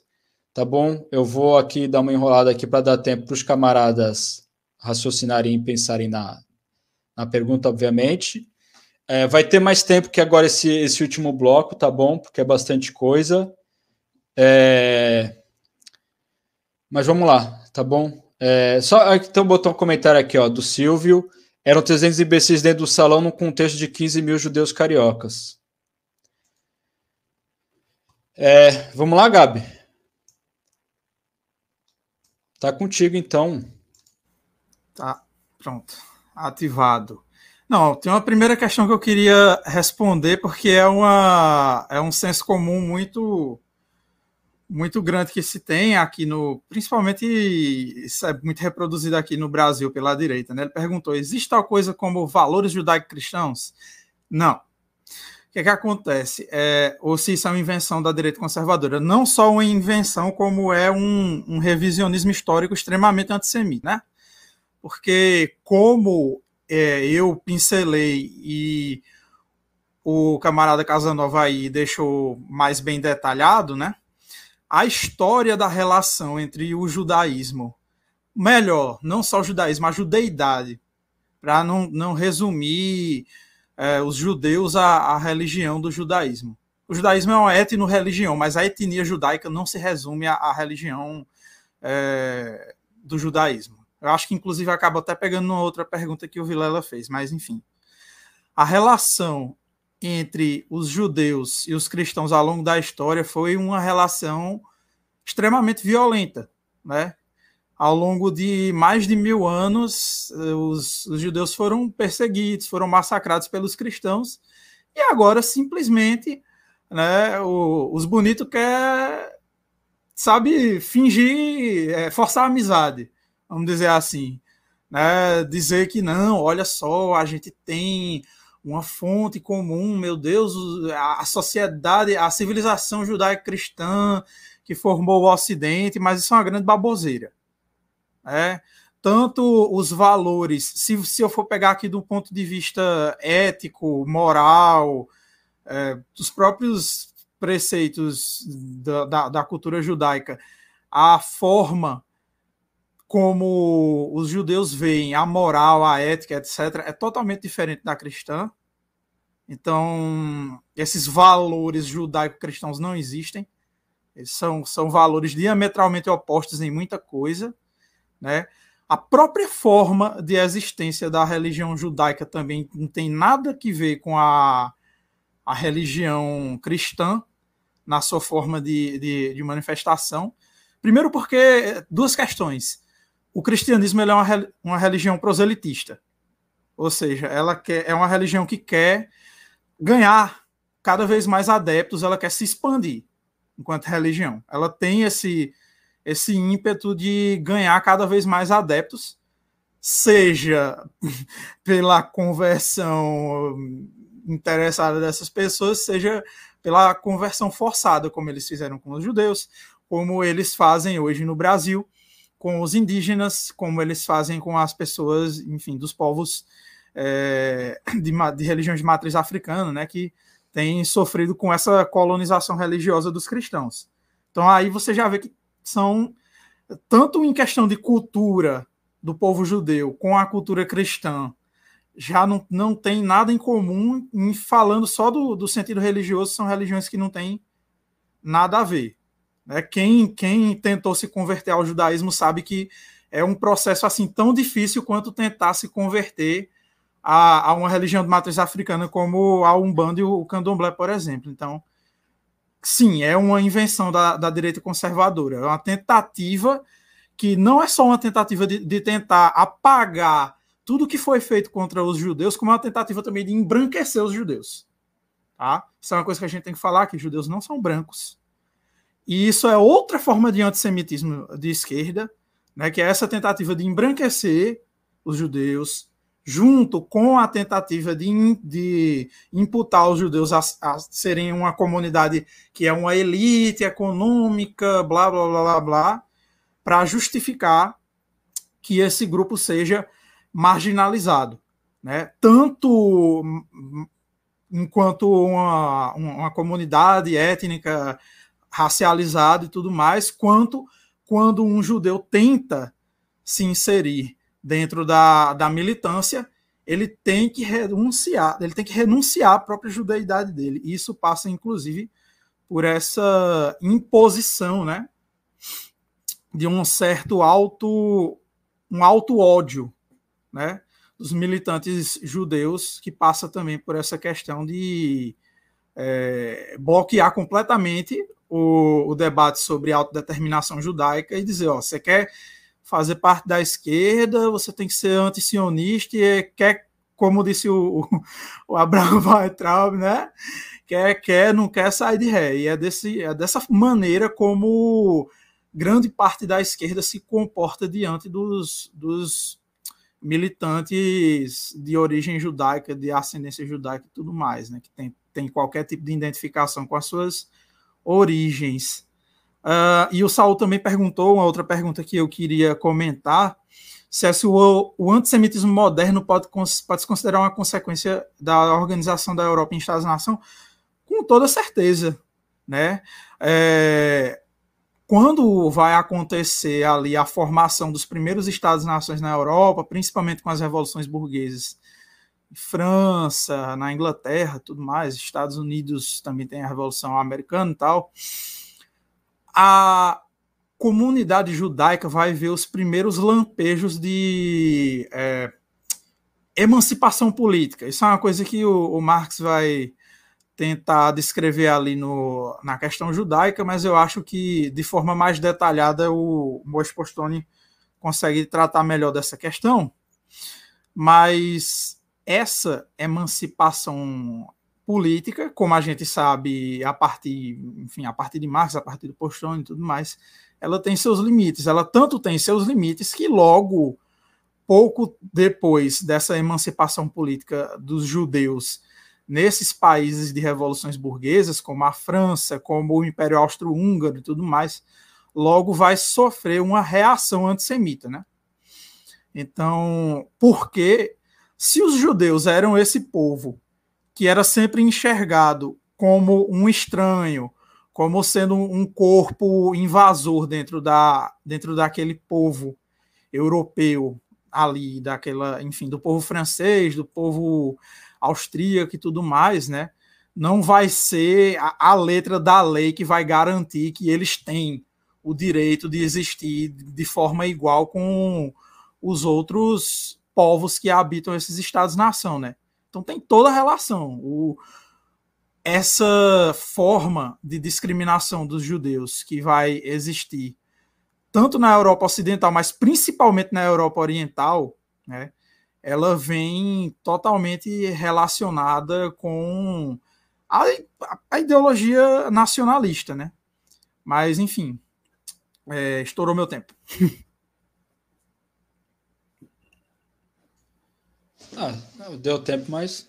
tá bom? Eu vou aqui dar uma enrolada aqui para dar tempo para os camaradas raciocinarem e pensarem na, na pergunta, obviamente. É, vai ter mais tempo que agora esse, esse último bloco, tá bom? Porque é bastante coisa. É... Mas vamos lá, tá bom? É, só então botou um comentário aqui, ó, do Silvio. Eram 300 imbecis dentro do salão num contexto de 15 mil judeus cariocas. É, vamos lá, Gabi. Tá contigo, então. Tá, pronto ativado. Não, tem uma primeira questão que eu queria responder, porque é, uma, é um senso comum muito muito grande que se tem aqui no, principalmente isso é muito reproduzido aqui no Brasil pela direita, né? Ele perguntou: existe tal coisa como valores judaico-cristãos? Não. O que, é que acontece? É, ou se isso é uma invenção da direita conservadora? Não só uma invenção, como é um, um revisionismo histórico extremamente antissemita, né? porque como é, eu pincelei e o camarada Casanova aí deixou mais bem detalhado, né? A história da relação entre o judaísmo, melhor, não só o judaísmo, a judeidade, para não, não resumir é, os judeus à, à religião do judaísmo. O judaísmo é uma etno-religião, mas a etnia judaica não se resume à, à religião é, do judaísmo. Eu acho que, inclusive, acaba até pegando uma outra pergunta que o Vilela fez, mas enfim. A relação entre os judeus e os cristãos ao longo da história foi uma relação extremamente violenta, né? Ao longo de mais de mil anos, os, os judeus foram perseguidos, foram massacrados pelos cristãos, e agora simplesmente, né? O, os bonitos quer, sabe, fingir, é, forçar a amizade vamos dizer assim, né? dizer que não, olha só, a gente tem uma fonte comum, meu Deus, a sociedade, a civilização judaico-cristã que formou o Ocidente, mas isso é uma grande baboseira. Né? Tanto os valores, se, se eu for pegar aqui do ponto de vista ético, moral, é, dos próprios preceitos da, da, da cultura judaica, a forma como os judeus veem a moral, a ética, etc., é totalmente diferente da cristã. Então, esses valores judaico-cristãos não existem. Eles são, são valores diametralmente opostos em muita coisa. Né? A própria forma de existência da religião judaica também não tem nada que ver com a, a religião cristã na sua forma de, de, de manifestação. Primeiro, porque duas questões o cristianismo é uma, uma religião proselitista. Ou seja, ela quer, é uma religião que quer ganhar cada vez mais adeptos, ela quer se expandir enquanto religião. Ela tem esse, esse ímpeto de ganhar cada vez mais adeptos, seja pela conversão interessada dessas pessoas seja pela conversão forçada, como eles fizeram com os judeus, como eles fazem hoje no Brasil com os indígenas, como eles fazem com as pessoas, enfim, dos povos é, de, de religião de matriz africana, né, que têm sofrido com essa colonização religiosa dos cristãos. Então aí você já vê que são tanto em questão de cultura do povo judeu com a cultura cristã, já não, não tem nada em comum em falando só do, do sentido religioso, são religiões que não têm nada a ver. Né? Quem, quem tentou se converter ao judaísmo sabe que é um processo assim tão difícil quanto tentar se converter a, a uma religião de matriz africana como a Umbanda e o Candomblé, por exemplo. Então, sim, é uma invenção da, da direita conservadora, é uma tentativa que não é só uma tentativa de, de tentar apagar tudo que foi feito contra os judeus, como é uma tentativa também de embranquecer os judeus. Tá? Isso é uma coisa que a gente tem que falar, que judeus não são brancos. E isso é outra forma de antissemitismo de esquerda, né, que é essa tentativa de embranquecer os judeus, junto com a tentativa de, de imputar os judeus a, a, serem uma comunidade que é uma elite econômica, blá, blá, blá, blá, blá, para justificar que esse grupo seja marginalizado, né? tanto enquanto uma, uma comunidade étnica racializado e tudo mais, quanto quando um judeu tenta se inserir dentro da, da militância, ele tem que renunciar, ele tem que renunciar à própria judeidade dele. Isso passa, inclusive, por essa imposição, né, de um certo alto, um alto ódio, né, dos militantes judeus, que passa também por essa questão de é, bloquear completamente o, o debate sobre autodeterminação judaica e dizer, ó, você quer fazer parte da esquerda, você tem que ser antisionista e quer, como disse o, o Abraham Weintraub, né? Quer, quer, não quer sair de ré. E é, desse, é dessa maneira como grande parte da esquerda se comporta diante dos, dos militantes de origem judaica, de ascendência judaica e tudo mais, né? Que tem, tem qualquer tipo de identificação com as suas origens. Uh, e o Saul também perguntou, uma outra pergunta que eu queria comentar, se, é se o, o, antissemitismo moderno pode, pode se considerar uma consequência da organização da Europa em Estados-nação, com toda certeza. Né? É, quando vai acontecer ali a formação dos primeiros Estados-nações na Europa, principalmente com as revoluções burguesas, França, na Inglaterra, tudo mais, Estados Unidos também tem a Revolução Americana e tal. A comunidade judaica vai ver os primeiros lampejos de é, emancipação política. Isso é uma coisa que o, o Marx vai tentar descrever ali no, na questão judaica, mas eu acho que de forma mais detalhada o Mois Postone consegue tratar melhor dessa questão. Mas essa emancipação política, como a gente sabe, a partir, enfim, a partir de Marx, a partir do Postone e tudo mais, ela tem seus limites. Ela tanto tem seus limites que logo pouco depois dessa emancipação política dos judeus nesses países de revoluções burguesas, como a França, como o Império Austro-Húngaro e tudo mais, logo vai sofrer uma reação antissemita, né? Então, porque se os judeus eram esse povo que era sempre enxergado como um estranho, como sendo um corpo invasor dentro, da, dentro daquele povo europeu ali, daquela, enfim, do povo francês, do povo austríaco e tudo mais, né? Não vai ser a, a letra da lei que vai garantir que eles têm o direito de existir de forma igual com os outros povos que habitam esses estados-nação, né? Então tem toda a relação. O, essa forma de discriminação dos judeus que vai existir tanto na Europa Ocidental, mas principalmente na Europa Oriental, né? Ela vem totalmente relacionada com a, a ideologia nacionalista, né? Mas, enfim, é, estourou meu tempo. Ah, deu tempo, mas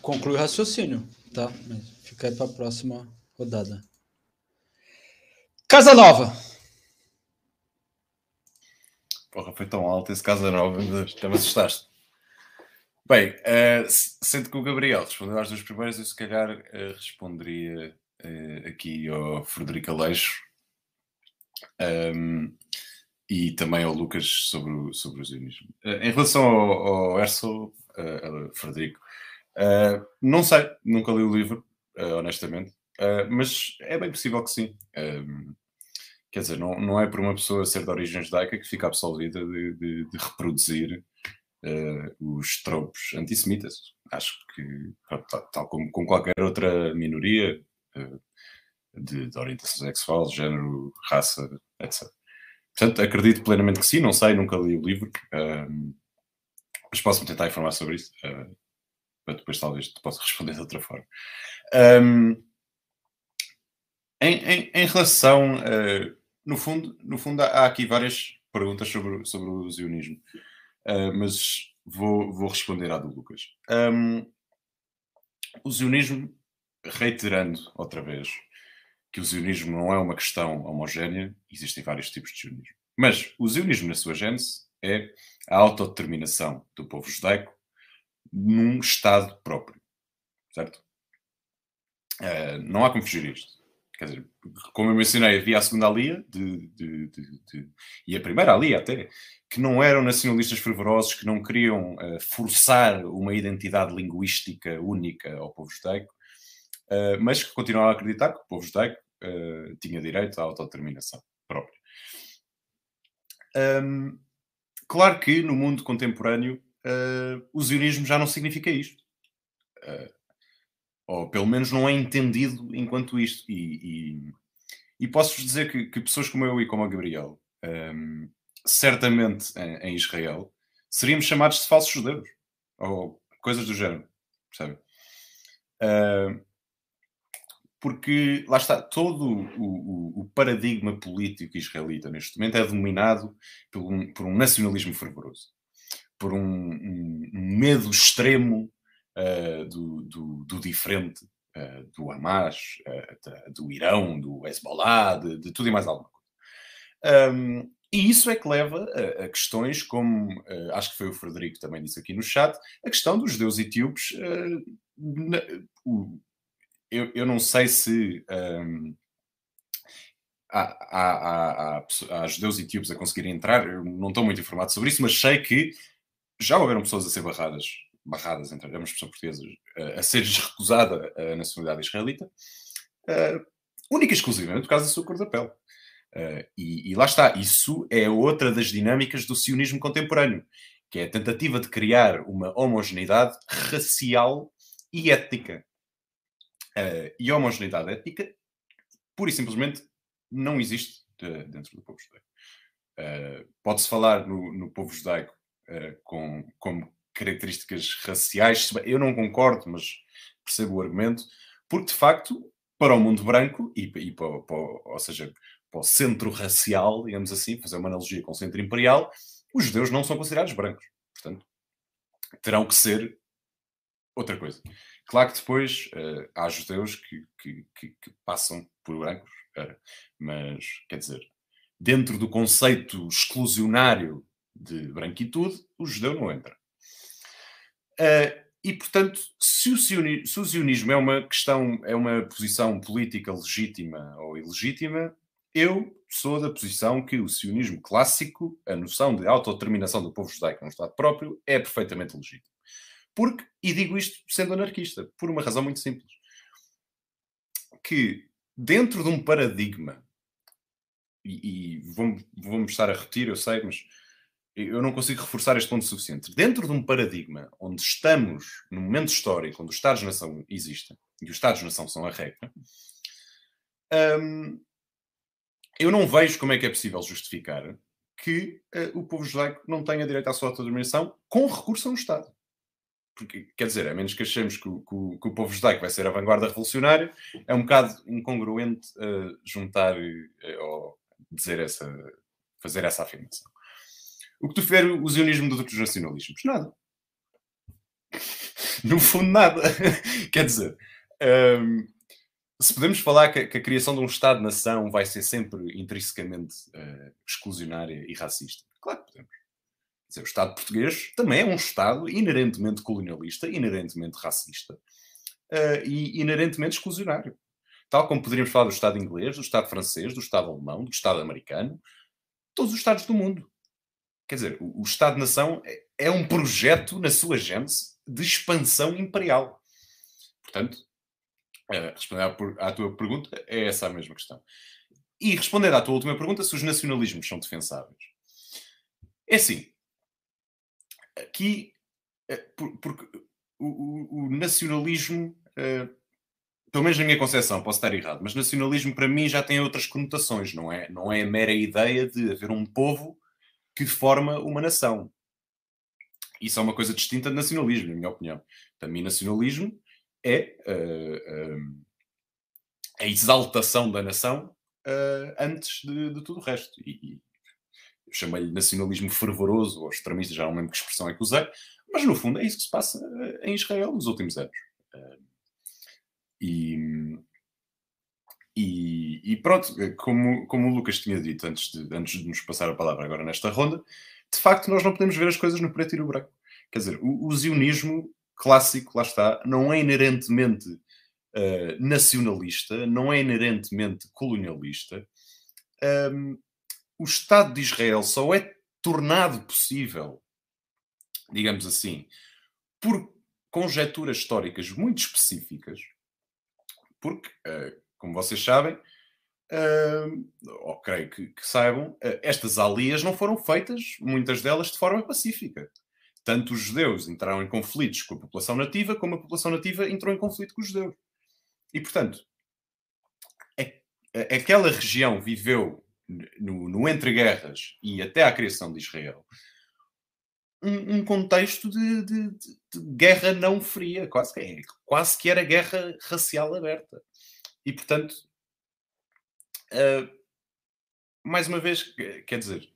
conclui o raciocínio, tá? Fica aí para a próxima rodada. Casa Nova. Porra, foi tão alto esse Casa Nova, até me assustaste. Bem, uh, sendo que o Gabriel respondeu às duas primeiras, eu se calhar uh, responderia uh, aqui ao Frederico Aleixo um, e também ao Lucas sobre o, sobre o zionismo. em relação ao, ao Erso, Frederico, não sei, nunca li o livro, honestamente, mas é bem possível que sim. Um, quer dizer, não, não é por uma pessoa ser de origem judaica que fica absolvida de, de, de reproduzir uh, os tropos antissemitas. Acho que, tal, como com qualquer outra minoria uh, de, de, orientação sexual, género, raça, etc. Portanto, acredito plenamente que sim, não sei, nunca li o livro, uh, mas posso-me tentar informar sobre isso, uh, para depois talvez te possa responder de outra forma. Um, em, em, em, relação, uh, no fundo, no fundo há aqui várias perguntas sobre, sobre o zionismo. Uh, mas vou, vou responder à do Lucas. Um, o zionismo, reiterando outra vez, que o zionismo não é uma questão homogénea, existem vários tipos de zionismo. Mas o zionismo, na sua gênese, é a autodeterminação do povo judaico num Estado próprio. Certo? Uh, não há como fugir isto. Quer dizer, como eu mencionei, havia a segunda alia de, de, de, e a primeira alia até, que não eram nacionalistas fervorosos, que não queriam uh, forçar uma identidade linguística única ao povo judaico, uh, mas que continuavam a acreditar que o povo judaico uh, tinha direito à autodeterminação própria. Um, claro que no mundo contemporâneo o zionismo já não significa isto. ou pelo menos não é entendido enquanto isto. E, e, e posso-vos dizer que, que, pessoas como eu e como a Gabriel um, certamente em, em, Israel, seríamos chamados de falsos judeus. Ou coisas do género. Percebe? Uh, porque, lá está, todo o, o, o, paradigma político israelita neste momento é dominado por um, por um nacionalismo fervoroso. Por um, um medo extremo uh, do, do, do, diferente, uh, do Hamas, do Irão, do Hezbollah, de, de, tudo e mais alguma coisa. Um, e isso é que leva a, a questões como, uh, acho que foi o Frederico também disse aqui no chat, a questão dos judeus etíopes. Uh, na, uh, eu, eu, não sei se um, há, há, há, há, judeus etíopes a conseguirem entrar, eu não estou muito informado sobre isso, mas sei que já houveram pessoas a ser barradas, barradas, entre uma expressão portuguesa, a ser recusada a nacionalidade israelita, única e exclusivamente por causa da sua cor da pele. Uh, e, e, lá está, isso é outra das dinâmicas do sionismo contemporâneo, que é a tentativa de criar uma homogeneidade racial e étnica. Uh, e a homogeneidade étnica, pura e simplesmente, não existe de, dentro do povo judaico. Uh, Pode-se falar no, no, povo judaico com, com características raciais, eu não concordo, mas percebo o argumento, porque de facto, para o mundo branco, e, e para, para, ou seja, para o centro racial, digamos assim, fazer uma analogia com o centro imperial, os judeus não são considerados brancos. Portanto, terão que ser outra coisa. Claro que depois uh, há judeus que, que, que, que, passam por brancos, uh, mas quer dizer, dentro do conceito exclusionário de branquitude, o judeu não entra. Uh, e, portanto, se o, sionismo, se o zionismo é uma questão, é uma posição política legítima ou ilegítima, eu sou da posição que o sionismo clássico, a noção de autodeterminação do povo judaico num Estado próprio, é perfeitamente legítimo. Porque, e digo isto sendo anarquista, por uma razão muito simples, que dentro de um paradigma, e, e vamos, vamos estar a repetir, eu sei, mas eu não consigo reforçar este ponto suficiente. Dentro de um paradigma onde estamos num momento histórico onde os Estados-nação existem e os Estados-nação são a regra, hum, eu não vejo como é que é possível justificar que uh, o povo judaico não tenha direito à sua autodeterminação com recurso a um Estado. Porque, quer dizer, a menos que achemos que o, que, o, que o, povo judaico vai ser a vanguarda revolucionária, é um bocado incongruente uh, juntar uh, ou dizer essa, fazer essa afirmação. O que difere o zionismo dos outros nacionalismos? Nada. no fundo, nada. Quer dizer, um, se podemos falar que, que, a criação de um Estado-nação vai ser sempre intrinsecamente uh, exclusionária e racista, claro que podemos. Dizer, o Estado português também é um Estado inerentemente colonialista, inerentemente racista uh, e inerentemente exclusionário. Tal como poderíamos falar do Estado inglês, do Estado francês, do Estado alemão, do Estado americano, todos os Estados do mundo. Quer dizer, o, o Estado-nação é, é um projeto, na sua gênese, de expansão imperial. Portanto, uh, à, à tua pergunta, é essa a mesma questão. E respondendo à tua última pergunta, se os nacionalismos são defensáveis. É assim, aqui, eh, porque o, o, nacionalismo, uh, pelo menos na minha concepção, posso estar errado, mas nacionalismo para mim já tem outras conotações, não é? Não é a mera ideia de haver um povo que forma uma nação. Isso é uma coisa distinta de nacionalismo, na minha opinião. Para mim, nacionalismo é uh, uh, a exaltação da nação antes de, de, tudo o resto. E chamei-lhe nacionalismo fervoroso ou extremista, já não lembro que expressão é que usei, mas no fundo é isso que se passa eh, em Israel nos últimos anos. Eh, e, e, e, pronto, eh, como, como o Lucas tinha dito antes de, antes de nos passar a palavra agora nesta ronda, de facto nós não podemos ver as coisas no preto e no branco. Quer dizer, o, o zionismo clássico, lá está, não é inerentemente uh, nacionalista, não é inerentemente colonialista. Um, o Estado de Israel só é tornado possível, digamos assim, por conjecturas históricas muito específicas, porque, uh, como vocês sabem, uh, ou creio que, que saibam, uh, estas alias não foram feitas, muitas delas, de forma pacífica. Tanto os judeus entraram em conflitos com a população nativa, como a população nativa entrou em conflito com os judeus. E, portanto, aquela região viveu no, no entre-guerras e até à criação de Israel, um, um contexto de, de, de, guerra não fria, quase que, quase que era guerra racial aberta. E, portanto, uh, mais uma vez, quer dizer,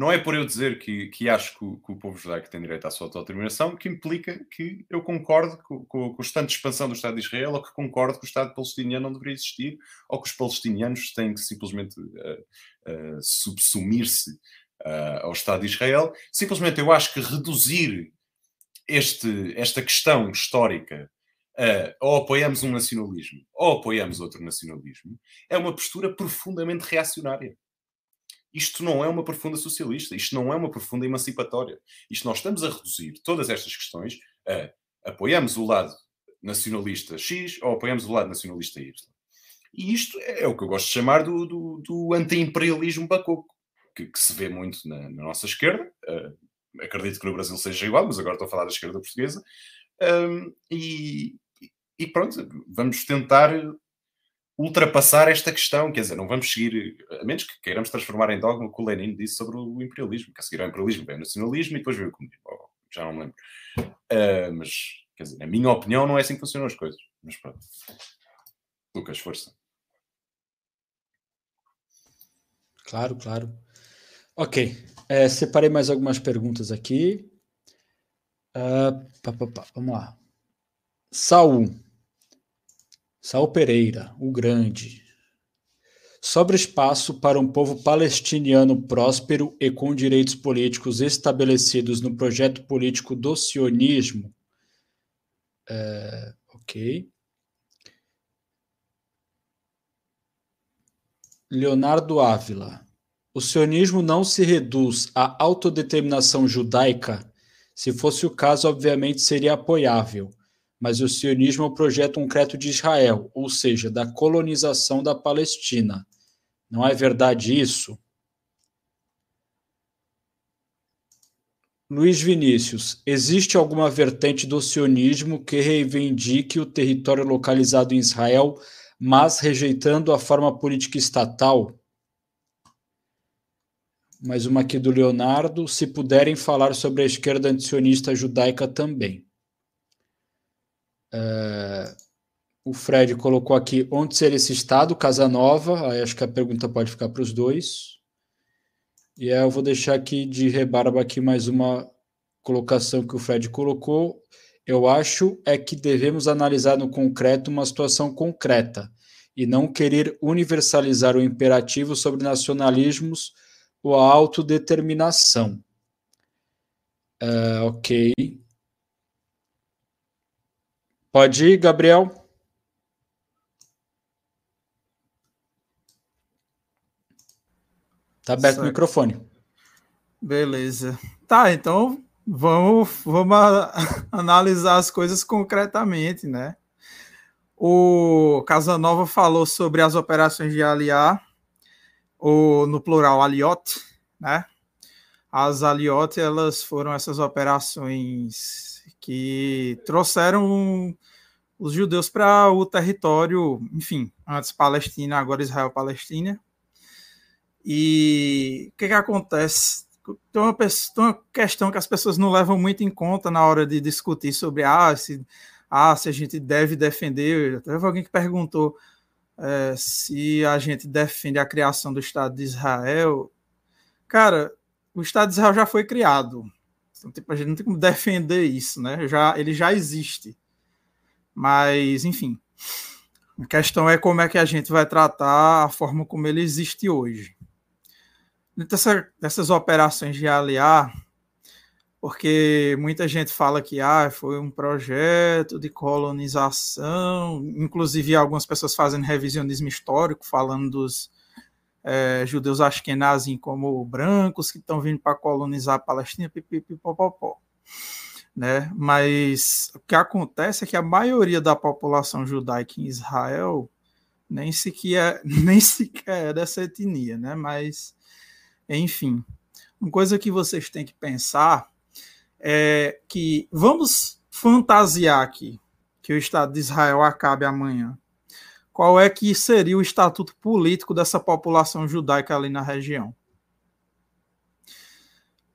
não é por eu dizer que, que acho que o, que o povo judaico tem direito à sua autodeterminação que implica que eu concordo com, estado de expansão do Estado de Israel ou que concordo que o Estado palestiniano não deveria existir ou que os palestinianos têm que simplesmente uh, uh, subsumir-se uh, ao Estado de Israel. Simplesmente eu acho que reduzir este, esta questão histórica Uh, ou apoiamos um nacionalismo ou apoiamos outro nacionalismo, é uma postura profundamente reacionária. Isto não é uma profunda socialista, isto não é uma profunda emancipatória. Isto nós estamos a reduzir todas estas questões a apoiamos o lado nacionalista X ou apoiamos o lado nacionalista Y. E isto é o que eu gosto de chamar do, do, do anti-imperialismo bacoco, que, que, se vê muito na, na nossa esquerda. Uh, acredito que no Brasil seja igual, mas agora estou a falar da esquerda portuguesa. Um, e, e pronto, vamos tentar ultrapassar esta questão, quer dizer, não vamos seguir, a menos que queiramos transformar em dogma o que o Lenin disse sobre o imperialismo, que a seguir ao imperialismo vem o nacionalismo e depois vem o comunismo, oh, já não me lembro. Uh, mas, quer dizer, na minha opinião, não é assim que funcionam as coisas. Mas pronto. Lucas, força. Claro, claro. Ok, é, separei mais algumas perguntas aqui. Uh, pá, pá, pá, vamos lá. Saul. Saul Pereira, o Grande. Sobra espaço para um povo palestiniano próspero e com direitos políticos estabelecidos no projeto político do sionismo. É, ok. Leonardo Ávila. O sionismo não se reduz à autodeterminação judaica. Se fosse o caso, obviamente seria apoiável mas o sionismo é o projeto concreto de Israel, ou seja, da colonização da Palestina. Não é verdade isso? Luiz Vinícius, existe alguma vertente do sionismo que reivindique o território localizado em Israel, mas rejeitando a forma política estatal? Mais uma aqui do Leonardo. Se puderem falar sobre a esquerda antisionista judaica também. É, o Fred colocou aqui onde seria esse estado, Casa Nova. Aí acho que a pergunta pode ficar para os dois. E aí eu vou deixar aqui de rebarba aqui mais uma colocação que o Fred colocou. Eu acho é que devemos analisar no concreto uma situação concreta e não querer universalizar o imperativo sobre nacionalismos ou a autodeterminação. Uh, ok. Pode ir, Gabriel? Tá aberto certo. o microfone. Beleza. Tá, então vamos, vamos analisar as coisas concretamente, né? O Casanova falou sobre as operações de aliar, ou no plural, aliote, né? As aliote, elas foram essas operações que trouxeram os judeus para o território, enfim, antes Palestina, agora Israel-Palestina, e o que, que acontece? Tem uma, tem uma, questão que as pessoas não levam muito em conta na hora de discutir sobre ah, se, ah, se a gente deve defender. Teve alguém que perguntou é, se a gente defende a criação do Estado de Israel. Cara, o Estado de Israel já foi criado. Então, tipo, a gente não tem como defender isso, né? Já, ele já existe. Mas, enfim. A questão é como é que a gente vai tratar a forma como ele existe hoje dessa, dessas operações de aliar, porque muita gente fala que ah, foi um projeto de colonização, inclusive algumas pessoas fazem revisionismo histórico, falando dos é, judeus ashkenazim como brancos que estão vindo para colonizar a Palestina, pipipipopopó. Né? Mas o que acontece é que a maioria da população judaica em Israel nem sequer, nem sequer é dessa etnia, né? mas enfim, uma coisa que vocês têm que pensar é que vamos fantasiar aqui que o Estado de Israel acabe amanhã. Qual é que seria o estatuto político dessa população judaica ali na região?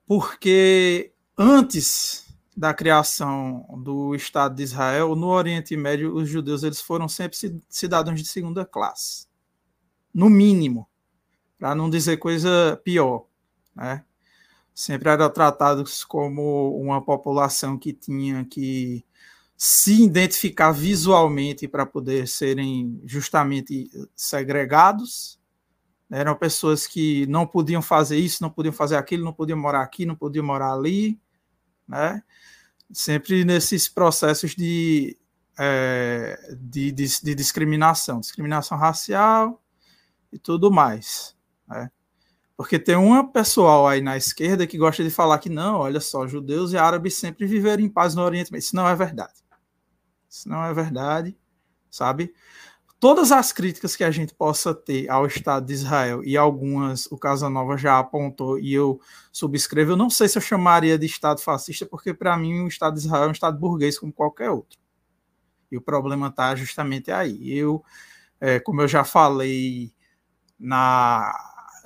Porque antes da criação do Estado de Israel, no Oriente Médio, os judeus eles foram sempre cidadãos de segunda classe, no mínimo para não dizer coisa pior, né? Sempre eram tratados como uma população que tinha que se identificar visualmente para poder serem justamente segregados. Eram pessoas que não podiam fazer isso, não podiam fazer aquilo, não podiam morar aqui, não podiam morar ali, né? Sempre nesses processos de, é, de, de, de discriminação, discriminação racial e tudo mais. Né? Porque tem uma pessoal aí na esquerda que gosta de falar que não, olha só, judeus e árabes sempre viveram em paz no Oriente Médio. Isso não é verdade. Isso não é verdade, sabe? Todas as críticas que a gente possa ter ao Estado de Israel, e algumas o Casanova já apontou e eu subscrevo, eu não sei se eu chamaria de Estado fascista, porque para mim o Estado de Israel é um Estado burguês como qualquer outro. E o problema está justamente aí. Eu, é, como eu já falei na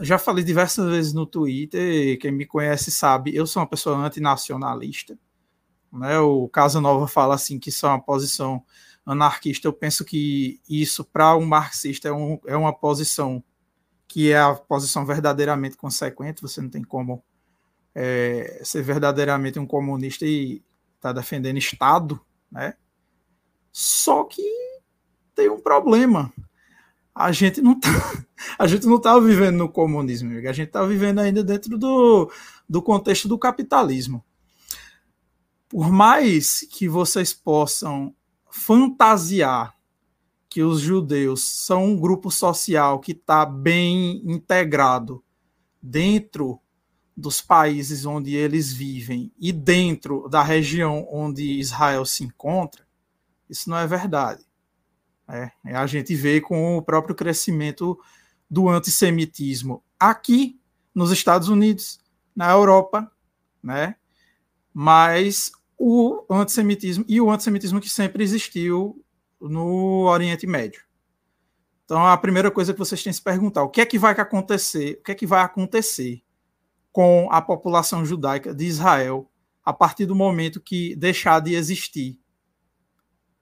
já falei diversas vezes no Twitter, quem me conhece sabe, eu sou uma pessoa antinacionalista. Né? O Casa Nova fala assim que isso é uma posição anarquista. Eu penso que isso, para um marxista, é, um, é uma posição que é a posição verdadeiramente consequente. Você não tem como é, ser verdadeiramente um comunista e estar tá defendendo Estado, né? Só que tem um problema a gente não tá, a gente não está vivendo no comunismo, a gente está vivendo ainda dentro do, do contexto do capitalismo. Por mais que vocês possam fantasiar que os judeus são um grupo social que está bem integrado dentro dos países onde eles vivem e dentro da região onde Israel se encontra, isso não é verdade. É, a gente vê com o próprio crescimento do antissemitismo aqui nos Estados Unidos, na Europa, né? Mas o antissemitismo e o antissemitismo que sempre existiu no Oriente Médio. Então, a primeira coisa que vocês têm que se perguntar, o que é que vai acontecer? O que é que vai acontecer com a população judaica de Israel a partir do momento que deixar de existir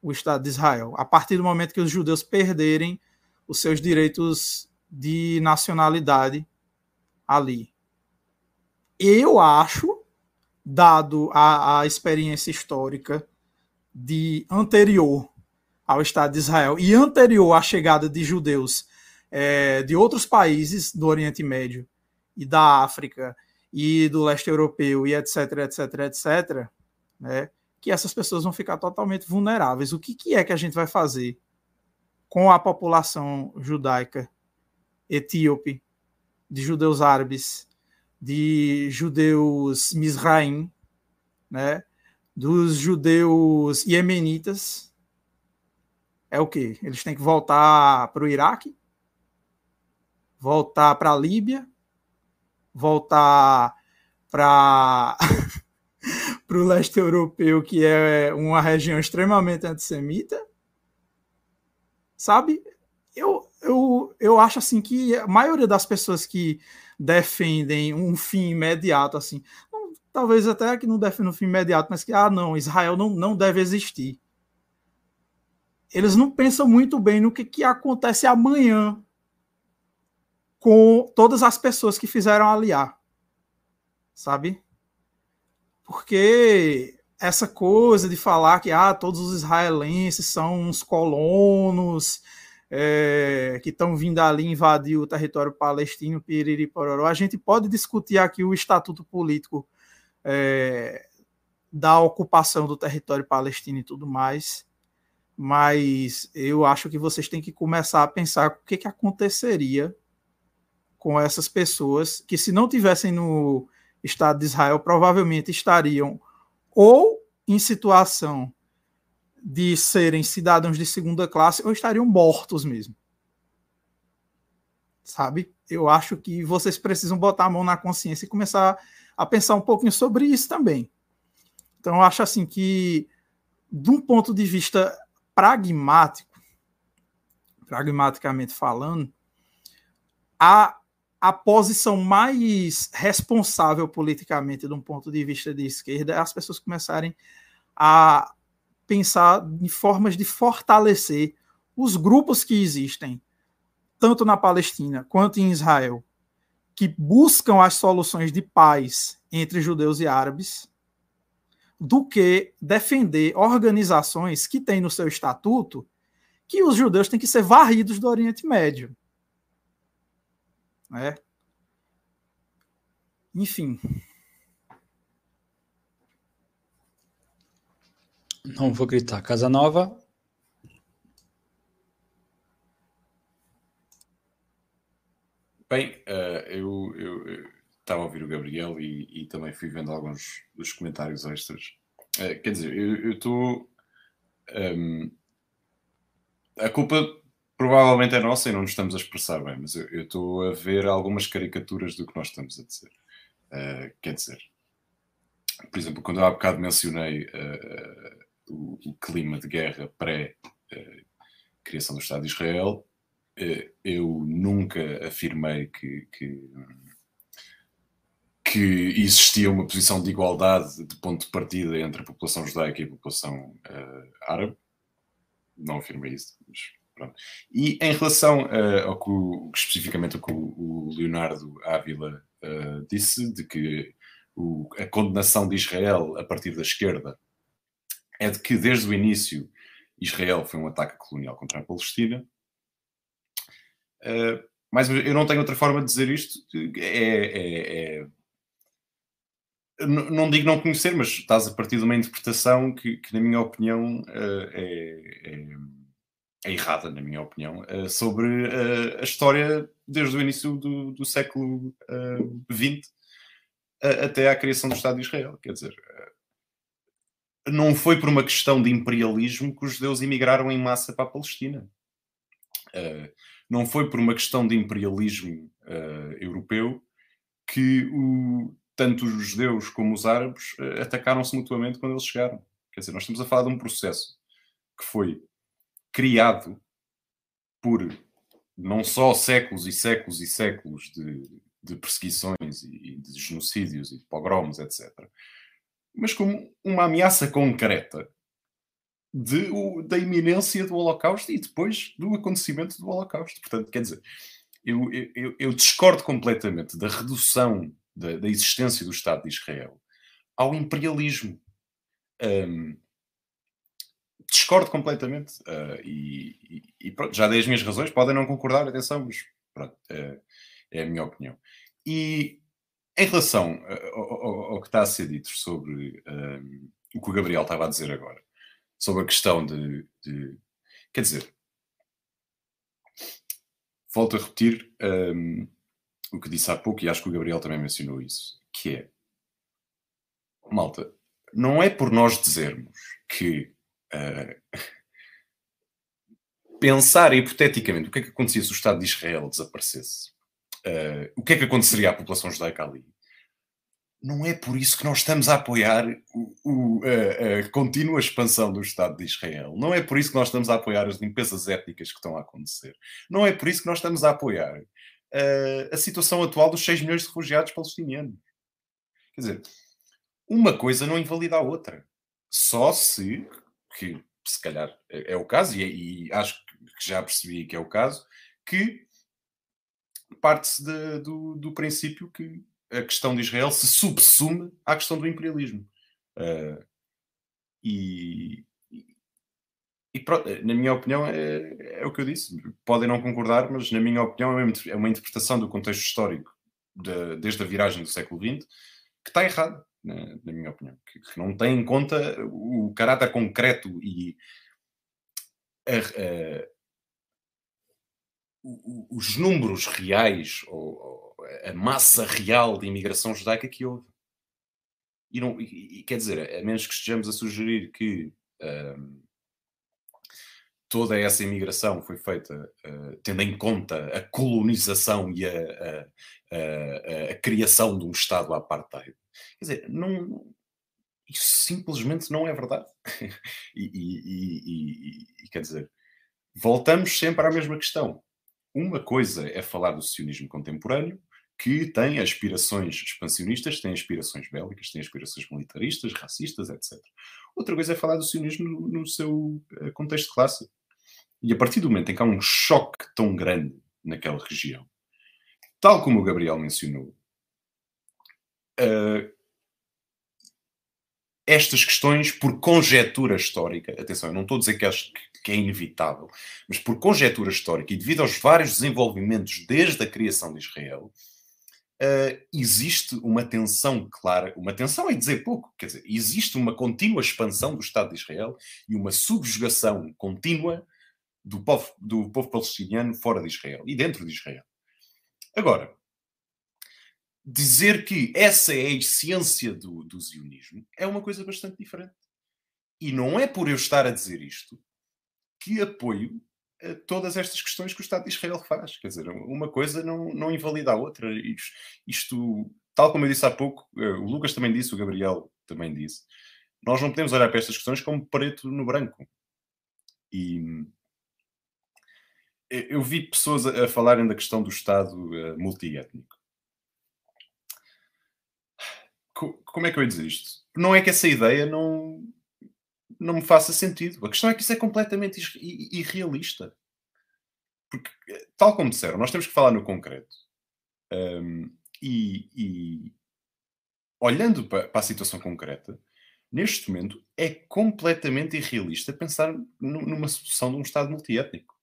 o Estado de Israel, a partir do momento que os judeus perderem os seus direitos de nacionalidade ali. Eu acho, dado a, a experiência histórica de anterior ao Estado de Israel e anterior à chegada de judeus é, de outros países do Oriente Médio e da África e do leste europeu e etc, etc, etc, né, que essas pessoas vão ficar totalmente vulneráveis. O que, que é que a gente vai fazer com a população judaica etíope, de judeus árabes, de judeus misraim, né, dos judeus iemenitas, é o que? Eles têm que voltar para o Iraque, voltar para a Líbia, voltar para o leste europeu, que é uma região extremamente antissemita, sabe? Eu, eu, eu acho assim que a maioria das pessoas que defendem um fim imediato, assim, talvez até que não defendem um fim imediato, mas que, ah, não, Israel não, não deve existir. Eles não pensam muito bem no que, que acontece amanhã com todas as pessoas que fizeram aliar, sabe? Porque essa coisa de falar que ah, todos os israelenses são uns colonos é, que estão vindo ali invadir o território palestino, piriri pororó, a gente pode discutir aqui o estatuto político é, da ocupação do território palestino e tudo mais, mas eu acho que vocês têm que começar a pensar o que, que aconteceria com essas pessoas que, se não tivessem no Estado de Israel, provavelmente estariam ou em situação de serem cidadãos de segunda classe ou estariam mortos mesmo. Sabe? Eu acho que vocês precisam botar a mão na consciência e começar a pensar um pouquinho sobre isso também. Então, eu acho assim que, de um ponto de vista pragmático, pragmaticamente falando, a a posição mais responsável politicamente, de um ponto de vista de esquerda, é as pessoas começarem a pensar em formas de fortalecer os grupos que existem, tanto na Palestina quanto em Israel, que buscam as soluções de paz entre judeus e árabes, do que defender organizações que têm no seu estatuto que os judeus têm que ser varridos do Oriente Médio. Né? Enfim. Não vou gritar. Casa Nova. Bem, uh, eu estava a ouvir o Gabriel e, e, também fui vendo alguns dos comentários extras. Uh, quer dizer, eu estou. Um, ehm, a culpa provavelmente é nossa e não nos estamos a expressar bem, mas eu estou a ver algumas caricaturas do que nós estamos a dizer. Uh, quer dizer, por exemplo, quando eu há bocado mencionei uh, o, o, clima de guerra pré-criação do Estado de Israel, uh, eu nunca afirmei que, que, que, existia uma posição de igualdade de ponto de partida entre a população judaica e a população árabe. Não afirmei isso, mas Pronto. E em relação uh, ao que, especificamente o que o, Leonardo Ávila uh, disse, de que o, a condenação de Israel a partir da esquerda é de que desde o início Israel foi um ataque colonial contra a Palestina. Uh, mas eu não tenho outra forma de dizer isto. É, é, é não digo não conhecer, mas estás a partir de uma interpretação que, que na minha opinião, é, é errada, na minha opinião, uh, sobre uh, a história desde o início do, do século XX uh, até à criação do Estado de Israel. Quer dizer, não foi por uma questão de imperialismo que os judeus emigraram em massa para a Palestina. não foi por uma questão de imperialismo europeu que o, tanto os judeus como os árabes atacaram-se mutuamente quando eles chegaram. Quer dizer, nós estamos a falar de um processo que foi criado por não só séculos e séculos e séculos de, de perseguições e de genocídios e de pogroms, etc., mas como uma ameaça concreta de, da iminência do Holocausto e depois do acontecimento do Holocausto. Portanto, quer dizer, eu, eu, eu discordo completamente da redução da, da, existência do Estado de Israel ao imperialismo. Um, discordo completamente. Uh, e, e, e, pronto, já dei as minhas razões, podem não concordar, atenção, mas pronto, é, é a minha opinião. E em relação ao, ao, ao, que está a ser dito sobre um, o que o Gabriel estava a dizer agora, sobre a questão de. de quer dizer, volto a repetir um, o que disse há pouco, e acho que o Gabriel também mencionou isso, que é malta, não é por nós dizermos que uh, pensar hipoteticamente o que é que acontecia se o Estado de Israel desaparecesse, uh, o que é que aconteceria à população judaica ali, não é por isso que nós estamos a apoiar o, o, a, a, contínua expansão do Estado de Israel. Não é por isso que nós estamos a apoiar as limpezas étnicas que estão a acontecer. Não é por isso que nós estamos a apoiar uh, a situação atual dos 6 milhões de refugiados palestinianos. Quer dizer, uma coisa não invalida a outra. Só se, que se calhar é, é o caso, e, e, acho que já percebi que é o caso, que parte-se do, do princípio que a questão de Israel se subsume à questão do imperialismo. Uh, e, e na minha opinião, é, é, o que eu disse. Podem não concordar, mas na minha opinião é uma interpretação do contexto histórico de, desde a viragem do século XX que está errada, na, na minha opinião. Que, que, não tem em conta o caráter concreto e a, a, os números reais ou, a massa real de imigração judaica que houve. E, não, e, e quer dizer, a menos que estejamos a sugerir que um, toda essa imigração foi feita uh, tendo em conta a colonização e a, a, a, a criação de um Estado apartheid. Quer dizer, não, isso simplesmente não é verdade. e, e, quer dizer, voltamos sempre à mesma questão. Uma coisa é falar do sionismo contemporâneo, que tem aspirações expansionistas, tem aspirações bélicas, tem aspirações militaristas, racistas, etc. Outra coisa é falar do sionismo no, no seu uh, contexto clássico. E a partir do momento em que há um choque tão grande naquela região, tal como o Gabriel mencionou, uh, estas questões, por conjetura histórica, atenção, eu não estou a dizer que, acho que é inevitável, mas por conjetura histórica e devido aos vários desenvolvimentos desde a criação de Israel, uh, existe uma tensão clara, uma tensão é dizer pouco, quer dizer, existe uma contínua expansão do Estado de Israel e uma subjugação contínua do povo, do povo palestiniano fora de Israel e dentro de Israel. Agora, dizer que essa é a essência do, do zionismo é uma coisa bastante diferente. E não é por eu estar a dizer isto que apoio todas estas questões que o Estado de Israel faz. Quer dizer, uma coisa não, não invalida a outra. Isto, isto, tal como eu disse há pouco, eh, o Lucas também disse, o Gabriel também disse, nós não podemos olhar para estas questões como preto no branco. E eu vi pessoas a falarem da questão do Estado eh, multiétnico. Como é que eu ia dizer isto? Não é que essa ideia não, não me faça sentido. A questão é que isso é completamente irrealista. Porque, tal como disseram, nós temos que falar no concreto. Um, e, e, olhando para, para, a situação concreta, neste momento é completamente irrealista pensar numa solução de um Estado multiétnico.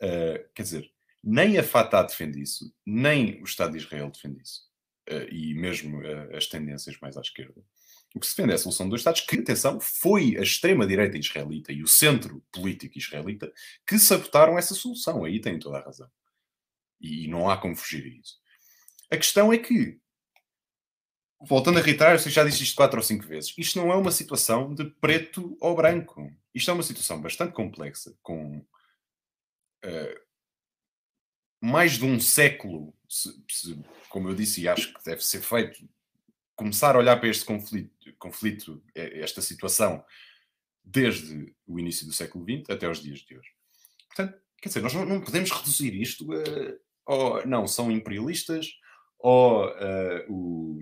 Uh, quer dizer, nem a Fatah defende isso, nem o Estado de Israel defende isso. Uh, e mesmo uh, as tendências mais à esquerda. O que se defende é a solução de dois Estados, que, atenção, foi a extrema-direita israelita e o centro político israelita que sabotaram essa solução. Aí tem toda a razão. E não há como fugir a isso. A questão é que, voltando a reiterar, eu já disse isto quatro ou cinco vezes, isto não é uma situação de preto ou branco. Isto é uma situação bastante complexa, com uh, mais de um século, se, se, como eu disse, e acho que deve ser feito começar a olhar para este conflito, conflito, esta situação, desde o início do século XX até os dias de hoje. Portanto, quer dizer, nós não, podemos reduzir isto a, ou, não, são imperialistas, ou uh, o,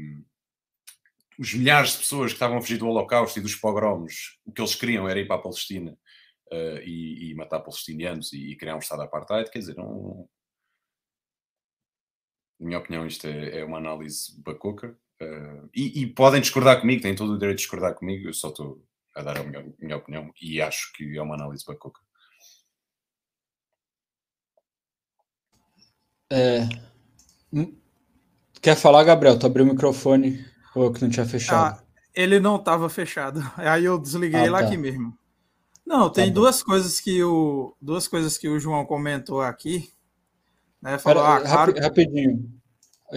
os milhares de pessoas que estavam a fugir do Holocausto e dos pogroms, o que eles queriam era ir para a Palestina uh, e, e, matar palestinianos e, e, criar um Estado apartheid, quer dizer, não... Na minha opinião, isto é, é uma análise bacoca. Uh, e, e, podem discordar comigo, têm todo o direito de discordar comigo, eu só estou a dar a minha, minha opinião e acho que é uma análise bacoca. É... Quer falar, Gabriel? Tu abriu o microfone ou que não tinha fechado? Ah, ele não estava fechado. Aí eu desliguei ah, lá tá. aqui mesmo. Não, tem tá duas coisas que o duas coisas que o João comentou aqui. Né? Falou, Pera, ah, claro... Rapidinho.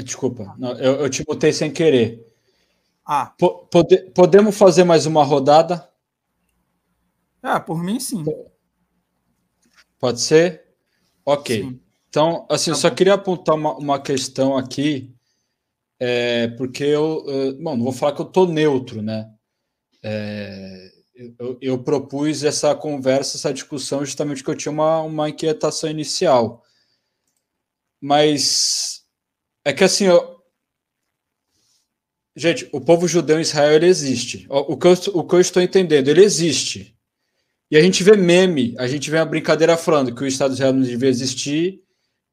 Desculpa, não, eu, eu, te botei sem querer. Ah. pode, podemos fazer mais uma rodada? Ah, por mim sim. Pode ser? Ok. Sim. Então, assim, tá eu só queria apontar uma, uma questão aqui, é, porque eu, eu, bom, não vou falar que eu estou neutro, né? É, eu, eu, propus essa conversa, essa discussão, justamente porque eu tinha uma, uma inquietação inicial. Mas é que assim, eu... gente, o povo judeu em Israel ele existe. O que, eu, o que eu estou entendendo, ele existe. E a gente vê meme, a gente vê uma brincadeira falando que o Estado de Israel não devia existir,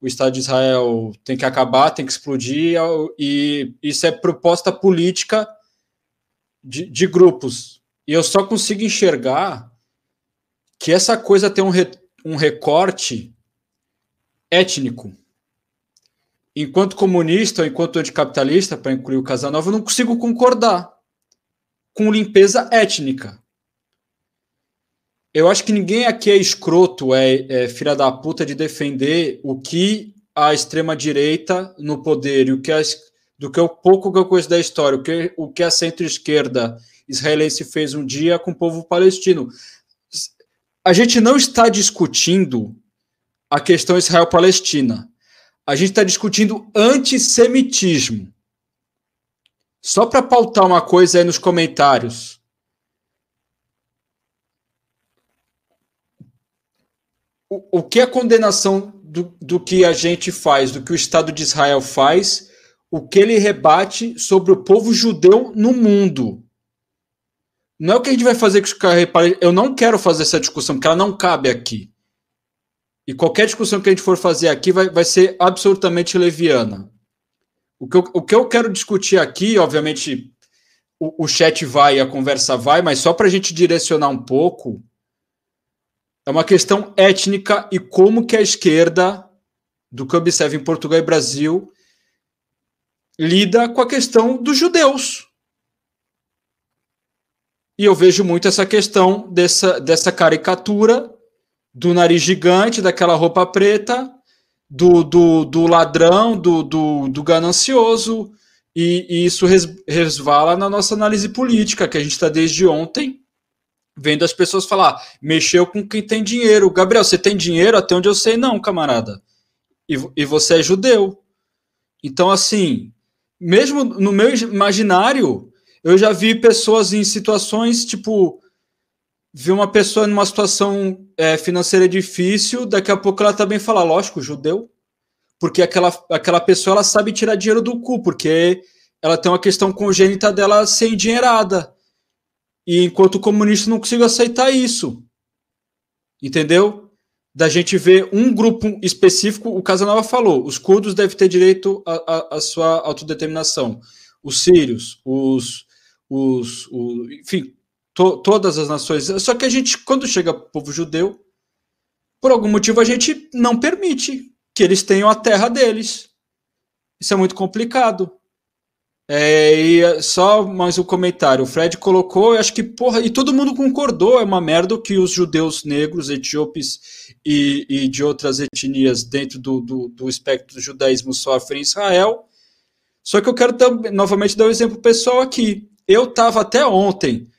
o Estado de Israel tem que acabar, tem que explodir, e isso é proposta política de, de grupos. E eu só consigo enxergar que essa coisa tem um, re, um recorte étnico. Enquanto comunista ou enquanto anticapitalista, para incluir o Casanova, eu não consigo concordar com limpeza étnica. Eu acho que ninguém aqui é escroto, é, é filha da puta de defender o que a extrema-direita no poder e o que a, do que o pouco que eu conheço da história, o que, o que a centro-esquerda israelense fez um dia com o povo palestino. A gente não está discutindo a questão Israel-Palestina. A gente está discutindo antissemitismo. Só para pautar uma coisa aí nos comentários. O, o que a condenação do, do que a gente faz, do que o Estado de Israel faz, o que ele rebate sobre o povo judeu no mundo. Não é o que a gente vai fazer com os Eu não quero fazer essa discussão, porque ela não cabe aqui. E qualquer discussão que a gente for fazer aqui vai, vai ser absolutamente leviana. O que, eu, o que eu quero discutir aqui, obviamente, o, o chat vai, a conversa vai, mas só para a gente direcionar um pouco, é uma questão étnica e como que a esquerda, do que observa em Portugal e Brasil, lida com a questão dos judeus. E eu vejo muito essa questão dessa, dessa caricatura do nariz gigante, daquela roupa preta, do, do, do ladrão, do, do, do ganancioso, e, e, isso resvala na nossa análise política, que a gente está desde ontem vendo as pessoas falar, mexeu com quem tem dinheiro. Gabriel, você tem dinheiro? Até onde eu sei, não, camarada. E, e você é judeu. Então, assim, mesmo no meu imaginário, eu já vi pessoas em situações tipo. Vi uma pessoa numa situação é, financeira difícil, daqui a pouco ela também fala, lógico, judeu, porque aquela, aquela pessoa ela sabe tirar dinheiro do cu, porque ela tem uma questão congênita dela ser endinheirada. E enquanto comunista não consigo aceitar isso. Entendeu? Da gente ver um grupo específico, o Casanova falou, os curdos devem ter direito à sua autodeterminação. Os sírios, os, os, os enfim, to, todas as nações. Só que a gente, quando chega o povo judeu, por algum motivo a gente não permite que eles tenham a terra deles. Isso é muito complicado. É, e só mais um comentário. O Fred colocou, eu acho que, porra, e todo mundo concordou, é uma merda que os judeus negros, etíopes e, e de outras etnias dentro do, do, do, espectro do judaísmo sofrem em Israel. Só que eu quero novamente dar um exemplo pessoal aqui. Eu estava até ontem.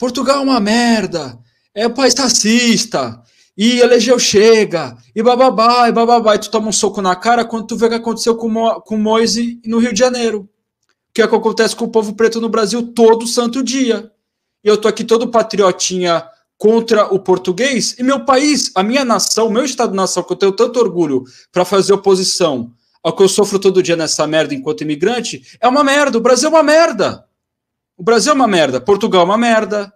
Portugal é uma merda, é um país racista, e elegeu chega, e bababá, e bababá, e tu toma um soco na cara quando tu vê o que aconteceu com, Mo, com Moise no Rio de Janeiro. O que, é que acontece com o povo preto no Brasil todo santo dia. E eu tô aqui todo patriotinha contra o português, e meu país, a minha nação, meu estado-nação, que eu tenho tanto orgulho para fazer oposição ao que eu sofro todo dia nessa merda enquanto imigrante, é uma merda. O Brasil é uma merda. O Brasil é uma merda, Portugal é uma merda,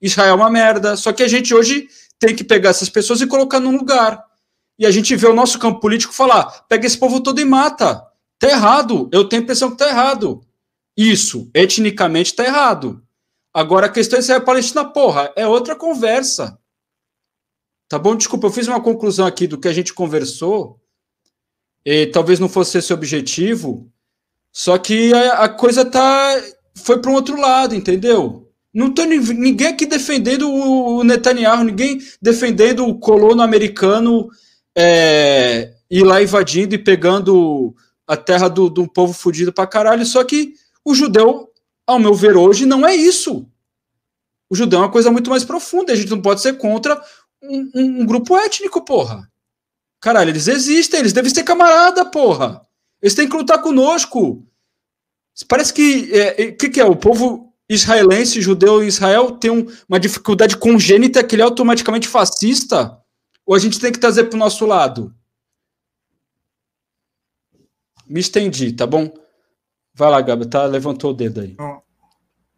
Israel é uma merda. Só que a gente hoje tem que pegar essas pessoas e colocar num lugar. E a gente vê o nosso campo político falar: pega esse povo todo e mata. Tá errado. Eu tenho a impressão que tá errado. Isso, etnicamente, está errado. Agora, a questão é Israel-Palestina, porra, é outra conversa. Tá bom? Desculpa, eu fiz uma conclusão aqui do que a gente conversou, e talvez não fosse esse objetivo, só que a, a coisa tá foi para um outro lado, entendeu? Não tem ninguém aqui defendendo o Netanyahu, ninguém defendendo o colono americano é, ir lá invadindo e pegando a terra do, do povo fudido pra caralho. Só que o judeu, ao meu ver hoje, não é isso. O judeu é uma coisa muito mais profunda. A gente não pode ser contra um, um, um grupo étnico, porra. Caralho, eles existem, eles devem ser camarada, porra. Eles têm que lutar conosco. Parece que. O é, que, que é? O povo israelense, judeu em Israel, tem um, uma dificuldade congênita que ele é automaticamente fascista? Ou a gente tem que trazer para o nosso lado? Me estendi, tá bom? Vai lá, Gabi, tá? Levantou o dedo aí.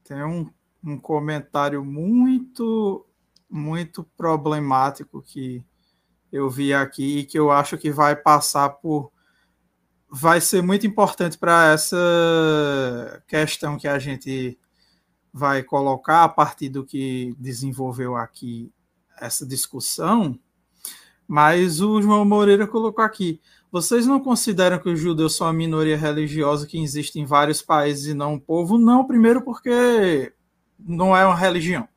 Tem um, um comentário muito, muito problemático que eu vi aqui e que eu acho que vai passar por. Vai ser muito importante para essa questão que a gente vai colocar a partir do que desenvolveu aqui essa discussão, mas o João Moreira colocou aqui: vocês não consideram que os judeus são a minoria religiosa que existe em vários países e não um povo? Não, primeiro porque não é uma religião.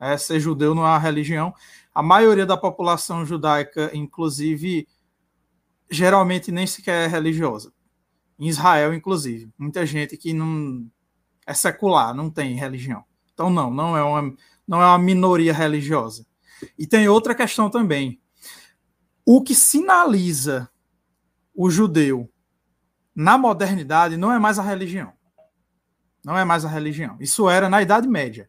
É, ser judeu não é uma religião. A maioria da população judaica, inclusive, geralmente nem sequer é religiosa. Em Israel, inclusive. Muita gente que não é secular, não tem religião. Então, não, não é uma, não é uma minoria religiosa. E tem outra questão também. O que sinaliza o judeu na modernidade não é mais a religião. Não é mais a religião. Isso era na Idade Média.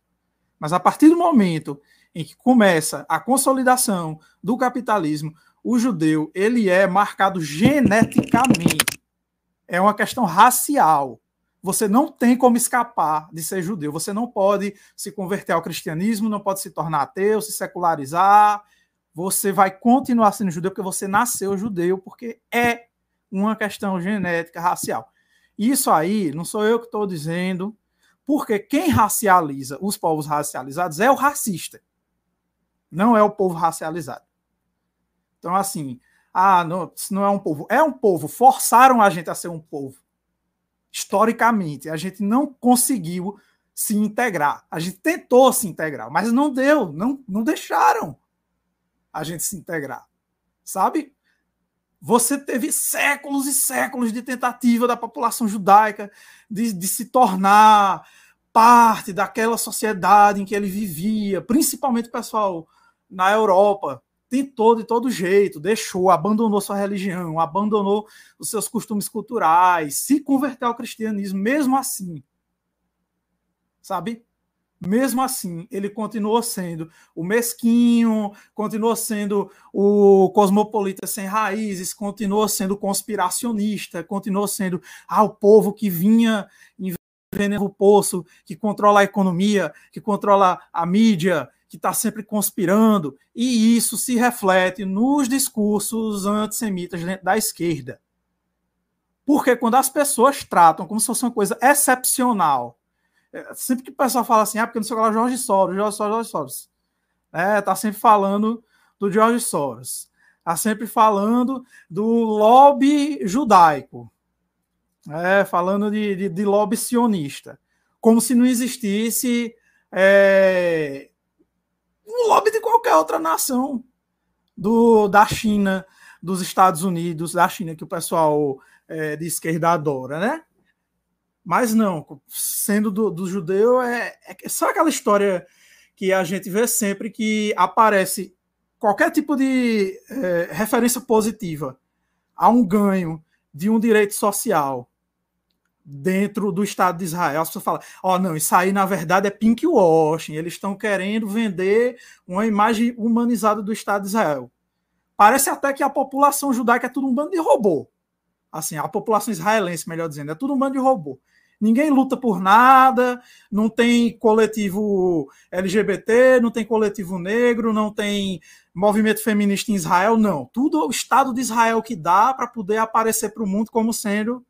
Mas a partir do momento em que começa a consolidação do capitalismo, o judeu ele é marcado geneticamente. É uma questão racial. Você não tem como escapar de ser judeu. Você não pode se converter ao cristianismo, não pode se tornar ateu, se secularizar. Você vai continuar sendo judeu porque você nasceu judeu, porque é uma questão genética racial. Isso aí não sou eu que estou dizendo, porque quem racializa os povos racializados é o racista, não é o povo racializado. Então, assim, ah, não, não é um povo. É um povo. Forçaram a gente a ser um povo. Historicamente, a gente não conseguiu se integrar. A gente tentou se integrar, mas não deu, não, não deixaram a gente se integrar. Sabe? Você teve séculos e séculos de tentativa da população judaica de, de se tornar parte daquela sociedade em que ele vivia, principalmente o pessoal na Europa. Tentou de todo jeito, deixou, abandonou sua religião, abandonou os seus costumes culturais, se converteu ao cristianismo, mesmo assim. Sabe? mesmo assim, ele continuou sendo o mesquinho, continuou sendo o cosmopolita sem raízes, continuou sendo conspiracionista, continuou sendo ah, o povo que vinha envenenando o poço, que controla a economia, que controla a mídia, que está sempre conspirando, e isso se reflete nos discursos antissemitas da esquerda. Porque quando as pessoas tratam como se fosse uma coisa excepcional é, sempre que o pessoal fala assim, ah, porque não sei o que lá, Jorge Soros, Jorge Soros, Jorge Soros. É, tá sempre falando do Jorge Soros. Tá sempre falando do lobby judaico. É, falando de, de, de lobby sionista. Como se não existisse é, um lobby de qualquer outra nação. Do, da China, dos Estados Unidos, da China, que o pessoal é, de esquerda adora, né? Mas não, sendo do, do judeu, é, é só aquela história que a gente vê sempre que aparece qualquer tipo de é, referência positiva a um ganho de um direito social dentro do Estado de Israel. As pessoas falam, ó, oh, não, isso aí na verdade é pinkwashing, eles estão querendo vender uma imagem humanizada do Estado de Israel. Parece até que a população judaica é tudo um bando de robô. Assim, a população israelense, melhor dizendo, é tudo um bando de robô ninguém luta por nada, não tem coletivo LGBT, não tem coletivo negro, não tem movimento feminista em Israel, não. Tudo o Estado de Israel que dá para poder aparecer para o mundo como sendo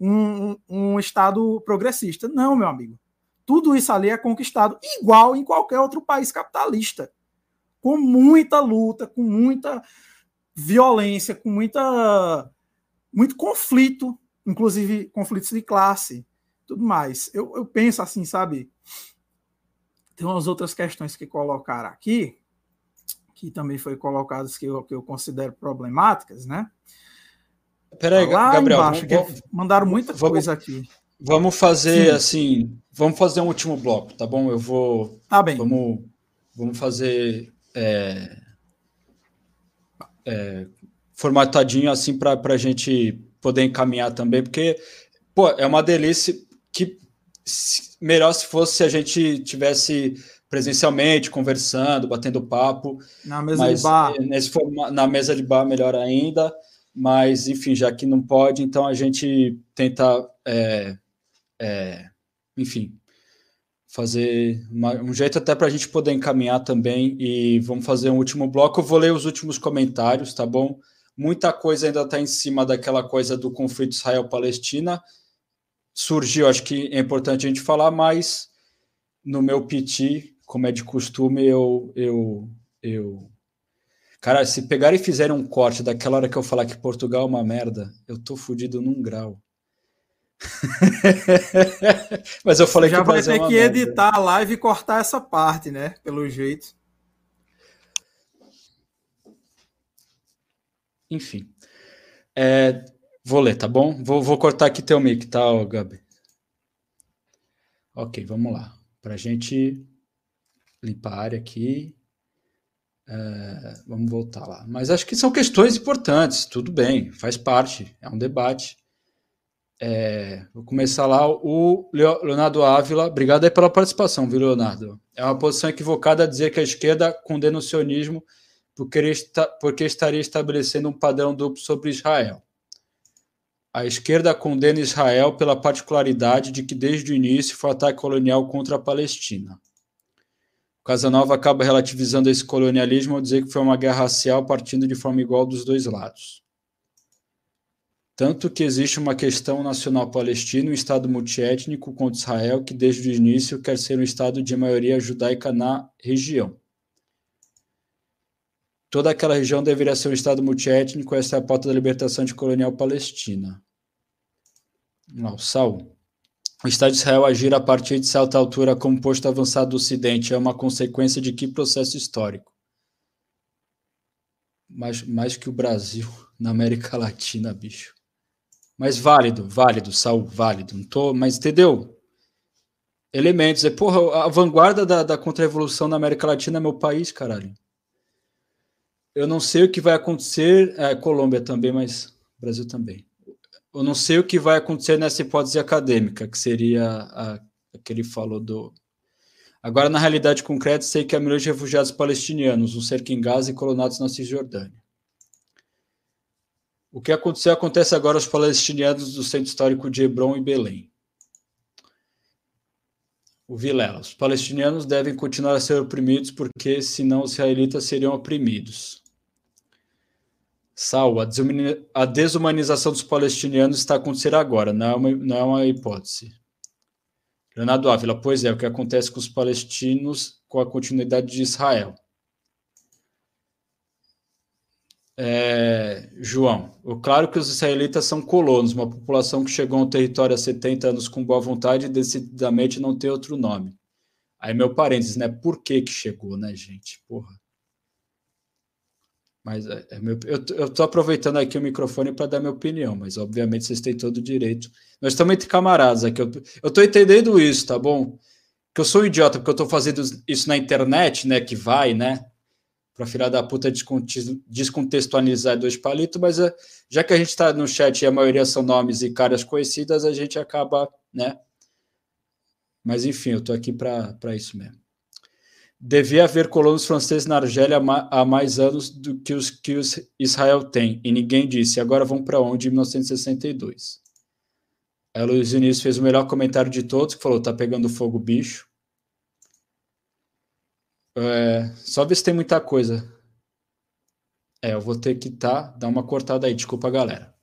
um, um, Estado progressista. Não, meu amigo. Tudo isso ali é conquistado igual em qualquer outro país capitalista, com muita luta, com muita violência, com muita muito conflito, inclusive conflitos de classe, tudo mais. Eu, eu penso assim, sabe? Tem umas outras questões que colocaram aqui, que também foi colocadas que eu, que eu considero problemáticas, né? Peraí, Lá Gabriel, embaixo, vamos, mandaram muita vamos, coisa aqui. Vamos fazer Sim. assim, vamos fazer um último bloco, tá bom? Eu vou. Tá bem. Vamos, vamos fazer é, é, formatadinho assim para a gente poder encaminhar também, porque pô, é uma delícia que melhor se fosse se a gente tivesse presencialmente, conversando, batendo papo. Na mesa de bar. Nesse na mesa de bar, melhor ainda. Mas, enfim, já que não pode, então a gente tenta, é, é, enfim, fazer uma, um jeito até para a gente poder encaminhar também. E vamos fazer um último bloco. Eu vou ler os últimos comentários, tá bom? Muita coisa ainda está em cima daquela coisa do conflito Israel-Palestina. Surgiu, acho que é importante a gente falar, mas no meu PT como é de costume, eu, eu, eu. Cara, se pegarem e fizerem um corte daquela hora que eu falar que Portugal é uma merda, eu tô fudido num grau. Mas eu falei Já que vai ter é que merda. editar a live e cortar essa parte, né? Pelo jeito. Enfim. É, vou ler, tá bom? Vou, vou cortar aqui teu mic, tá, Gabi? Ok, vamos lá. Para a gente limpar a área aqui. É, vamos voltar lá. Mas acho que são questões importantes, tudo bem, faz parte, é um debate. É, vou começar lá. O Leonardo Ávila, obrigado aí pela participação, viu, Leonardo? É uma posição equivocada dizer que a esquerda condena o sionismo porque, porque estaria estabelecendo um padrão duplo sobre Israel. A esquerda condena Israel pela particularidade de que, desde o início, foi ataque colonial contra a Palestina. Casanova acaba relativizando esse colonialismo ao dizer que foi uma guerra racial partindo de forma igual dos dois lados. Tanto que existe uma questão nacional palestina, um Estado multiétnico contra Israel, que desde o início quer ser um Estado de maioria judaica na região. Toda aquela região deveria ser um Estado multiétnico, essa é a pauta da libertação de colonial palestina. Não, Saul. O Estado de Israel agir a partir de certa altura como posto avançado do Ocidente é uma consequência de que processo histórico? Mais, mais que o Brasil na América Latina, bicho. Mas válido, válido, Saul, válido. Não tô, mas entendeu? Elementos. É, porra, a vanguarda da, da contra-revolução na América Latina é meu país, caralho. Eu não sei o que vai acontecer. É, Colômbia também, mas Brasil também eu não sei o que vai acontecer nessa hipótese acadêmica, que seria a, a que ele falou do. Agora, na realidade concreta, sei que há milhões de refugiados palestinianos, um cerca em Gaza e colonados na Cisjordânia. O que aconteceu acontece agora aos palestinianos do centro histórico de Hebron e Belém. O Vilela. Os palestinianos devem continuar a ser oprimidos porque, senão, os israelitas seriam oprimidos. Sal, a desumanização dos palestinianos está acontecendo agora, não é uma, não é uma hipótese. Leonardo Ávila, pois é, o que acontece com os palestinos com a continuidade de Israel. É, João, claro que os israelitas são colonos, uma população que chegou ao território há 70 anos com boa vontade e decididamente não tem outro nome. Aí meu parênteses, né? Por que que chegou, né, gente? Porra. Mas é, é meu, eu estou aproveitando aqui o microfone para dar minha opinião, mas obviamente vocês têm todo o direito. Nós estamos entre camaradas aqui. Eu estou entendendo isso, tá bom? Que eu sou um idiota, porque eu estou fazendo isso na internet, né? Que vai, né? Para filha da puta descontextualizar dois palitos, mas é, já que a gente está no chat e a maioria são nomes e caras conhecidas, a gente acaba, né? Mas enfim, eu estou aqui para isso mesmo. Devia haver colonos franceses na Argélia há mais anos do que os que os Israel tem, e ninguém disse. Agora vão para onde? Em 1962. A Luiz Início fez o melhor comentário de todos, que falou: tá pegando fogo, bicho. É, só ver se tem muita coisa. É, eu vou ter que tá, dar uma cortada aí, desculpa, galera.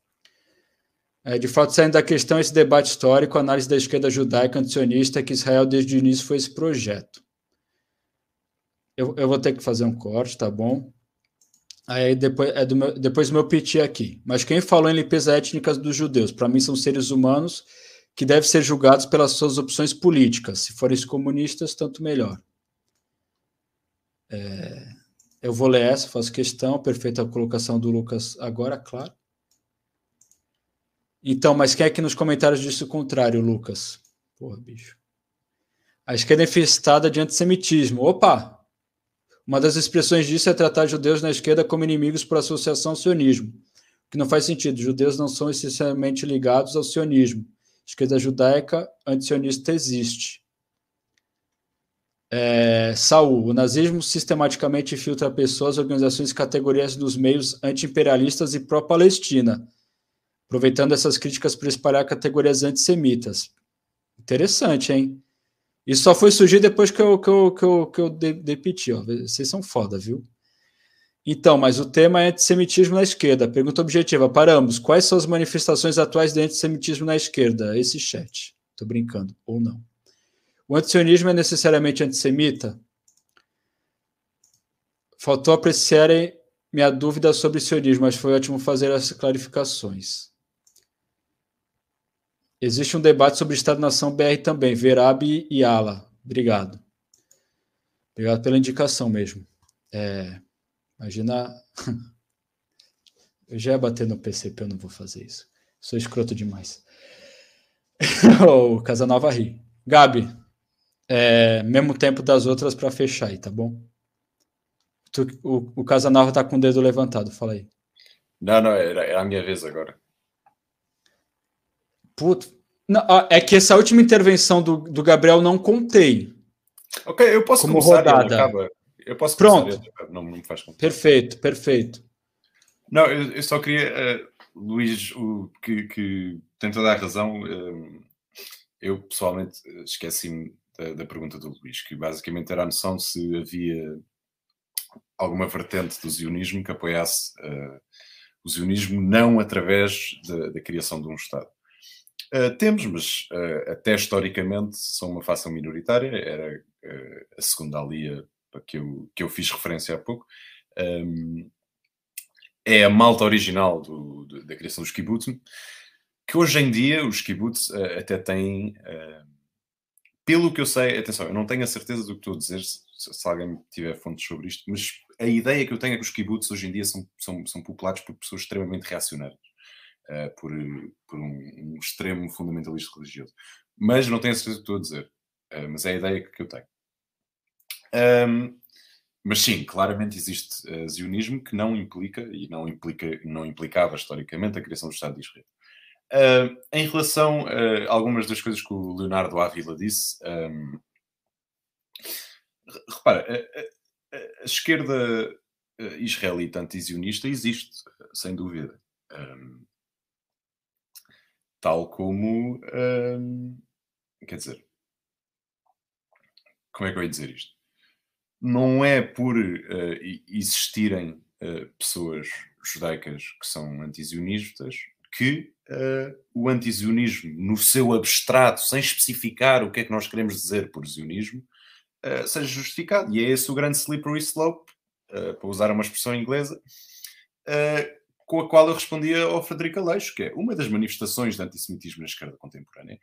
É, de fato, saindo da questão, esse debate histórico, análise da esquerda judaica antisionista, é que Israel desde o início foi esse projeto. Eu, eu vou ter que fazer um corte, tá bom? Aí depois, é do meu, depois meu piti aqui. Mas quem falou em limpeza étnica dos judeus? Para mim, são seres humanos que devem ser julgados pelas suas opções políticas. Se forem comunistas, tanto melhor. É, eu vou ler essa, faço questão. Perfeita colocação do Lucas agora, claro. Então, mas quem é que nos comentários disse o contrário, Lucas? Porra, bicho. A esquerda é infestada de antissemitismo. Opa! Uma das expressões disso é tratar judeus na esquerda como inimigos por associação ao sionismo, o que não faz sentido. Judeus não são essencialmente ligados ao sionismo. A esquerda judaica antisionista existe. É, Saul, o nazismo sistematicamente filtra pessoas, organizações e categorias dos meios anti-imperialistas e pró-Palestina aproveitando essas críticas para espalhar categorias antissemitas. Interessante, hein? Isso só foi surgir depois que eu, que eu, que eu, que eu depeti, ó. Vocês são foda, viu? Então, mas o tema é antissemitismo na esquerda. Pergunta objetiva para ambos. Quais são as manifestações atuais de antissemitismo na esquerda? Esse chat. Tô brincando, ou não. O antisionismo é necessariamente antissemita? Faltou apreciarem minha dúvida sobre sionismo, mas foi ótimo fazer as clarificações. Existe um debate sobre Estado-nação BR também, Verab e Ala. Obrigado. Obrigado pela indicação mesmo. É, imagina. Eu já ia bater no PCP, eu não vou fazer isso. Sou escroto demais. o Casanova ri. Gabi, é, mesmo tempo das outras para fechar aí, tá bom? Tu, o, o Casanova tá com o dedo levantado, fala aí. Não, não, era, era a minha vez agora. Puto. Não, é que essa última intervenção do, do Gabriel não contei. Ok, eu posso como rodada. Eu posso Pronto. Não, não me faz conta. Perfeito, perfeito. Não, eu, eu só queria, uh, Luís, o, que, que, tem toda a razão. Uh, eu pessoalmente esqueci-me da, da, pergunta do Luís, que basicamente era a noção se havia alguma vertente do zionismo que apoiasse uh, o zionismo não através da, da criação de um Estado. Uh, temos, mas uh, até historicamente são uma facção minoritária, era uh, a segunda alia que eu, que eu fiz referência há pouco. Um, é a malta original do, do, da criação dos kibbutzim, que hoje em dia os kibbutz até têm, pelo que eu sei, atenção, eu não tenho a certeza do que estou a dizer, se, se, alguém tiver fontes sobre isto, mas a ideia que eu tenho é que os kibbutz hoje em dia são, são, são populados por pessoas extremamente reacionárias uh, por, por um, um, extremo fundamentalista religioso. Mas não tenho a certeza do que estou a dizer, uh, mas é a ideia que, eu tenho. Um, mas sim, claramente existe uh, zionismo que não implica, e não, implica, não implicava historicamente, a criação do Estado de Israel. Uh, em relação a algumas das coisas que o Leonardo Ávila disse, um, repara, a, a, a, esquerda israelita anti-zionista existe, sem dúvida. Um, Tal como. Hum, quer dizer. Como é que eu ia dizer isto? Não é por uh, existirem uh, pessoas judaicas que são antizionistas que uh, o antizionismo, no seu abstrato, sem especificar o que é que nós queremos dizer por zionismo, uh, seja justificado. E é esse o grande slippery slope, uh, para usar uma expressão inglesa, com a qual eu respondia ao Frederico Aleixo, que é uma das manifestações de antissemitismo na esquerda contemporânea,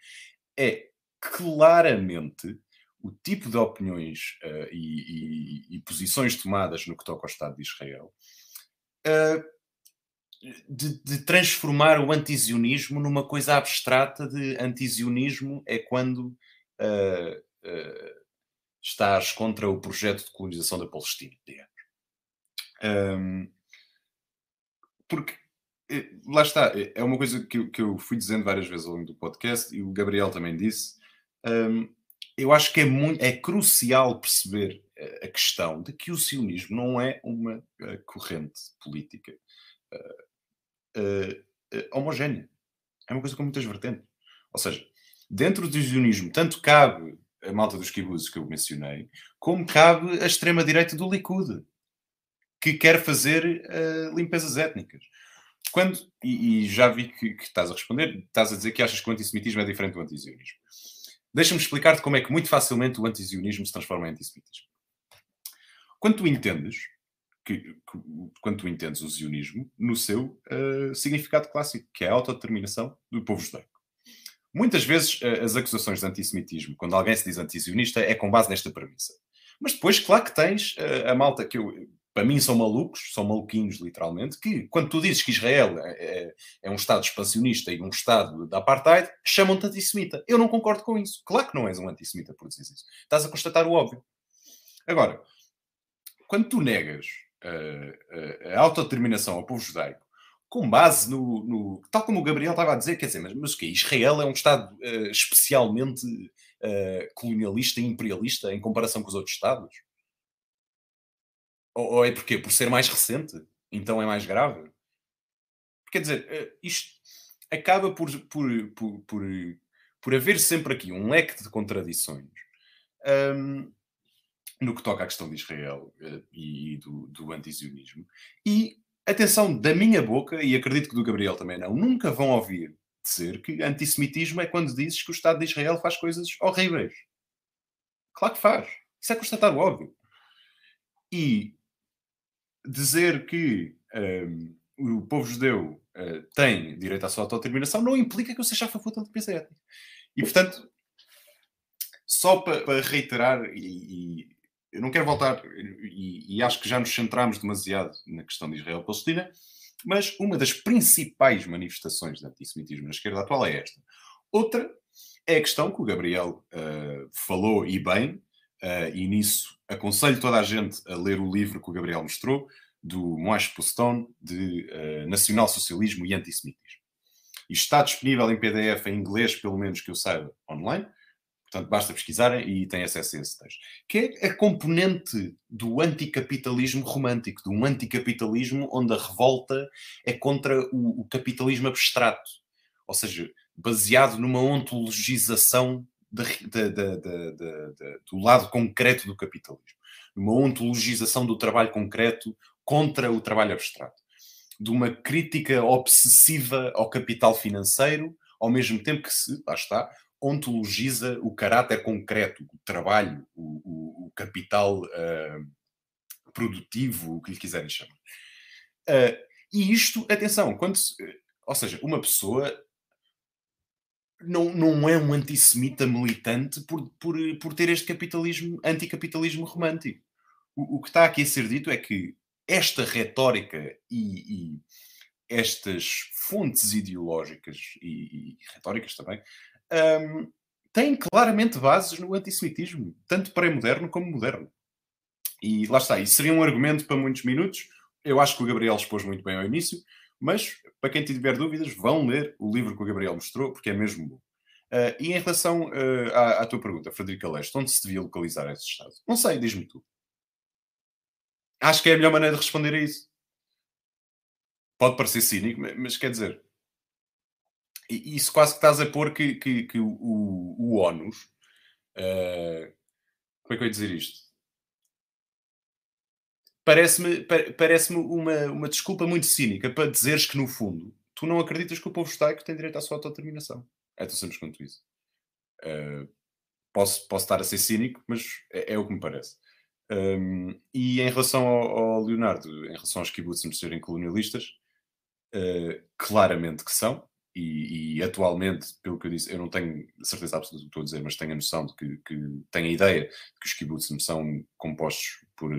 é claramente o tipo de opiniões uh, e, e, e, posições tomadas no que toca ao Estado de Israel uh, de, de, transformar o antizionismo numa coisa abstrata de antizionismo é quando uh, estás contra o projeto de colonização da Palestina. Um, porque eh, lá está, eh, é uma coisa que eu, que eu fui dizendo várias vezes ao longo do podcast e o Gabriel também disse. Um, eu acho que é, muito, é crucial perceber eh, a questão de que o sionismo não é uma uh, corrente política uh, uh, homogénea. É uma coisa com muitas vertentes. Ou seja, dentro do sionismo, tanto cabe a malta dos kibbutz que eu mencionei, como cabe a extrema-direita do Likud que quer fazer uh, limpezas étnicas. quando, e, e já vi que, que, estás a responder, estás a dizer que achas que o antissemitismo é diferente do antizionismo. Deixa-me explicar-te como é que muito facilmente o antizionismo se transforma em antissemitismo. Quando tu entendes, que, que, quando tu entendes o zionismo no seu uh, significado clássico, que é a autodeterminação do povo judaico. Muitas vezes uh, as acusações de antissemitismo, quando alguém se diz antizionista, é com base nesta premissa. Mas depois, claro que tens uh, a malta que eu, para mim são malucos, são maluquinhos literalmente, que quando tu dizes que Israel é, é, é um Estado expansionista e um Estado da apartheid, chamam-te antissemita. Eu não concordo com isso. Claro que não és um antissemita por dizer isso. Estás a constatar o óbvio. Agora, quando tu negas uh, uh, a autodeterminação ao povo judaico, com base no, no, Tal como o Gabriel estava a dizer, quer dizer, mas, mas o que Israel é um Estado uh, especialmente colonialista e imperialista em comparação com os outros Estados? Ou, ou é porquê? Por ser mais recente? Então é mais grave? Quer dizer, eh, isto acaba por, por, por, por, por haver sempre aqui um leque de contradições um, no que toca à questão de Israel uh, e do, do antizionismo. E, atenção, da minha boca, e acredito que do Gabriel também não, nunca vão ouvir dizer que antissemitismo é quando dizes que o Estado de Israel faz coisas horríveis. Claro que faz. Isso é constatar o óbvio. E dizer que um, o povo judeu uh, tem direito à sua autodeterminação não implica que eu seja a favor da limpeza étnica. E, portanto, só para, para reiterar, e, e, eu não quero voltar, e, e, acho que já nos centramos demasiado na questão de Israel-Palestina, mas uma das principais manifestações de antissemitismo na esquerda atual é esta. Outra é a questão que o Gabriel uh, falou e bem, Uh, e nisso aconselho toda a gente a ler o livro que o Gabriel mostrou, do Moash Postone, de uh, Nacional-Socialismo e Antissemitismo. Isto está disponível em PDF em inglês, pelo menos que eu saiba, online. Portanto, basta pesquisarem e têm acesso a esse texto. Que é a componente do anticapitalismo romântico, de um anticapitalismo onde a revolta é contra o, o capitalismo abstrato. Ou seja, baseado numa ontologização da, da, do lado concreto do capitalismo. Uma ontologização do trabalho concreto contra o trabalho abstrato. De uma crítica obsessiva ao capital financeiro, ao mesmo tempo que se, lá está, ontologiza o caráter concreto, o trabalho, o, o, o capital uh, produtivo, o que lhe quiserem chamar. Uh, e isto, atenção, quando se, ou seja, uma pessoa não, não é um antissemita militante por, por, por ter este capitalismo, anticapitalismo romântico. O, o que está aqui a ser dito é que esta retórica e, e estas fontes ideológicas e, e retóricas também um, têm claramente bases no antissemitismo, tanto pré-moderno como moderno. E lá está, isso seria um argumento para muitos minutos. Eu acho que o Gabriel expôs muito bem ao início, mas para quem tiver dúvidas, vão ler o livro que o Gabriel mostrou, porque é mesmo bom. Uh, e em relação uh, à, à, tua pergunta, Frederica Leste, onde se devia localizar esse Estado? Não sei, diz-me tu. Acho que é a melhor maneira de responder a isso. Pode parecer cínico, mas quer dizer, isso quase que estás a pôr que, que, que o, o, o ONUS, uh, como é que eu ia dizer isto? Parece-me parece uma, uma desculpa muito cínica para dizeres que, no fundo, tu não acreditas que o povo judaico tem direito à sua autodeterminação. É tão simples quanto isso. Uh, posso, posso estar a ser cínico, mas é, é o que me parece. Um, e em relação ao, ao, Leonardo, em relação aos kibbutzim serem colonialistas, uh, claramente que são, e, e, atualmente, pelo que eu disse, eu não tenho certeza absoluta do que estou a dizer, mas tenho a noção de que, que tenho a ideia de que os kibbutzim são compostos por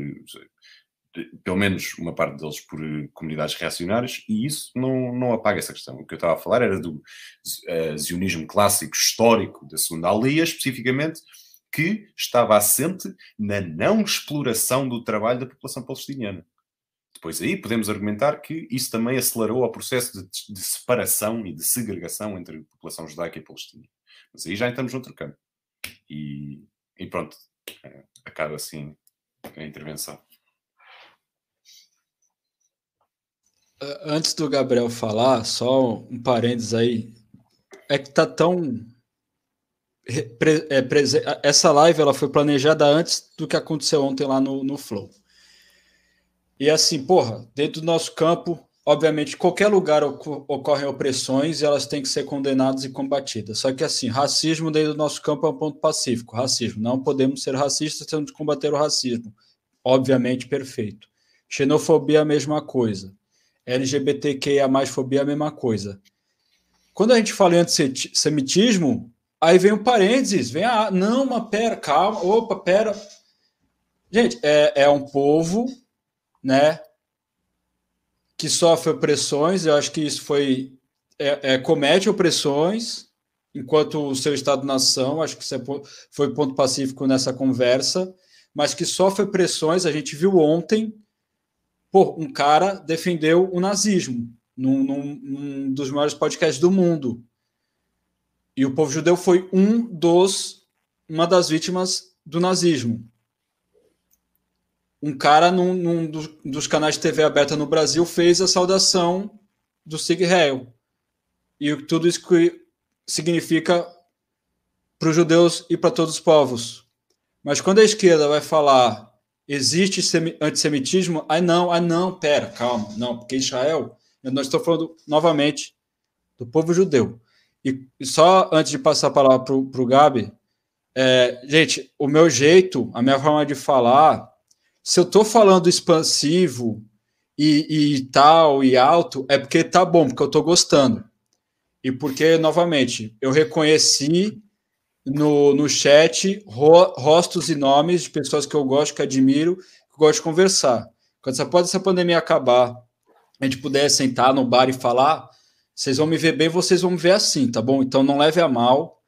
pelo menos uma parte deles por comunidades reacionárias, e isso não, não apaga essa questão. O que eu estava a falar era do uh, zionismo clássico, histórico, da Segunda Alia, especificamente, que estava assente na não exploração do trabalho da população palestiniana. Depois aí podemos argumentar que isso também acelerou o processo de, de separação e de segregação entre a população judaica e palestina. Mas aí já estamos noutro campo. E, e pronto, eh, acaba assim a intervenção. Antes do Gabriel falar, só um parênteses aí. É que tá tão. É, essa live ela foi planejada antes do que aconteceu ontem lá no, no Flow. E assim, porra, dentro do nosso campo, obviamente, qualquer lugar ocorrem opressões e elas têm que ser condenadas e combatidas. Só que, assim, racismo dentro do nosso campo é um ponto pacífico. Racismo. Não podemos ser racistas, temos que combater o racismo. Obviamente, perfeito. Xenofobia, a mesma coisa. LGBTQIA, fobia, a mesma coisa. Quando a gente fala em antissemitismo, aí vem um parênteses, vem a. Não, mas pera, calma, opa, pera. Gente, é, é um povo, né, que sofre opressões, eu acho que isso foi. É, é, comete opressões enquanto o seu Estado-nação, acho que isso é, foi ponto pacífico nessa conversa, mas que sofre opressões, a gente viu ontem, pô, um cara defendeu o nazismo num, num, num dos maiores podcasts do mundo. E o povo judeu foi um dos uma das vítimas do nazismo um cara num, num dos, dos, canais de TV aberta no Brasil fez a saudação do Sig Heil. E tudo isso que significa para os judeus e para todos os povos. Mas quando a esquerda vai falar existe antissemitismo, aí não, aí não, pera, calma, não, porque Israel, nós estamos falando novamente do povo judeu. E, e só antes de passar a palavra para o Gabi, é, gente, o meu jeito, a minha forma de falar, se eu estou falando expansivo e, e, tal e alto, é porque tá bom, porque eu estou gostando. E porque, novamente, eu reconheci no, no chat ro, rostos e nomes de pessoas que eu gosto, que admiro, que gosto de conversar. Quando essa, pode essa pandemia acabar, a gente puder sentar no bar e falar, vocês vão me ver bem, vocês vão me ver assim, tá bom? Então não leve a mal.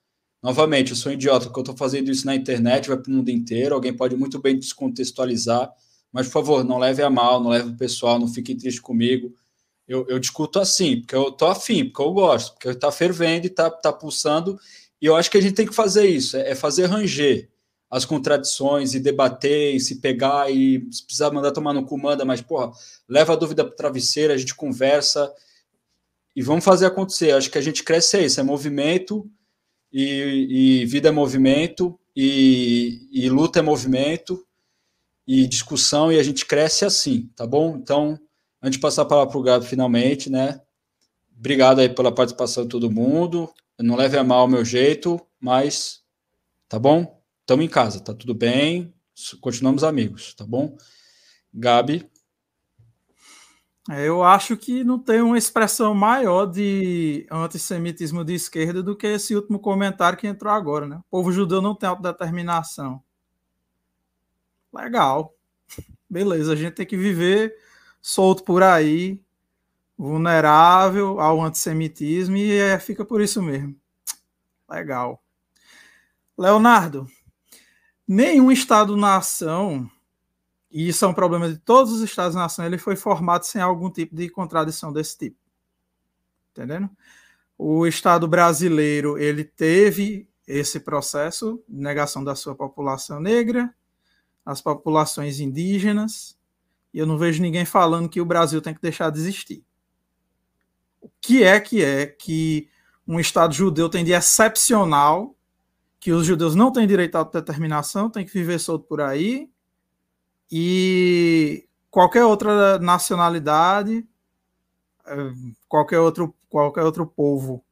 Novamente, eu sou um idiota porque eu estou fazendo isso na internet, vai para o mundo inteiro, alguém pode muito bem descontextualizar, mas, por favor, não leve a mal, não leve o pessoal, não fiquem tristes comigo. Eu, eu discuto assim, porque eu estou afim, porque eu gosto, porque está fervendo e está tá pulsando, e eu acho que a gente tem que fazer isso, é, é fazer ranger as contradições e debater e se pegar e se precisar mandar tomar no cu, manda, mas, porra, leva a dúvida para travesseiro, a gente conversa e vamos fazer acontecer. Acho que a gente cresce é isso, é movimento, e, e vida é movimento, e, e, luta é movimento, e discussão, e a gente cresce assim, tá bom? Então, antes de passar a palavra para o Gabi finalmente, né? Obrigado aí pela participação de todo mundo. Não leve a mal o meu jeito, mas tá bom? Estamos em casa, tá tudo bem. Continuamos amigos, tá bom? Gabi. É, eu acho que não tem uma expressão maior de antissemitismo de esquerda do que esse último comentário que entrou agora, né? O povo judeu não tem autodeterminação. Legal. Beleza, a gente tem que viver solto por aí, vulnerável ao antissemitismo, e é, fica por isso mesmo. Legal. Leonardo, nenhum Estado-nação e isso é um problema de todos os Estados-nação, ele foi formado sem algum tipo de contradição desse tipo. Entendendo? O Estado brasileiro, ele teve esse processo de negação da sua população negra, as populações indígenas, e eu não vejo ninguém falando que o Brasil tem que deixar de existir. O que é que é que um Estado judeu tem de excepcional, que os judeus não têm direito à autodeterminação, tem que viver solto por aí, e qualquer outra nacionalidade, é, qualquer outro, qualquer outro povo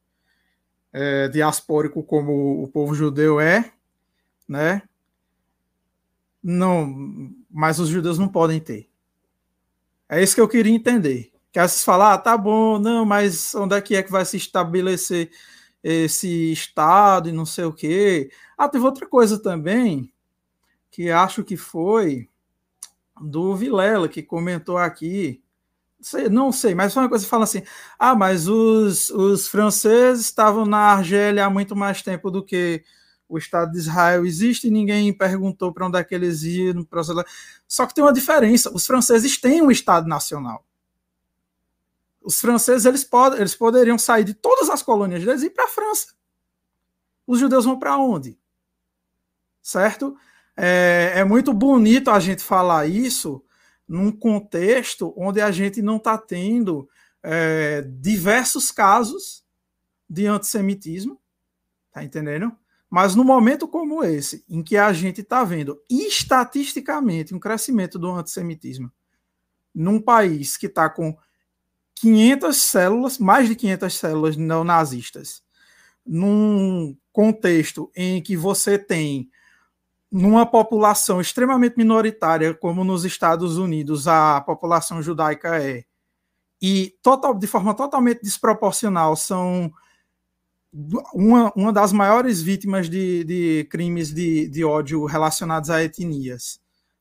é, diaspórico como o povo judeu é, né? Não, mas os judeus não podem ter. É isso que eu queria entender. Que às vezes falar, ah, tá bom, não, mas onde é que é que vai se estabelecer esse estado e não sei o quê? Ah, teve outra coisa também que acho que foi do Vilela, que comentou aqui. Sei, não sei, mas foi uma coisa que fala assim: ah, mas os, os franceses estavam na Argélia há muito mais tempo do que o Estado de Israel existe e ninguém perguntou para onde é que eles iam. Só que tem uma diferença: os franceses têm um Estado nacional. Os franceses eles, pod eles poderiam sair de todas as colônias deles e ir para a França. Os judeus vão para onde? Certo? é, é muito bonito a gente falar isso num contexto onde a gente não está tendo é, diversos casos de antissemitismo, tá entendendo? Mas no momento como esse, em que a gente está vendo estatisticamente um crescimento do antissemitismo num país que está com 500 células, mais de 500 células neonazistas, num contexto em que você tem numa população extremamente minoritária, como nos Estados Unidos a população judaica é, e total, de forma totalmente desproporcional, são uma, uma das maiores vítimas de, de crimes de, de ódio relacionados a etnias.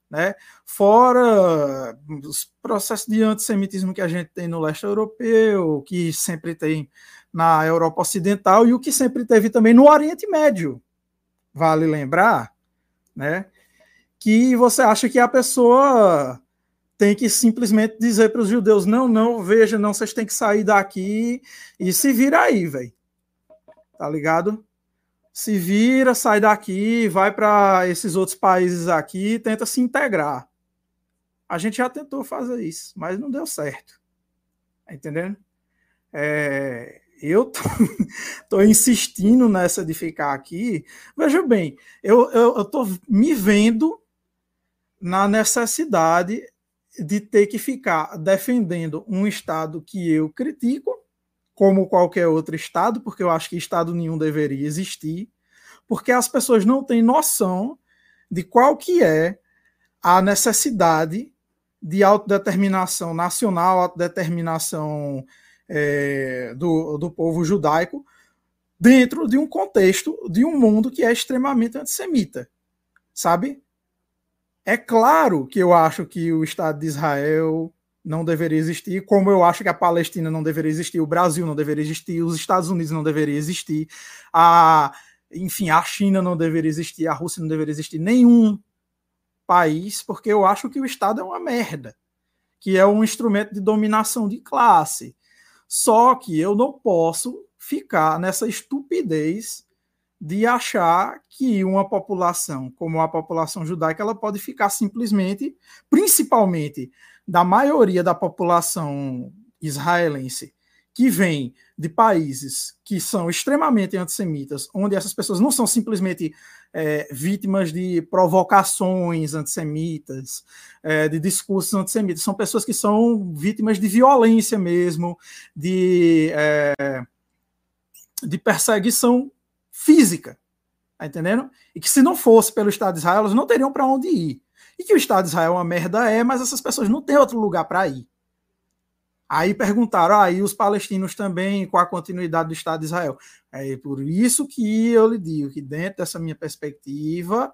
Né? Fora os processos de antissemitismo que a gente tem no leste europeu, que sempre tem na Europa Ocidental e o que sempre teve também no Oriente Médio. Vale lembrar, né? Que você acha que a pessoa tem que simplesmente dizer para os judeus: não, não, veja, não, vocês têm que sair daqui e se vira aí, velho. Tá ligado? Se vira, sai daqui, vai para esses outros países aqui, tenta se integrar. A gente já tentou fazer isso, mas não deu certo. Tá entendendo? É, eu tô, tô, insistindo nessa de ficar aqui. Veja bem, eu, eu, eu tô me vendo na necessidade de ter que ficar defendendo um Estado que eu critico, como qualquer outro Estado, porque eu acho que Estado nenhum deveria existir, porque as pessoas não têm noção de qual que é a necessidade de autodeterminação nacional, autodeterminação é, do, do povo judaico, dentro de um contexto de um mundo que é extremamente antissemita, sabe? É claro que eu acho que o Estado de Israel não deveria existir, como eu acho que a Palestina não deveria existir, o Brasil não deveria existir, os Estados Unidos não deveria existir, a, enfim, a China não deveria existir, a Rússia não deveria existir, nenhum país, porque eu acho que o Estado é uma merda, que é um instrumento de dominação de classe. Só que eu não posso ficar nessa estupidez de achar que uma população como a população judaica ela pode ficar simplesmente, principalmente da maioria da população israelense que vem de países que são extremamente antissemitas, onde essas pessoas não são simplesmente é, vítimas de provocações antissemitas, é, de discursos antissemitas, são pessoas que são vítimas de violência mesmo, de, é, de perseguição física, tá entendendo? E que se não fosse pelo Estado de Israel, elas não teriam para onde ir. E que o Estado de Israel é uma merda é, mas essas pessoas não têm outro lugar para ir. Aí perguntaram, ah, os palestinos também, com a continuidade do Estado de Israel. É por isso que eu lhe digo que dentro dessa minha perspectiva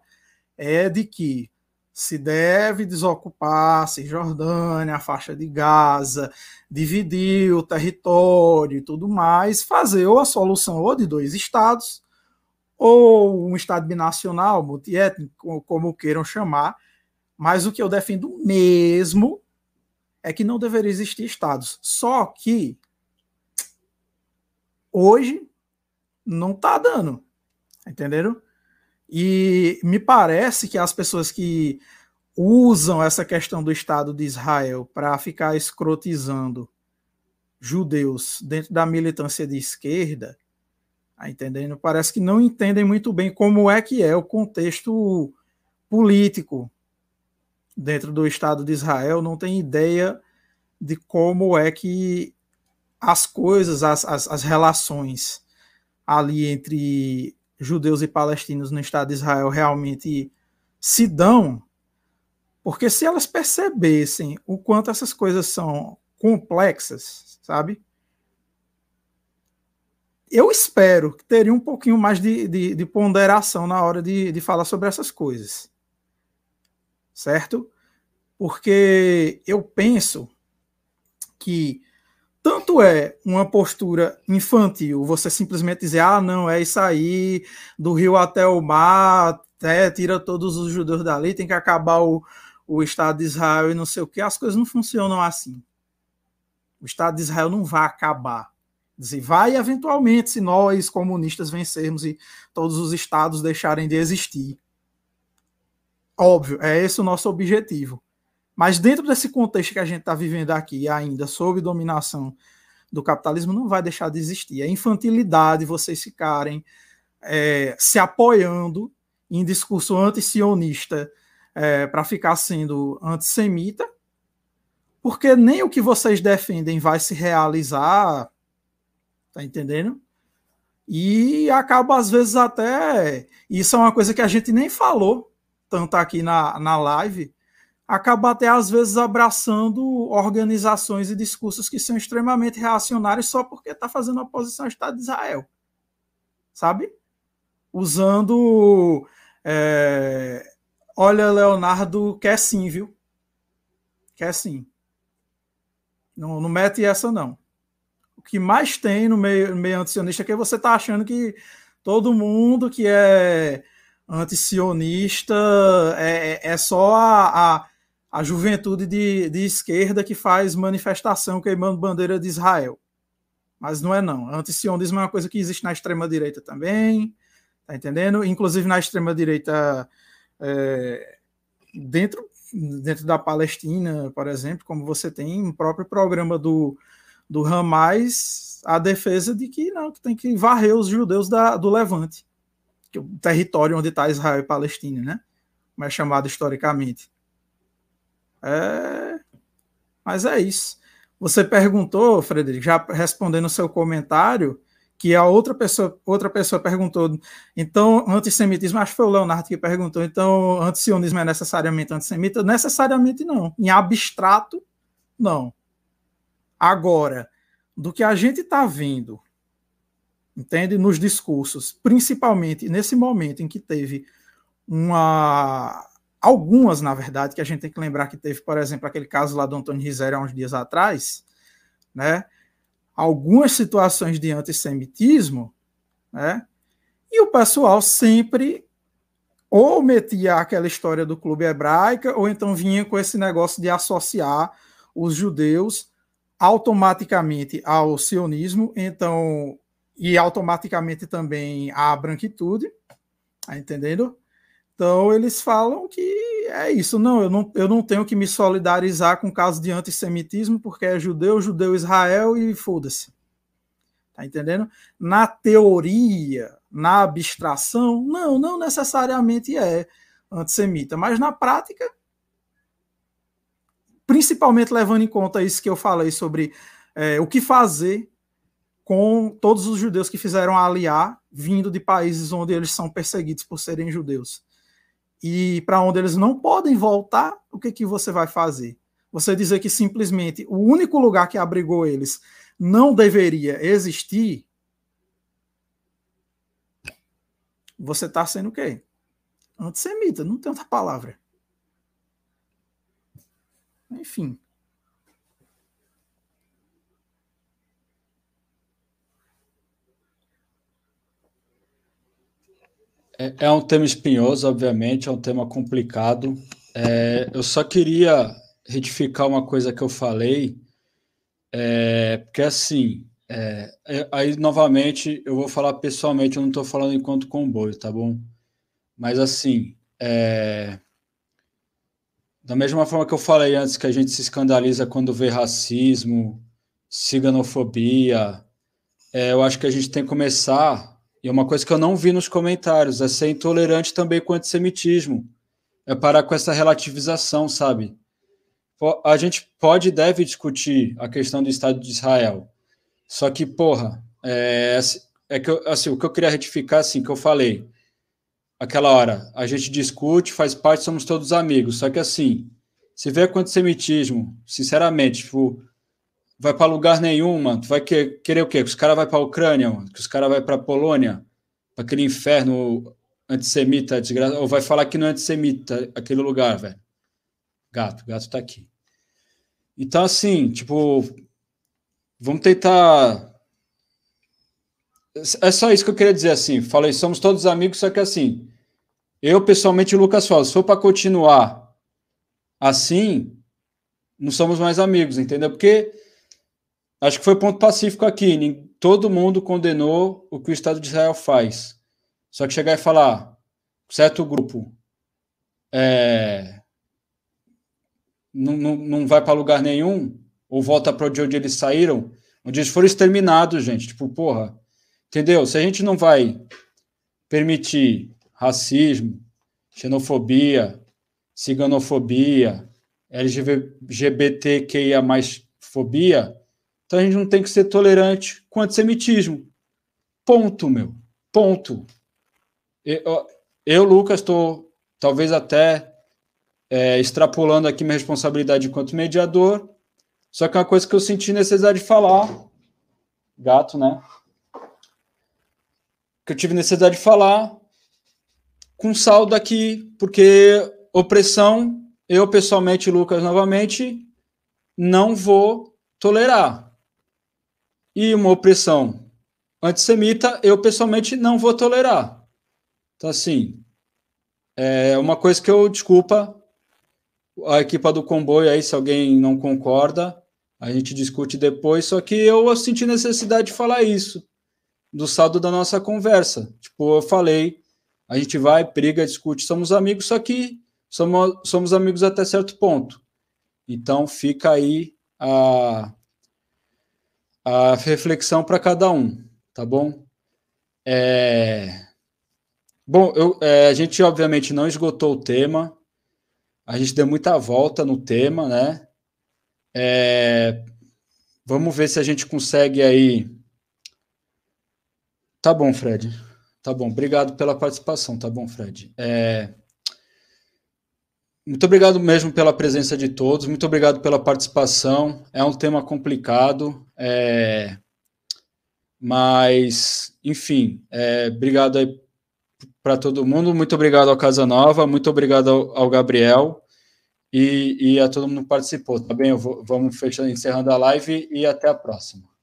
é de que se deve desocupar Cisjordânia, a faixa de Gaza, dividir o território e tudo mais, fazer ou a solução ou de dois estados, ou um estado binacional, multiétnico, como queiram chamar, mas o que eu defendo mesmo é que não deveria existir estados. Só que hoje não está dando, entenderam? E me parece que as pessoas que usam essa questão do Estado de Israel para ficar escrotizando judeus dentro da militância de esquerda, tá entendendo? Parece que não entendem muito bem como é que é o contexto político dentro do Estado de Israel, não tem ideia de como é que as coisas, as, as, as relações ali entre judeus e palestinos no Estado de Israel realmente se dão, porque se elas percebessem o quanto essas coisas são complexas, sabe? Eu espero que teria um pouquinho mais de, de, de ponderação na hora de, de falar sobre essas coisas. Certo? Porque eu penso que tanto é uma postura infantil, você simplesmente dizer, ah, não, é isso aí, do rio até o mar, até, tira todos os judeus dali, tem que acabar o, o Estado de Israel e não sei o que, as coisas não funcionam assim. O Estado de Israel não vai acabar. Dizer, vai eventualmente, se nós, comunistas, vencermos e todos os estados deixarem de existir. Óbvio, é esse o nosso objetivo. Mas dentro desse contexto que a gente está vivendo aqui, ainda sob dominação do capitalismo, não vai deixar de existir. É infantilidade vocês ficarem é, se apoiando em discurso anti-sionista é, para ficar sendo antissemita, porque nem o que vocês defendem vai se realizar, tá entendendo? E acaba, às vezes, até. Isso é uma coisa que a gente nem falou tanto aqui na, na live. Acaba até, às vezes, abraçando organizações e discursos que são extremamente reacionários só porque está fazendo oposição ao Estado de Israel. Sabe? Usando. É... Olha, Leonardo quer sim, viu? Quer sim. Não, não mete essa, não que mais tem no meio, no meio antisionista é que você está achando que todo mundo que é antisionista é, é, é só a, a, a juventude de, de esquerda que faz manifestação queimando bandeira de Israel. Mas não é não. Antisionismo é uma coisa que existe na extrema-direita também, tá entendendo? Inclusive na extrema-direita é, dentro, dentro da Palestina, por exemplo, como você tem um próprio programa do do Hamas a defesa de que não, que tem que varrer os judeus da, do Levante, o território onde está Israel e Palestina, né? Como é chamado historicamente. É... Mas é isso. Você perguntou, Frederico, já respondendo o seu comentário, que a outra pessoa, outra pessoa perguntou, então, antissemitismo, acho que foi o Leonardo que perguntou, então, antisionismo é necessariamente antissemita? Necessariamente não. Em abstrato, não. Agora, do que a gente está vendo, entende? Nos discursos, principalmente nesse momento em que teve uma. Algumas, na verdade, que a gente tem que lembrar que teve, por exemplo, aquele caso lá do Antônio Rizera há uns dias atrás, né? Algumas situações de antissemitismo, né? E o pessoal sempre ou metia aquela história do clube hebraica, ou então vinha com esse negócio de associar os judeus automaticamente ao sionismo, então e automaticamente também à branquitude, tá entendendo? Então eles falam que é isso, não, eu não, eu não tenho que me solidarizar com o caso de antissemitismo porque é judeu, judeu Israel e foda-se. Tá entendendo? Na teoria, na abstração, não, não necessariamente é antissemita, mas na prática principalmente levando em conta isso que eu falei sobre é, o que fazer com todos os judeus que fizeram aliar vindo de países onde eles são perseguidos por serem judeus. E para onde eles não podem voltar, o que, que você vai fazer? Você dizer que simplesmente o único lugar que abrigou eles não deveria existir, você está sendo o quê? Antissemita, não tem outra palavra. Enfim. É, é um tema espinhoso, obviamente, é um tema complicado. É, eu só queria retificar uma coisa que eu falei, é, porque assim, é, é aí novamente eu vou falar pessoalmente, eu não estou falando enquanto comboio, tá bom? Mas assim, é, da mesma forma que eu falei antes, que a gente se escandaliza quando vê racismo, ciganofobia, é, eu acho que a gente tem que começar, e é uma coisa que eu não vi nos comentários, é ser intolerante também com o antissemitismo. É parar com essa relativização, sabe? A gente pode e deve discutir a questão do Estado de Israel. Só que, porra, é, é que eu, assim, o que eu queria retificar, assim, que eu falei, aquela hora, a gente discute, faz parte, somos todos amigos. Só que assim, se vê com antissemitismo, sinceramente, tipo, vai para lugar nenhum, mano. Tu vai que, querer o quê? Que os caras vão para a Ucrânia, mano? que os caras vão para a Polônia, para aquele inferno antissemita, desgraça, ou vai falar que não é antissemita aquele lugar, velho. Gato, gato tá aqui. Então, assim, tipo, vamos tentar é só isso que eu queria dizer assim. Falei, somos todos amigos, só que assim, eu pessoalmente, o Lucas fala, se for para continuar assim, não somos mais amigos, entendeu? Porque acho que foi ponto pacífico aqui. Todo mundo condenou o que o Estado de Israel faz. Só que chegar e falar, certo grupo é, não, não, não vai para lugar nenhum, ou volta para onde eles saíram, onde eles foram exterminados, gente. Tipo, porra Entendeu? Se a gente não vai permitir racismo, xenofobia, ciganofobia, LGBTQIA mais fobia, então a gente não tem que ser tolerante com antissemitismo. Ponto, meu. Ponto. Eu, Lucas, estou talvez até é, extrapolando aqui minha responsabilidade enquanto mediador, só que é uma coisa que eu senti necessidade de falar, gato, né? Que eu tive necessidade de falar com saldo aqui, porque opressão, eu pessoalmente, Lucas, novamente, não vou tolerar. E uma opressão antissemita, eu pessoalmente não vou tolerar. Então, assim, é uma coisa que eu, desculpa, a equipa do comboio aí, se alguém não concorda, a gente discute depois, só que eu senti necessidade de falar isso, do saldo da nossa conversa. Tipo, eu falei, a gente vai, briga, discute, somos amigos, só que somos, somos amigos até certo ponto. Então fica aí a, a reflexão para cada um, tá bom? É... Bom, eu, é, a gente obviamente não esgotou o tema, a gente deu muita volta no tema, né? É... Vamos ver se a gente consegue aí. Tá bom, Fred. Tá bom. Obrigado pela participação, tá bom, Fred. É... Muito obrigado mesmo pela presença de todos, muito obrigado pela participação. É um tema complicado, é... mas, enfim, é... obrigado aí para todo mundo, muito obrigado ao Casanova, muito obrigado ao, ao Gabriel e, e, a todo mundo que participou, tá bem? Vou, vamos fechando, encerrando a live e até a próxima.